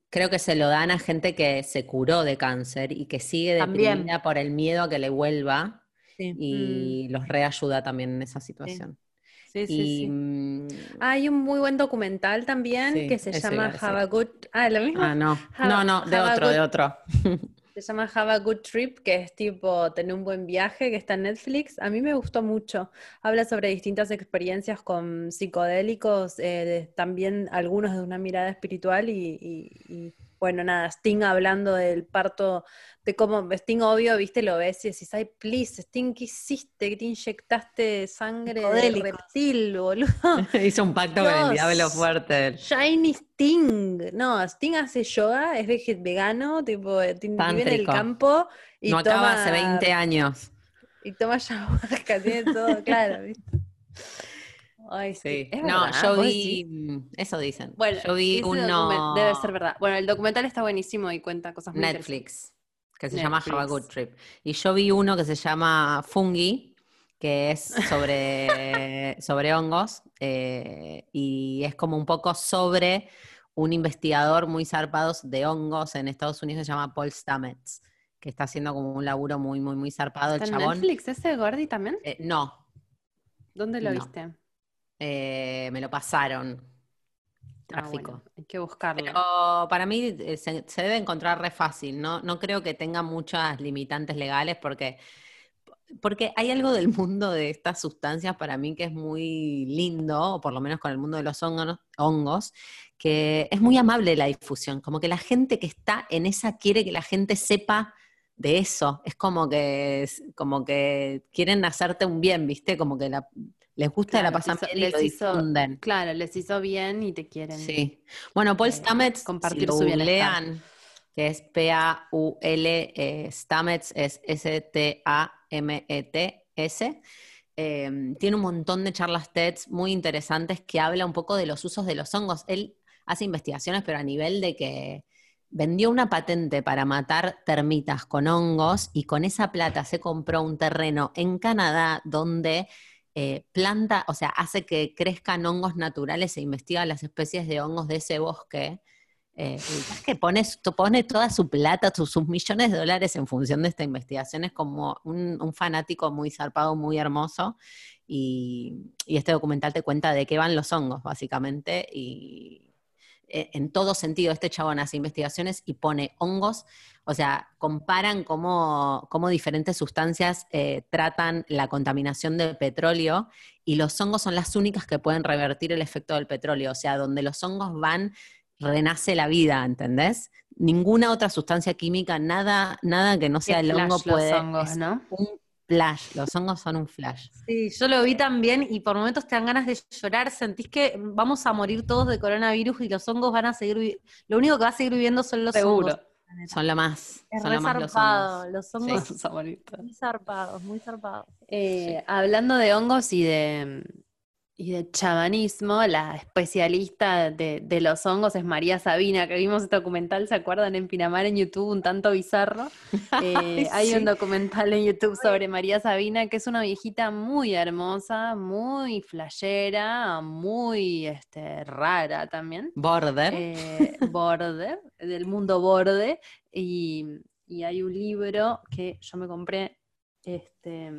Creo que se lo dan a gente que se curó de cáncer y que sigue También. deprimida por el miedo a que le vuelva Sí, y los reayuda también en esa situación. sí, sí. y mm, Hay un muy buen documental también que se llama. Have a Good... Ah, lo mismo. ah, no, Have- no, no, de otro, de otro. Se llama Have a Good Trip, que es tipo tener un buen viaje, que está en Netflix. A mí me gustó mucho. Habla sobre distintas experiencias con psicodélicos, eh, también algunos de una mirada espiritual y- y, bueno, nada, Sting hablando del parto, de cómo Sting obvio, viste, lo ves y decís, ay, please, Sting, ¿qué hiciste? ¿Que te inyectaste sangre de Psicodélicos. reptil, boludo? Hizo un pacto con el diablo fuerte. Shiny Sting. No, Sting hace yoga, es vegano, tipo, eh, ti- vive en el Tántrico. campo y no acaba hace 20 años. Y toma ayahuasca, tiene todo claro, ¿viste? Ay, sí. Sí. ¿Es No, verdad? yo ¿Vos vi, mm, eso dicen. Bueno, yo vi uno Debe ser verdad. Bueno, el documental está buenísimo y cuenta cosas muy Netflix, que se llama Have a. Good Trip. Y yo vi uno que se llama Fungi, que es sobre, sobre hongos, eh, y es como un poco sobre un investigador muy zarpado de hongos en Estados Unidos que se llama Paul Stamets, que está haciendo como un laburo muy, muy, muy zarpado el ¿Está en chabón. Netflix ese Gordy también? Eh, no, ¿Dónde lo No. viste? Eh, me lo pasaron. Ah, Tráfico. bueno, hay que buscarlo. Pero para mí eh, se, se debe encontrar re fácil, ¿no? No creo que tenga muchas limitantes legales porque, porque hay algo del mundo de estas sustancias para mí que es muy lindo, o por lo menos con el mundo de los hongos, hongos, que es muy amable la difusión, como que la gente que está en esa quiere que la gente sepa de eso, es como que, es como que quieren hacerte un bien, ¿viste? Como que la- les gusta la pasan les hizo- bien y lo les hizo- difunden. Claro, les hizo bien y te quieren. Sí. Bueno, Paul eh, Stamets, compartir si lo su bienestar. googlean, que es P-A-U-L, eh, Stamets es S-T-A-M-E-T-S, eh, tiene un montón de charlas TED muy interesantes que habla un poco de los usos de los hongos. Él hace investigaciones, pero a nivel de que vendió una patente para matar termitas con hongos y con esa plata se compró un terreno en Canadá donde eh, planta, o sea, hace que crezcan hongos naturales e investiga las especies de hongos de ese bosque. Eh, es que pone, toda su plata, sus, millones de dólares en función de esta investigación. Es como un, fanático muy zarpado, muy hermoso. Y, y este documental te cuenta de qué van los hongos, básicamente. Y eh, en todo sentido, este chabón hace investigaciones y pone hongos, o sea, comparan cómo, cómo diferentes sustancias eh, tratan la contaminación del petróleo y los hongos son las únicas que pueden revertir el efecto del petróleo, o sea, donde los hongos van, renace la vida, ¿entendés? Ninguna otra sustancia química, nada, nada que no sea el hongo puede. hongos, es ¿no? un flash, los hongos son un flash. Sí, yo lo vi también y por momentos te dan ganas de llorar, sentís que vamos a morir todos de coronavirus y los hongos van a seguir lo único que va a seguir viviendo son los Seguro. hongos. Son lo más, Es son lo más los hongos. los hongos todos. muy zarpados, muy zarpados. Eh, Hablando de hongos y de, y de chamanismo, la especialista de, de los hongos es María Sabina, que vimos este documental, ¿se acuerdan? En Pinamar en YouTube, un tanto bizarro. Eh, hay un documental en YouTube sobre María Sabina, que es una viejita muy hermosa, muy flashera, muy este, rara también. Border. eh, border, del mundo borde, y, y hay un libro que yo me compré este,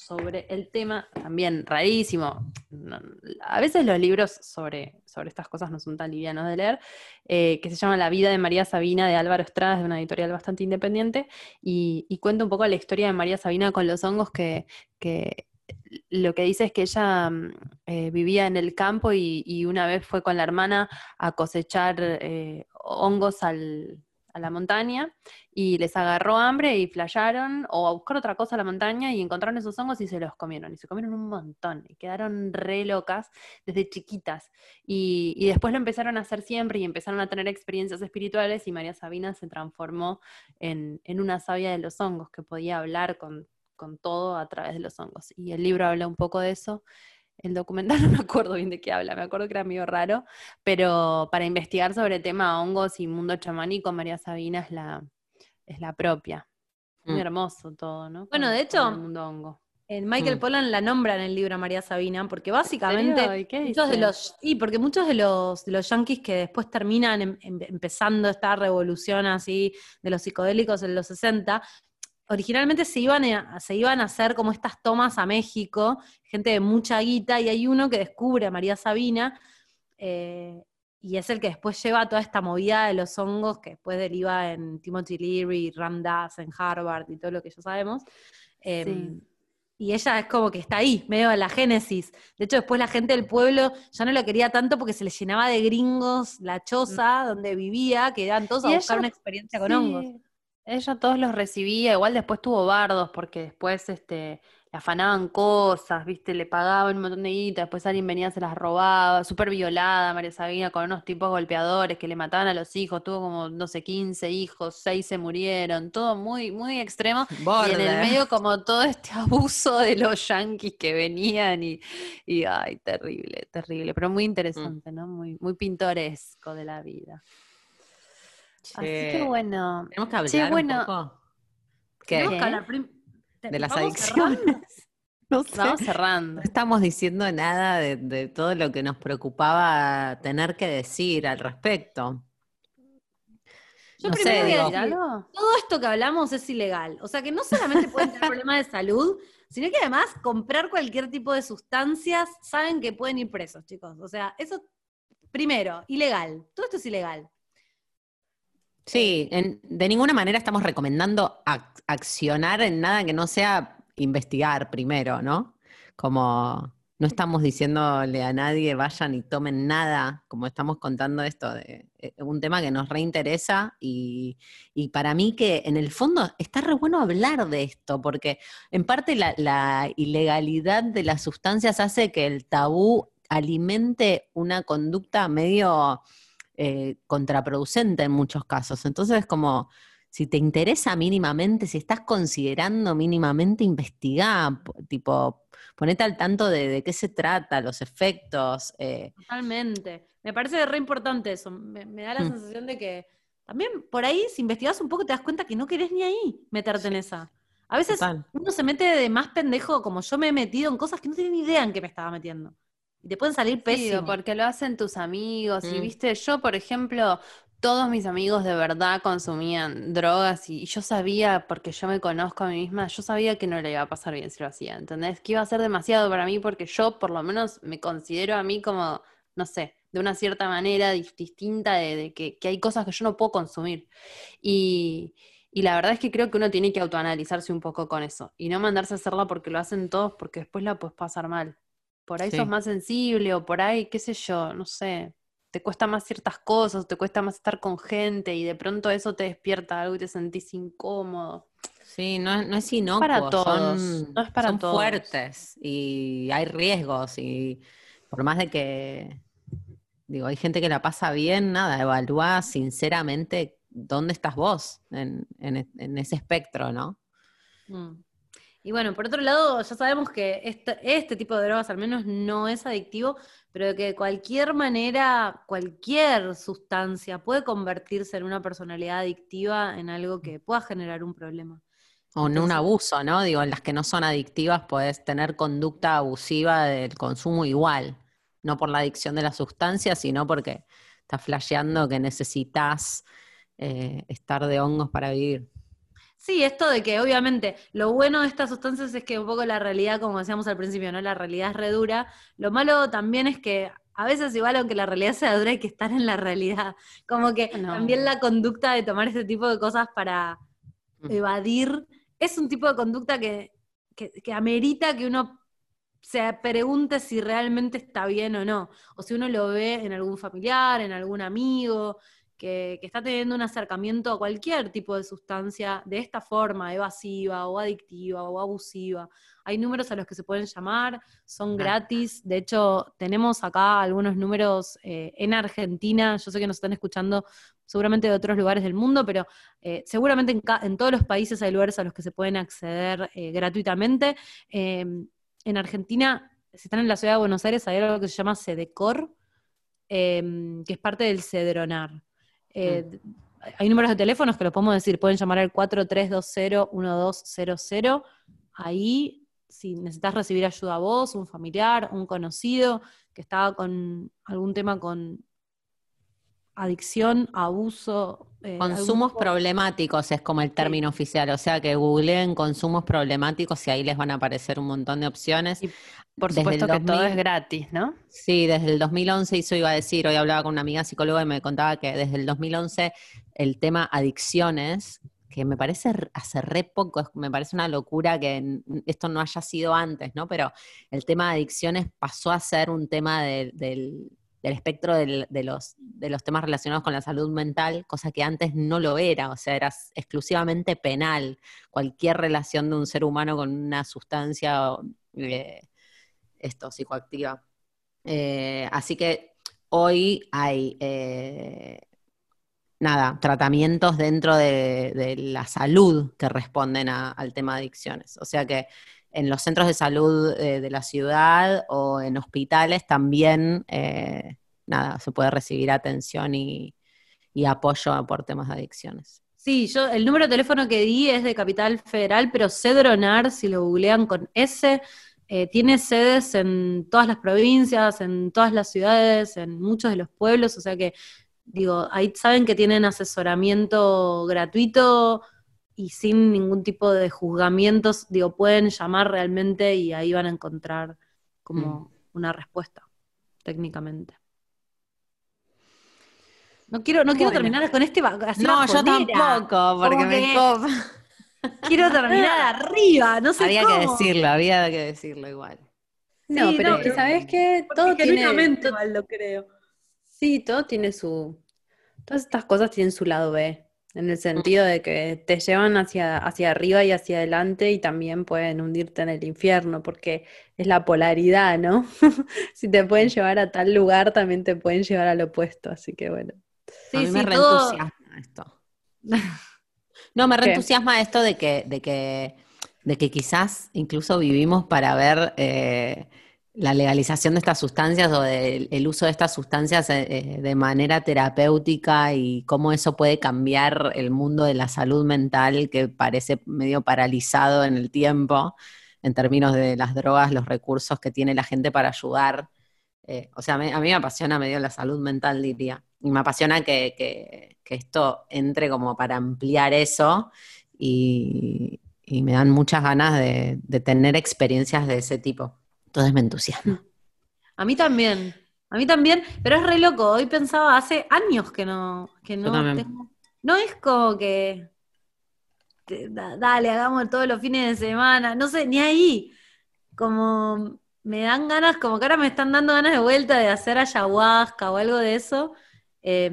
sobre el tema, también rarísimo. A veces los libros sobre, sobre estas cosas no son tan livianos de leer, eh, que se llama La vida de María Sabina de Álvaro Estrada, es de una editorial bastante independiente, y, y cuenta un poco la historia de María Sabina con los hongos que... que lo que dice es que ella mm, eh, vivía en el campo y, y una vez fue con la hermana a cosechar eh, hongos al, a la montaña y les agarró hambre y flayaron o a buscar otra cosa a la montaña y encontraron esos hongos y se los comieron. Y se comieron un montón y quedaron re locas desde chiquitas. Y, y después lo empezaron a hacer siempre y empezaron a tener experiencias espirituales y María Sabina se transformó en, en una sabia de los hongos que podía hablar con, con todo a través de los hongos. Y el libro habla un poco de eso. El documental no me acuerdo bien de qué habla, me acuerdo que era medio raro, pero para investigar sobre el tema hongos y mundo chamánico, María Sabina es la, es la propia. Muy Mm. hermoso todo, ¿no? Bueno, Con- de hecho, el mundo hongo. En Michael Mm. Pollan la nombra en el libro a María Sabina, porque ¿En básicamente serio? ¿Y qué muchos de los y porque muchos de los de los yanquis que después terminan em- em- empezando esta revolución así de los psicodélicos en los 60 originalmente se iban a, se iban a hacer como estas tomas a México gente de mucha guita y hay uno que descubre a María Sabina eh, y es el que después lleva toda esta movida de los hongos que después deriva en Timothy Leary, Ram Dass en Harvard y todo lo que ya sabemos Em, Sí. y ella es como que está ahí, medio en la génesis. De hecho, después la gente del pueblo ya no lo quería tanto porque se le llenaba de gringos la choza donde vivía, que iban todos a Mm. Buscar ella- una experiencia con Sí, hongos. Ella todos los recibía, igual después tuvo bardos, porque después este, le afanaban cosas, viste, le pagaban un montón de guita, después alguien venía, se las robaba, súper violada María Sabina, con unos tipos golpeadores que le mataban a los hijos, tuvo como, no sé, 15 hijos, 6 se murieron, todo muy, muy extremo. Y en el medio como todo este abuso de los yanquis que venían y, y ay, terrible, terrible, pero muy interesante, ¿no? Muy, muy pintoresco de la vida. Así que Che, bueno. Tenemos que hablar Che, un poco. ¿Qué? Tenemos que ¿Qué? hablar prim- te- De las ¿vamos adicciones. No sé. Vamos cerrando. No estamos diciendo nada de, de todo lo que nos preocupaba tener que decir al respecto. Yo No primero sé, voy a decir, algo? todo esto que hablamos es ilegal. O sea que no solamente pueden tener problemas de salud, sino que además comprar cualquier tipo de sustancias saben que pueden ir presos, chicos. O sea, eso, primero, ilegal. Todo esto es ilegal. Sí, en- de ninguna manera estamos recomendando ac- accionar en nada que no sea investigar primero, ¿no? Como no estamos diciéndole a nadie vayan y tomen nada, como estamos contando esto de eh, un tema que nos reinteresa y, y para mí que en el fondo está re bueno hablar de esto, porque en parte la, la ilegalidad de las sustancias hace que el tabú alimente una conducta medio eh, contraproducente en muchos casos. Entonces, como si te interesa mínimamente, si estás considerando mínimamente, investigá, po- tipo, ponete al tanto de, de qué se trata, los efectos. eh, Totalmente. Me parece re importante eso. Me, me da la Mm. sensación de que también por ahí, si investigas un poco, te das cuenta que no querés ni ahí meterte en esa. A veces Total. uno se mete de más pendejo, como yo me he metido en cosas que no tenía ni idea en que me estaba metiendo. Y te pueden salir Sí, pésimos. porque lo hacen tus amigos. Y Mm. viste, yo, por ejemplo, todos mis amigos de verdad consumían drogas y yo sabía, porque yo me conozco a mí misma, yo sabía que no le iba a pasar bien si lo hacía, ¿entendés? Que iba a ser demasiado para mí porque yo por lo menos me considero a mí como, no sé, de una cierta manera dis- distinta de, de que, que hay cosas que yo no puedo consumir. Y, y la verdad es que creo que uno tiene que autoanalizarse un poco con eso y no mandarse a hacerla porque lo hacen todos porque después la puedes pasar mal. Por ahí Sí. sos más sensible o por ahí, qué sé yo, no sé, te cuesta más ciertas cosas, te cuesta más estar con gente y de pronto eso te despierta algo y te sentís incómodo. sí, no, no es inocuo, para todos, son, no es para son todos. fuertes y hay riesgos y por más de que, digo, hay gente que la pasa bien, nada, evalúa sinceramente dónde estás vos en, en- en ese espectro, ¿no? Mm. Y bueno, por otro lado, ya sabemos que este, este tipo de drogas al menos no es adictivo, pero de que de cualquier manera, cualquier sustancia puede convertirse en una personalidad adictiva en algo que pueda generar un problema. O no un abuso, ¿no? Digo, en las que no son adictivas puedes tener conducta abusiva del consumo igual, no por la adicción de la sustancia, sino porque estás flasheando que necesitas eh, estar de hongos para vivir. Sí, esto de que obviamente lo bueno de estas sustancias es que un poco la realidad, como decíamos al principio, ¿no? La realidad es re dura. Lo malo también es que a veces igual aunque la realidad sea dura hay que estar en la realidad. Como que No. también la conducta de tomar este tipo de cosas para Mm. evadir es un tipo de conducta que, que, que amerita que uno se pregunte si realmente está bien o no. O si uno lo ve en algún familiar, en algún amigo, que, que está teniendo un acercamiento a cualquier tipo de sustancia de esta forma, evasiva o adictiva o abusiva. Hay números a los que se pueden llamar, son gratis. De hecho, tenemos acá algunos números eh, en Argentina. Yo sé que nos están escuchando seguramente de otros lugares del mundo, pero eh, seguramente en, todos los países hay lugares a los que se pueden acceder eh, gratuitamente. Eh, en Argentina, si están en la ciudad de Buenos Aires, hay algo que se llama SEDECOR, eh, que es parte del CEDRONAR. Eh, Hay números de teléfonos que lo podemos decir, pueden llamar al 4320-1200. Ahí, si necesitas recibir ayuda a vos, un familiar, un conocido que estaba con algún tema con adicción, abuso. eh, Consumos algún- problemáticos es como el término oficial, o sea que googleen consumos problemáticos y ahí les van a aparecer un montón de opciones. Y Por Desde supuesto que todo 2000 es gratis, ¿no? Sí, desde el 2011, eso iba a decir, hoy hablaba con una amiga psicóloga y me contaba que desde el 2011 el tema adicciones, que me parece hace re poco, es- me parece una locura que esto no haya sido antes, ¿no? Pero el tema de adicciones pasó a ser un tema del- del espectro de, los, de los temas relacionados con la salud mental, cosa que antes no lo era, o sea, era exclusivamente penal. Cualquier relación de un ser humano con una sustancia eh, esto, psicoactiva. Eh, así que hoy hay, eh, nada, tratamientos dentro de, la salud que responden al tema de adicciones. O sea que en los centros de salud eh, de la ciudad o en hospitales también, eh, nada, se puede recibir atención y, y apoyo por temas de adicciones. Sí, yo el número de teléfono que di es de Capital Federal, pero Cedronar, si lo googlean con S, eh, tiene sedes en todas las provincias, en todas las ciudades, en muchos de los pueblos, o sea que, digo, ahí saben que tienen asesoramiento gratuito y sin ningún tipo de juzgamientos, digo, pueden llamar realmente y ahí van a encontrar como una respuesta, técnicamente. No quiero, no quiero terminar con este así No, yo tampoco, porque me copa. Quiero terminar arriba, no sé Había cómo. que decirlo, había que decirlo igual. No, Sí, pero no, es que, pero- ¿sabes qué? Todo tiene, genuinamente to- igual lo creo. sí, todo tiene su, todas estas cosas tienen su lado B, en el sentido de que te llevan hacia, hacia arriba y hacia adelante y también pueden hundirte en el infierno, porque es la polaridad, ¿no? Si te pueden llevar a tal lugar, también te pueden llevar al opuesto, así que bueno. Sí, a mí me sí, todo- reentusiasma esto. No, me ¿Qué? reentusiasma esto de que, de que, de que quizás incluso vivimos para ver eh, la legalización de estas sustancias o el uso de estas sustancias eh, eh, de manera terapéutica y cómo eso puede cambiar el mundo de la salud mental que parece medio paralizado en el tiempo en términos de las drogas, los recursos que tiene la gente para ayudar. Eh, o sea, me- a mí me apasiona medio la salud mental, diría. Y me apasiona que, que- esto entre como para ampliar eso y, y me dan muchas ganas de, de tener experiencias de ese tipo. Entonces me entusiasma. A mí también, a mí también, pero es re loco. Hoy pensaba hace años que no, que no tengo. No es como que da- dale, hagamos todos los fines de semana. No sé, ni ahí. Como me dan ganas, como que ahora me están dando ganas de vuelta de hacer ayahuasca o algo de eso. Eh,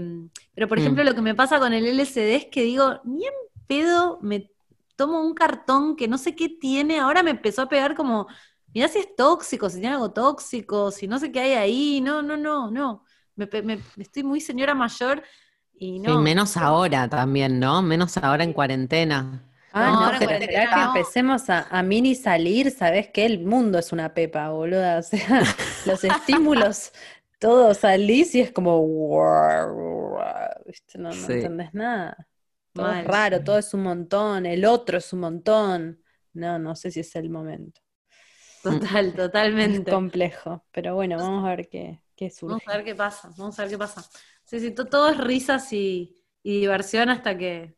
pero por Mm. ejemplo, lo que me pasa con el LSD es que digo, ni en pedo me tomo un cartón que no sé qué tiene. Ahora me empezó a pegar como Mirá si es tóxico, si tiene algo tóxico, si no sé qué hay ahí. No, no, no, no. Me, estoy muy señora mayor y no. Y menos ahora también, ¿no? Menos ahora en cuarentena. Ah, No, no, ahora cuarentena que no. empecemos a, a mini salir, ¿sabes qué? El mundo es una pepa, boluda. O sea, los estímulos, todo salís y es como, ¿viste? No, no Sí. entendés nada. Todo es raro, todo es un montón, el otro es un montón. No, no sé si es el momento. Total, Es totalmente. complejo, pero bueno, vamos a ver qué, qué surge. Vamos a ver qué pasa, vamos a ver qué pasa. Sí, sí, to- todo es risas y, y diversión hasta que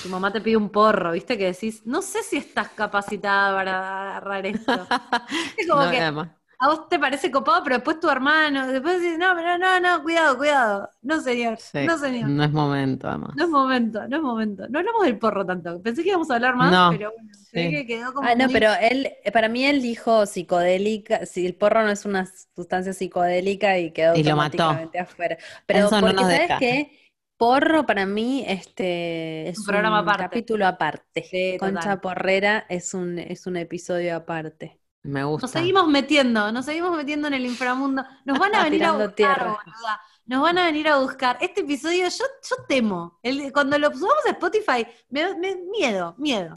tu mamá te pide un porro, ¿viste? Que decís, no sé si estás capacitada para agarrar esto. Es como No, que. A vos te parece copado, pero después tu hermano, después decís, no, pero no, no, cuidado, cuidado. No, señor, Sí, no, señor. no es momento, además. No es momento, no es momento. No hablamos del porro tanto. Pensé que íbamos a hablar más, No, pero bueno, sí. que quedó como Ah, no, muy- pero él, para mí él dijo psicodélica, si el porro no es una sustancia psicodélica y quedó Y lo mató. automáticamente afuera. Pero Eso no porque, nos ¿sabes qué? Porro para mí este es Un programa aparte. capítulo aparte. Sí, Concha total. Porrera es un, es un episodio aparte. Me gusta. Nos seguimos metiendo, nos seguimos metiendo en el inframundo. Nos van a venir a buscar, tierra. boluda. Nos van a venir a buscar. Este episodio yo, yo temo. El- cuando lo subamos a Spotify, me, me- miedo, miedo.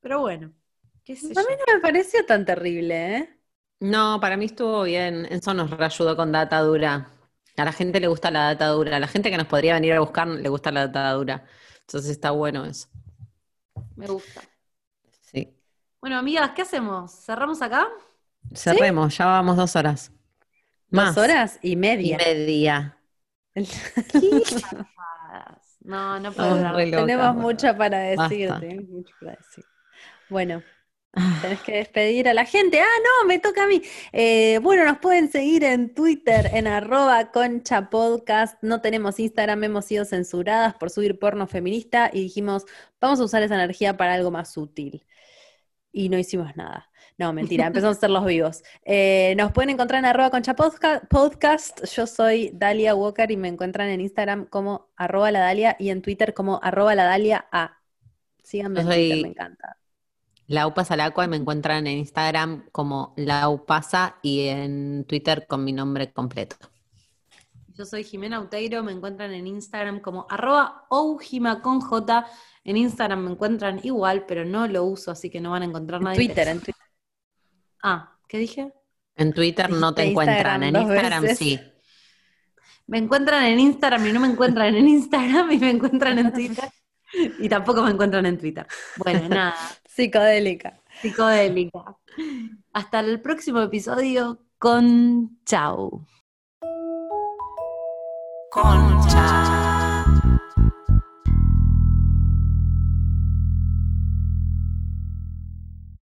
Pero bueno, qué sé A yo. mí no me pareció tan terrible, ¿eh? No, para mí estuvo bien. Eso nos reayudó con data dura. A la gente le gusta la data dura. A la gente que nos podría venir a buscar le gusta la data dura. Entonces está bueno eso. Me gusta. Bueno, amigas, ¿qué hacemos? ¿Cerramos acá? Cerremos, ya vamos dos horas. Más. Dos horas y y media. media. No, no puedo locas, Tenemos mucho para decirte. mucho para decir. Bueno, Ah, tenés que despedir a la gente. Ah, no, me toca a mí. Eh, bueno, nos pueden seguir en Twitter, en arroba concha podcast. No tenemos Instagram, hemos sido censuradas por subir porno feminista y dijimos, vamos a usar esa energía para algo más útil. Y no hicimos nada. No, mentira, empezamos a hacer los vivos. Eh, nos pueden encontrar en arroba concha podca- podcast. Yo soy Dalia Walker y me encuentran en Instagram como arroba la Dalia y en Twitter como arroba la Dalia A. Síganme en Twitter, me encanta. Lau Pasa al Agua y me encuentran en Instagram como Lau Pasa y en Twitter con mi nombre completo. Yo soy Jimena Uteiro, me encuentran en Instagram como arroba oujima con J. En Instagram me encuentran igual, pero no lo uso, así que no van a encontrar En nadie. Twitter, en Twitter. Ah, ¿qué dije? En Twitter no te encuentran, en Instagram dos Instagram veces. sí. Me encuentran en Instagram y no me encuentran en Instagram y me encuentran en Twitter. Y tampoco me encuentran en Twitter. Bueno, nada, Psicodélica. psicodélica. Hasta el próximo episodio con Chau. Concha.